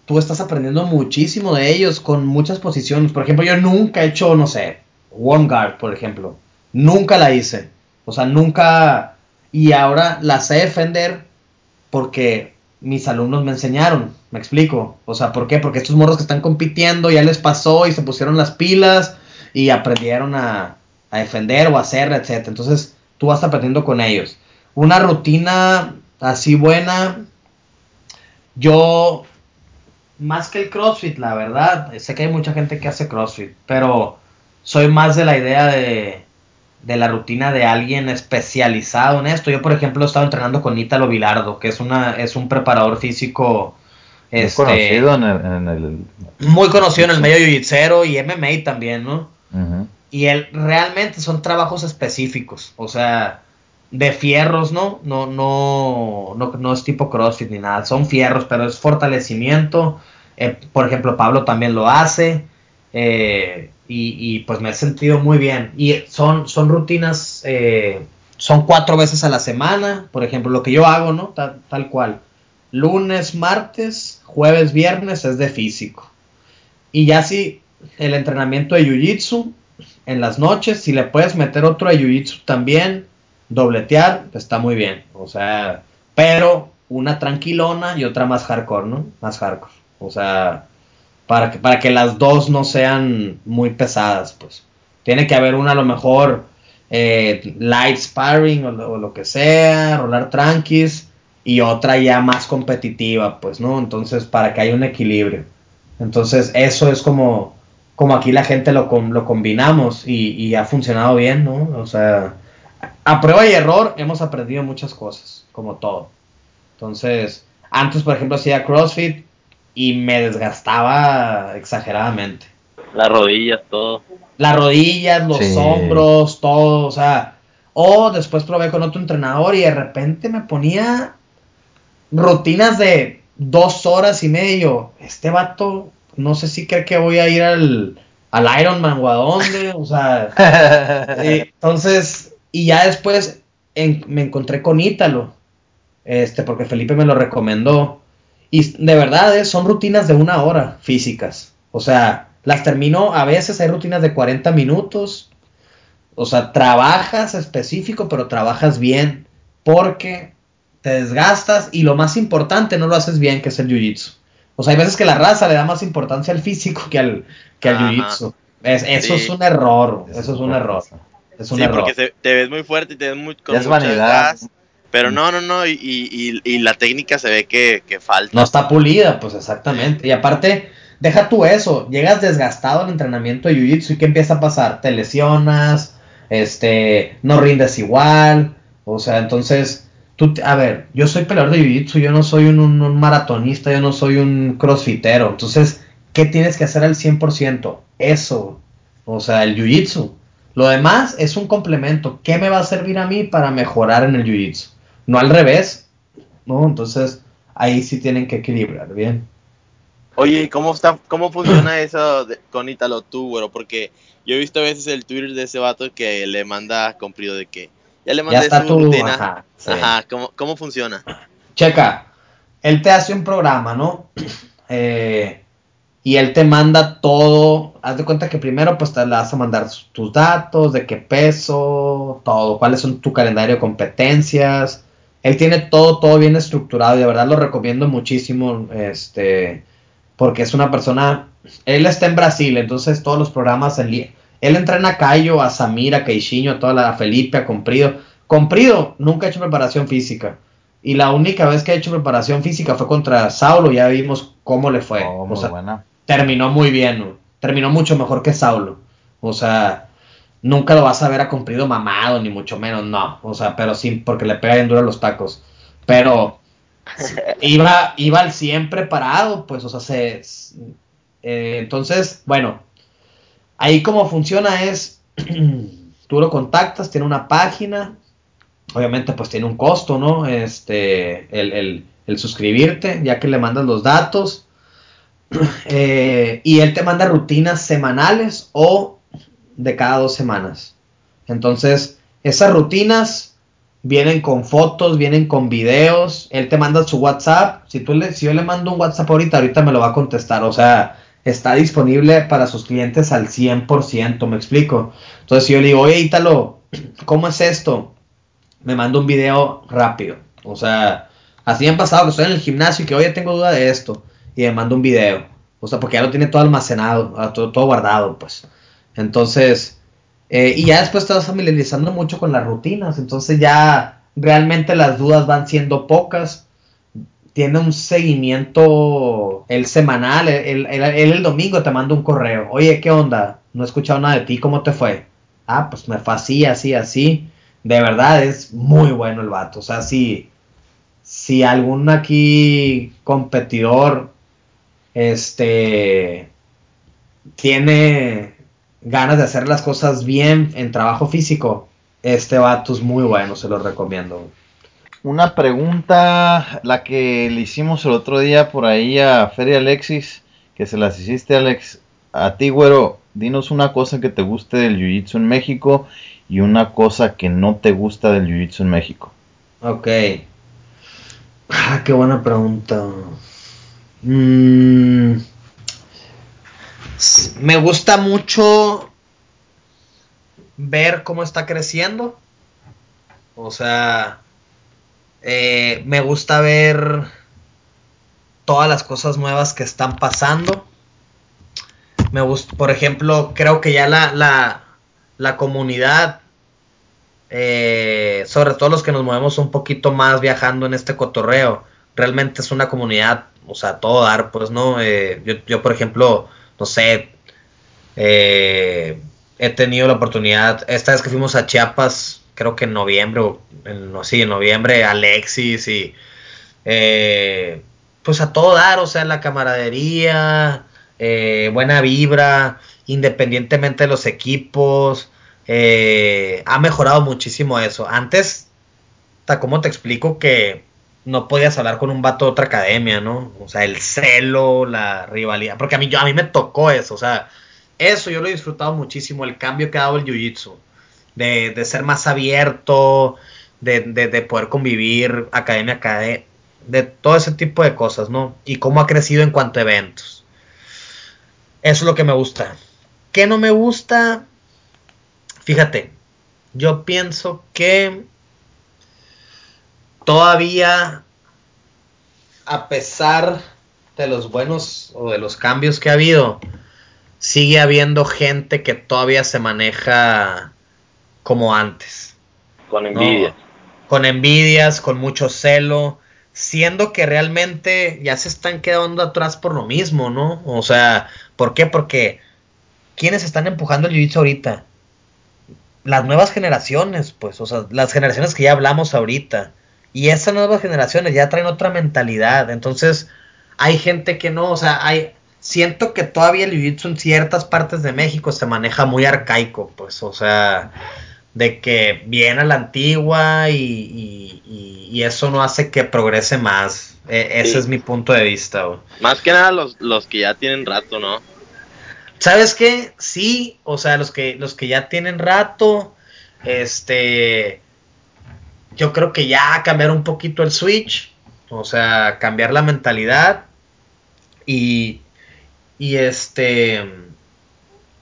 Speaker 3: tú estás aprendiendo muchísimo de ellos con muchas posiciones. Por ejemplo, yo nunca he hecho, no sé, one guard, por ejemplo. Nunca la hice. O sea, nunca... Y ahora la sé defender porque mis alumnos me enseñaron. Me explico. O sea, ¿por qué? Porque estos morros que están compitiendo ya les pasó y se pusieron las pilas y aprendieron a, defender o a hacer, etc. Entonces, tú vas aprendiendo con ellos. Una rutina así buena. Yo más que el CrossFit, la verdad, sé que hay mucha gente que hace CrossFit, pero soy más de la idea de, de la rutina de alguien especializado en esto. Yo, por ejemplo, he estado entrenando con Ítalo Vilardo, que es, una, es un preparador físico. Este, muy conocido en el, Muy conocido en el medio jiu y MMA también, ¿no? Y él realmente son trabajos específicos, o sea, de fierros, ¿no? No, no, no, no es tipo CrossFit ni nada, son fierros, pero es fortalecimiento. Eh, por ejemplo, Pablo también lo hace. Eh, y, pues me he sentido muy bien. Y son, son rutinas, eh, son cuatro veces a la semana. Por ejemplo, lo que yo hago, ¿no? Tal, tal cual. Lunes, martes, jueves, viernes es de físico. Y ya si el entrenamiento de Jiu-Jitsu en las noches, si le puedes meter otro de Jiu-Jitsu también, dobletear, está muy bien. O sea, pero una tranquilona y otra más hardcore, ¿no? Más hardcore. O sea, para que, para que las dos no sean muy pesadas, pues. Tiene que haber una a lo mejor eh, light sparring o lo, que sea, rolar tranquis, y otra ya más competitiva, pues, ¿no? Entonces, para que haya un equilibrio. Entonces, eso es como, como aquí la gente lo, lo combinamos y, y ha funcionado bien, ¿no? O sea, a prueba y error hemos aprendido muchas cosas, como todo. Entonces, antes, por ejemplo, hacía CrossFit y me desgastaba exageradamente.
Speaker 2: Las rodillas, todo.
Speaker 3: Las rodillas, los hombros, todo, o sea. O después probé con otro entrenador y de repente me ponía rutinas de dos horas y medio. Este vato, no sé si cree que voy a ir al, al Ironman o a dónde, o sea. entonces, y ya después me encontré con Ítalo, este, porque Felipe me lo recomendó. Y de verdad, eh, son rutinas de una hora físicas. O sea, las termino, a veces hay rutinas de 40 minutos. O sea, trabajas específico, pero trabajas bien. Porque te desgastas y lo más importante, no lo haces bien, que es el jiu-jitsu. O sea, hay veces que la raza le da más importancia al físico que al, que al jiu-jitsu. eso es un error, eso, es un error. Es un
Speaker 4: sí, porque te ves muy fuerte y te ves muy con es vanidad. Pero no, no, no, y, y, y, la técnica se ve que, que, falta.
Speaker 3: No está pulida, pues exactamente. Y aparte, deja tú eso, llegas desgastado al entrenamiento de Jiu-Jitsu y ¿qué empieza a pasar? Te lesionas, este, no rindes igual, o sea, entonces, tú, a ver, yo soy peleador de Jiu-Jitsu, yo no soy un, un, un, maratonista, yo no soy un crossfitero, entonces, ¿qué tienes que hacer al 100%? Eso, o sea, el Jiu-Jitsu. Lo demás es un complemento. ¿Qué me va a servir a mí para mejorar en el jiu-jitsu? No al revés, ¿no? Entonces, ahí sí tienen que equilibrar, bien.
Speaker 4: Oye, ¿cómo, está, cómo funciona eso de, con Italo tú, güero? Porque yo he visto a veces el Twitter de ese vato que le manda cumplido de que ya le mandé su rutina. Ajá, ajá ¿cómo, ¿cómo funciona?
Speaker 3: Checa, él te hace un programa, ¿no? Eh, y él te manda todo. Haz de cuenta que primero pues te le vas a mandar tus datos, de qué peso, todo, cuáles son tu calendario de competencias. Él tiene todo, todo bien estructurado y de verdad lo recomiendo muchísimo, este, porque es una persona, él está en Brasil, entonces todos los programas en, él entrena a Cayo, a Samir, a Queixinho, a toda la a Felipe, a Comprido. Comprido nunca ha hecho preparación física. Y la única vez que ha hecho preparación física fue contra Saulo, ya vimos cómo le fue.
Speaker 1: Oh,
Speaker 3: o sea,
Speaker 1: buena.
Speaker 3: terminó muy bien, terminó mucho mejor que Saulo. O sea, nunca lo vas a ver a Comprido mamado, ni mucho menos, no. O sea, pero sí, porque le pega bien duro los tacos. Pero iba, iba al 100 preparado, pues, o sea, se, eh, entonces, bueno, ahí como funciona es, tú lo contactas, tiene una página, obviamente pues tiene un costo, ¿no? Este, el, el, el suscribirte, ya que le mandas los datos, eh, y él te manda rutinas semanales o de cada dos semanas. Entonces, esas rutinas vienen con fotos, vienen con videos, él te manda su WhatsApp, si, tú le, si yo le mando un WhatsApp ahorita, ahorita me lo va a contestar, o sea, está disponible para sus clientes al 100%, me explico. Entonces, si yo le digo, oye, Ítalo, ¿cómo es esto? Me manda un video rápido, o sea, así me han pasado que estoy en el gimnasio y que, oye, tengo duda de esto, y me manda un video, o sea, porque ya lo tiene todo almacenado, ah, todo, todo guardado, pues. Entonces, eh, y ya después te vas familiarizando mucho con las rutinas, entonces ya realmente las dudas van siendo pocas. Tiene un seguimiento el semanal, el, el, el, el domingo te manda un correo. Oye, ¿qué onda? No he escuchado nada de ti, ¿cómo te fue? Ah, pues me fue así, así, así. De verdad es muy bueno el vato. O sea, si, si algún aquí competidor este tiene ganas de hacer las cosas bien en trabajo físico, este vato es muy bueno, se lo recomiendo.
Speaker 1: Una pregunta, la que le hicimos el otro día por ahí a Feria Alexis, que se las hiciste Alex, a ti güero, dinos una cosa que te guste del Jiu-Jitsu en México y una cosa que no te gusta del Jiu-Jitsu en México.
Speaker 3: Ok. Ah, qué buena pregunta. Mm, me gusta mucho ver cómo está creciendo. O sea, eh, me gusta ver todas las cosas nuevas que están pasando. Me gusta, por ejemplo, creo que ya la, la, la comunidad, eh, sobre todo los que nos movemos un poquito más viajando en este cotorreo, realmente es una comunidad, o sea, todo dar, pues, ¿no? Eh, yo, yo, por ejemplo, no sé, eh, he tenido la oportunidad, esta vez que fuimos a Chiapas, creo que en noviembre, no, sí, en noviembre, Alexis y eh, pues a todo dar, o sea, la camaradería, eh, buena vibra, independientemente de los equipos, eh, ha mejorado muchísimo eso. Antes, ¿cómo te explico que no podías hablar con un vato de otra academia, ¿no? O sea, el celo, la rivalidad, porque a mí, yo, a mí me tocó eso, o sea, eso yo lo he disfrutado muchísimo, el cambio que ha dado el Jiu-Jitsu, de, de, ser más abierto, de, de, de poder convivir academia a academia, de todo ese tipo de cosas, ¿no? Y cómo ha crecido en cuanto a eventos. Eso es lo que me gusta. ¿Qué no me gusta? Fíjate, yo pienso que todavía, a pesar de los buenos o de los cambios que ha habido, sigue habiendo gente que todavía se maneja como antes.
Speaker 2: Con envidia.
Speaker 3: ¿no? Con envidias, con mucho celo, siendo que realmente ya se están quedando atrás por lo mismo, ¿no? O sea, ¿por qué? Porque ¿quiénes están empujando el jiu-jitsu ahorita? Las nuevas generaciones, pues, o sea, las generaciones que ya hablamos ahorita. Y esas nuevas generaciones ya traen otra mentalidad. Entonces, hay gente que no, o sea, hay, siento que todavía el jiu-jitsu en ciertas partes de México se maneja muy arcaico, pues, o sea, de que viene a la antigua y, y, y, y eso no hace que progrese más. E ese
Speaker 2: Sí.
Speaker 3: es mi punto de vista.
Speaker 2: Más que nada los, los que ya tienen rato, ¿no?
Speaker 3: ¿Sabes qué? Sí, o sea, los que, los que ya tienen rato, este, yo creo que ya cambiar un poquito el switch, o sea, cambiar la mentalidad y, y este,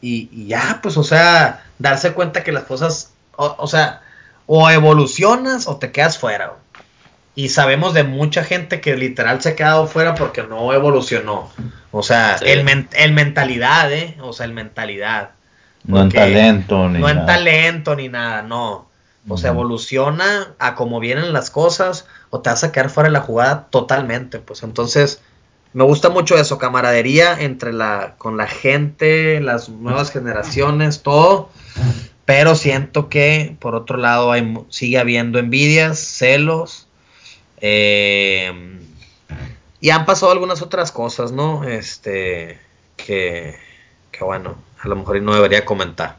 Speaker 3: y, y ya, pues, o sea, darse cuenta que las cosas, o, o sea, o evolucionas o te quedas fuera. Y sabemos de mucha gente que literal se ha quedado fuera porque no evolucionó. O sea,
Speaker 2: Sí.
Speaker 3: el, men- el mentalidad, ¿eh? O sea, el mentalidad.
Speaker 1: No en talento ni
Speaker 3: no en talento ni nada, no. O sea,
Speaker 1: Ujú.
Speaker 3: evoluciona a como vienen las cosas o te vas a quedar fuera de la jugada totalmente. Pues entonces, me gusta mucho eso, camaradería entre la, con la gente, las nuevas generaciones, todo. Pero siento que, por otro lado, hay, sigue habiendo envidias, celos. eh, y han pasado algunas otras cosas, ¿no? Este, que, que bueno, a lo mejor no debería comentar.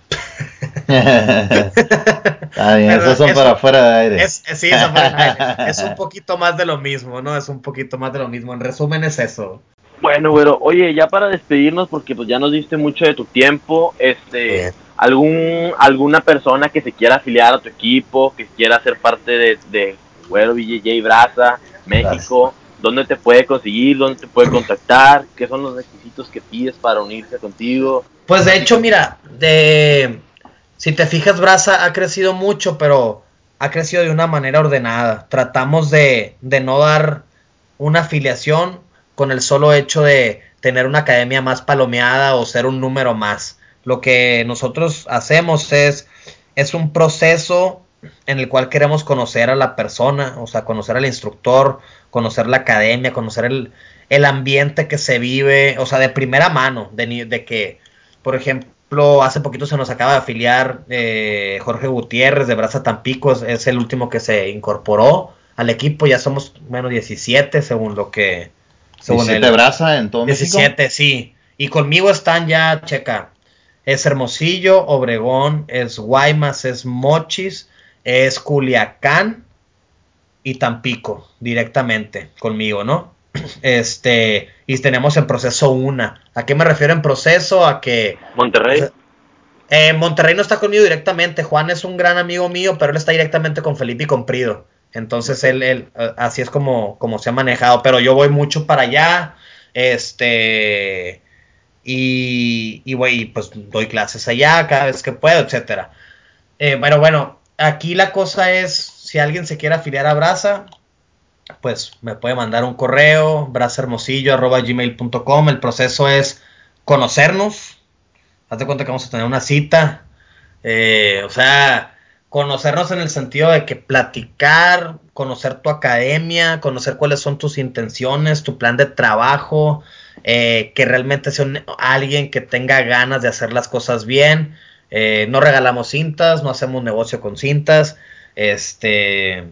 Speaker 1: Está bien,
Speaker 3: Pero
Speaker 1: esos son
Speaker 3: eso-
Speaker 1: para fuera de aire.
Speaker 3: Es, es- sí, el aire. es un poquito más de lo mismo, ¿no? Es un poquito más de lo mismo. En resumen es eso.
Speaker 2: Bueno, güero, oye, ya para despedirnos, porque pues ya nos diste mucho de tu tiempo, este,
Speaker 3: Bien.
Speaker 2: algún alguna persona que se quiera afiliar a tu equipo, que quiera ser parte de, de Güero BJJ Braza, México, ¿dónde te puede conseguir? ¿Dónde te puede contactar? ¿Qué son los requisitos que pides para unirse contigo?
Speaker 3: Pues de hecho, mira, de si te fijas, Brasa ha crecido mucho, pero ha crecido de una manera ordenada. Tratamos de, de no dar una afiliación con el solo hecho de tener una academia más palomeada o ser un número más. Lo que nosotros hacemos es, es un proceso en el cual queremos conocer a la persona, o sea, conocer al instructor, conocer la academia, conocer el, el ambiente que se vive, o sea, de primera mano, de, de que, por ejemplo, hace poquito se nos acaba de afiliar eh, Jorge Gutiérrez de Braza Tampico, es, es el último que se incorporó al equipo, ya somos menos 17 según lo que... Según
Speaker 1: 17
Speaker 3: el-
Speaker 1: braza en todo México.
Speaker 3: 17, sí. Y conmigo están ya, checa, es Hermosillo, Obregón, es Guaymas, es Mochis, es Culiacán y Tampico, directamente conmigo, ¿no? Este, y tenemos en proceso una. ¿A qué me refiero en proceso? A que
Speaker 2: Monterrey.
Speaker 3: eh, Monterrey no está conmigo directamente. Juan es un gran amigo mío, pero él está directamente con Felipe y con Prido. Entonces él, él, así es como, como se ha manejado. Pero yo voy mucho para allá. Este. Y, y voy, pues doy clases allá cada vez que puedo, etcétera. Eh, pero bueno, aquí la cosa es, si alguien se quiere afiliar a Brasa, pues me puede mandar un correo, brazahermosillo.gmail.com. El proceso es conocernos. Hazte cuenta que vamos a tener una cita. eh, o sea, conocernos en el sentido de que platicar, conocer tu academia, conocer cuáles son tus intenciones, tu plan de trabajo, eh, que realmente sea alguien que tenga ganas de hacer las cosas bien. Eh, no regalamos cintas, no hacemos negocio con cintas. Este,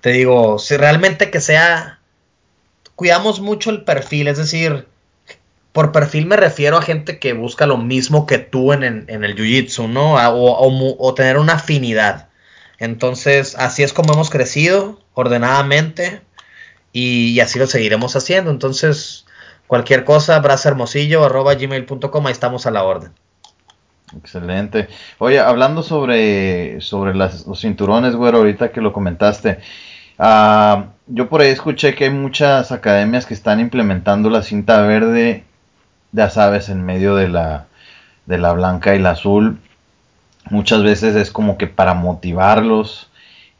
Speaker 3: te digo, si realmente que sea, cuidamos mucho el perfil, es decir, por perfil me refiero a gente que busca lo mismo que tú en, en- el jiu-jitsu, ¿no? O, o tener una afinidad. Entonces, así es como hemos crecido, ordenadamente, y, así lo seguiremos haciendo. Entonces, cualquier cosa, gmail.com, ahí estamos a la orden.
Speaker 1: Excelente. Oye, hablando sobre, sobre los cinturones, güero, ahorita que lo comentaste, ah, yo por ahí escuché que hay muchas academias que están implementando la cinta verde, ya sabes, en medio de la, de la blanca y la azul. Muchas veces es como que para motivarlos.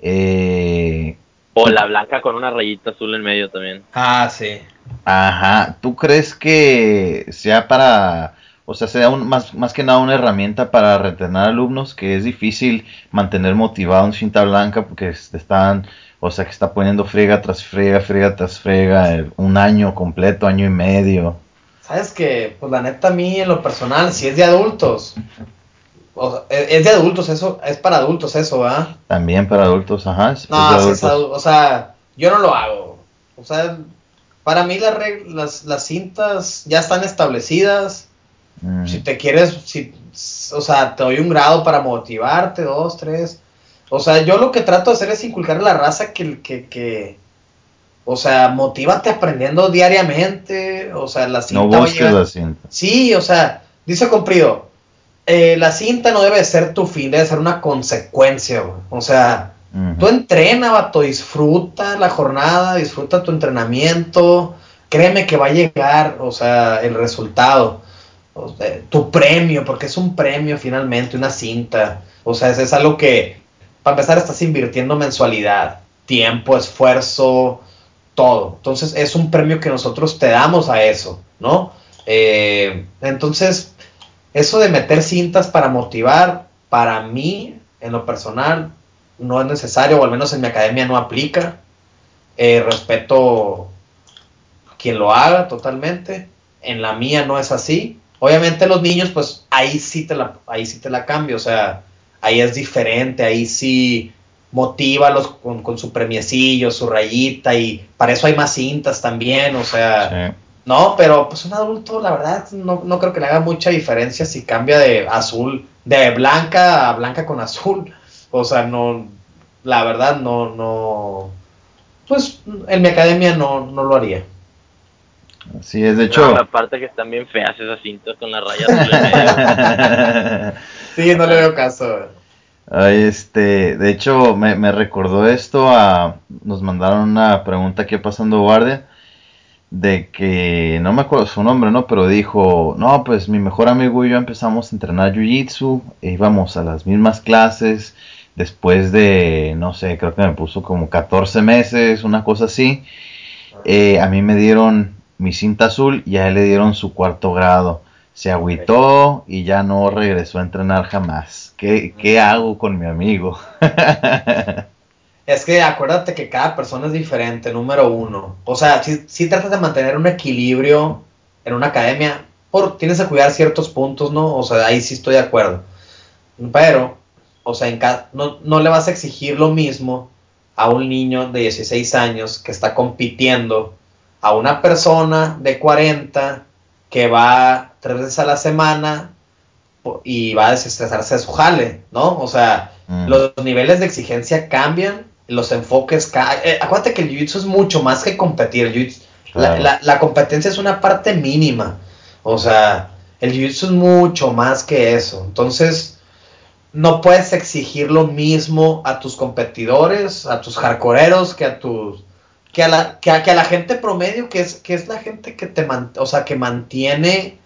Speaker 1: eh,
Speaker 2: O la blanca con una rayita azul en medio también.
Speaker 3: Ah, sí.
Speaker 1: Ajá, ¿tú crees que sea para, o sea, sea un- más, más que nada una herramienta para retener alumnos, que es difícil mantener motivado un cinta blanca porque están, o sea, que está poniendo friega tras friega, friega tras friega, eh, un año completo, año y medio?
Speaker 3: Sabes que, pues la neta, a mí en lo personal, si es de adultos, o sea, es de adultos, eso, es para adultos eso, ¿verdad?
Speaker 1: También para adultos, ajá, es, es
Speaker 3: No, sí es o sea, yo no lo hago. O sea, para mí las, las, las cintas ya están establecidas.
Speaker 1: Mm,
Speaker 3: Si te quieres, si, o sea, te doy un grado para motivarte, dos, tres. O sea, yo lo que trato de hacer es inculcar a la raza que, que, que o sea, motívate aprendiendo diariamente. O sea, la cinta
Speaker 1: no
Speaker 3: a
Speaker 1: busques
Speaker 3: llegar-
Speaker 1: la cinta.
Speaker 3: Sí, o sea, dice Comprido, eh, la cinta no debe ser tu fin, debe ser una consecuencia, güey. O sea,
Speaker 1: Ujú.
Speaker 3: tú entrena, vato, disfruta la jornada, disfruta tu entrenamiento, créeme que va a llegar, o sea, el resultado, o sea, tu premio, porque es un premio finalmente, una cinta, o sea, es, es algo que, para empezar, estás invirtiendo mensualidad, tiempo, esfuerzo, todo, entonces es un premio que nosotros te damos a eso, ¿no? Eh, entonces, eso de meter cintas para motivar, para mí, en lo personal, no es necesario, o al menos en mi academia no aplica. Eh, respeto quien lo haga totalmente. En la mía no es así. Obviamente los niños, pues ahí sí te la, ahí sí te la cambio, o sea, ahí es diferente, ahí sí motívalos con, con su premiecillo, su rayita, y para eso hay más cintas también, o sea, no, pero pues un adulto, la verdad, no, no creo que le haga mucha diferencia si cambia de azul, de blanca a blanca con azul, o sea, no, la verdad, no, no, pues en mi academia no, no lo haría.
Speaker 1: Así es, de hecho.
Speaker 2: aparte que están bien feas esas cintas con las rayas.
Speaker 3: sí, no le veo caso.
Speaker 1: este, de hecho, me, me, recordó esto a. Nos mandaron una pregunta aquí pasando guardia. De que no me acuerdo su nombre, ¿no? Pero dijo: No, pues mi mejor amigo y yo empezamos a entrenar jiu jitsu. E íbamos a las mismas clases. Después de, no sé, creo que me puso como 14 meses, una cosa así. Eh, a mí me dieron mi cinta azul y a él le dieron su cuarto grado. Se agüitó y ya no regresó a entrenar jamás. ¿Qué, qué hago con mi amigo?
Speaker 3: es que acuérdate que cada persona es diferente, número uno. O sea, si, si tratas de mantener un equilibrio en una academia, por, tienes que cuidar ciertos puntos, ¿no? O sea, ahí sí estoy de acuerdo. Pero, o sea, en no, no le vas a exigir lo mismo a un niño de 16 años que está compitiendo a una persona de 40 que va tres veces a la semana y va a desestresarse de su jale, ¿no? O sea, mm. los niveles de exigencia cambian, los enfoques eh, acuérdate que el jiu-jitsu es mucho más que competir. la, la, competencia es una parte mínima. O sea, el jiu-jitsu es mucho más que eso. Entonces, no puedes exigir lo mismo a tus competidores, a tus hardcoreeros, que a tus que a la, que a, que a la gente promedio, que es, que es la gente que te o sea, que mantiene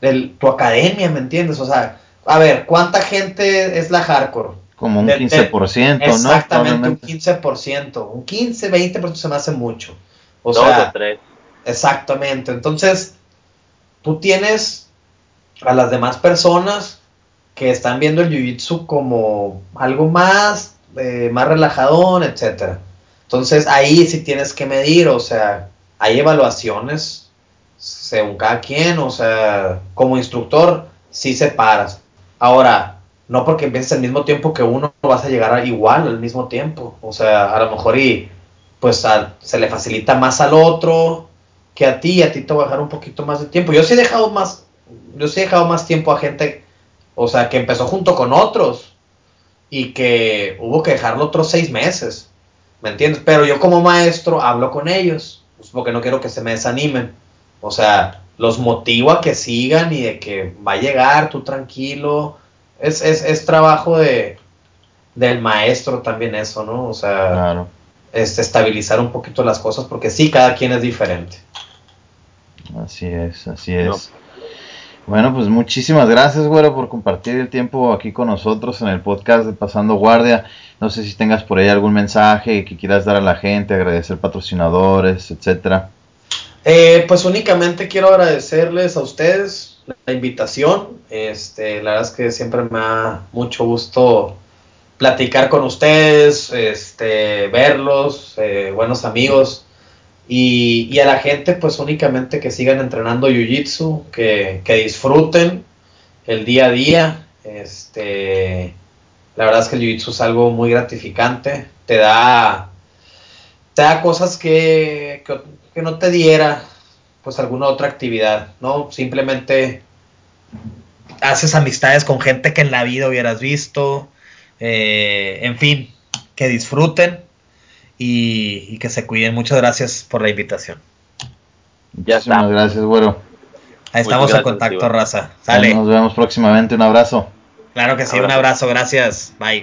Speaker 3: el, tu academia, ¿me entiendes? O sea, a ver, ¿cuánta gente es la hardcore?
Speaker 1: Como un 15%, ¿no?
Speaker 3: Exactamente, un 15%. Un 15, 20% se me hace mucho. O sea, tres. Exactamente. Entonces, tú tienes a las demás personas que están viendo el jiu-jitsu como algo más, eh, más relajadón, etcétera. Entonces ahí sí tienes que medir, o sea, hay evaluaciones según cada quien, o sea, como instructor sí separas. Ahora, no porque empieces al mismo tiempo que uno vas a llegar a igual al mismo tiempo, o sea, a lo mejor y pues se le facilita más al otro que a ti, a ti te va a dejar un poquito más de tiempo. Yo sí he dejado más, yo sí he dejado más tiempo a gente, o sea, que empezó junto con otros y que hubo que dejarlo otros seis meses ¿Me entiendes? Pero yo como maestro hablo con ellos, pues, porque no quiero que se me desanimen. O sea, los motivo a que sigan y de que va a llegar, tú tranquilo. Es, es, es trabajo de, del maestro también eso, ¿no? O sea, es estabilizar un poquito las cosas, porque sí, cada quien es diferente.
Speaker 1: Así es, así es. Bueno, pues muchísimas gracias, güero, por compartir el tiempo aquí con nosotros en el podcast de Pasando Guardia. No sé si tengas por ahí algún mensaje que quieras dar a la gente, agradecer patrocinadores, etcétera.
Speaker 3: Eh, pues únicamente quiero agradecerles a ustedes la invitación. Este, la verdad es que siempre me da mucho gusto platicar con ustedes, este, verlos, eh, buenos amigos. Y, a la gente, pues únicamente que sigan entrenando Jiu-Jitsu, que, disfruten el día a día. Este, la verdad es que el Jiu-Jitsu es algo muy gratificante. Te da, te da cosas que, que, no te diera pues alguna otra actividad, ¿no? Simplemente haces amistades con gente que en la vida hubieras visto. Eh, en fin, que disfruten y, que se cuiden. Muchas gracias por la invitación.
Speaker 1: Ya Muchas gracias, güero.
Speaker 3: Ahí estamos en contacto, raza. Sale.
Speaker 1: Nos vemos próximamente. Un abrazo.
Speaker 3: Claro que sí, un abrazo. Gracias. Bye.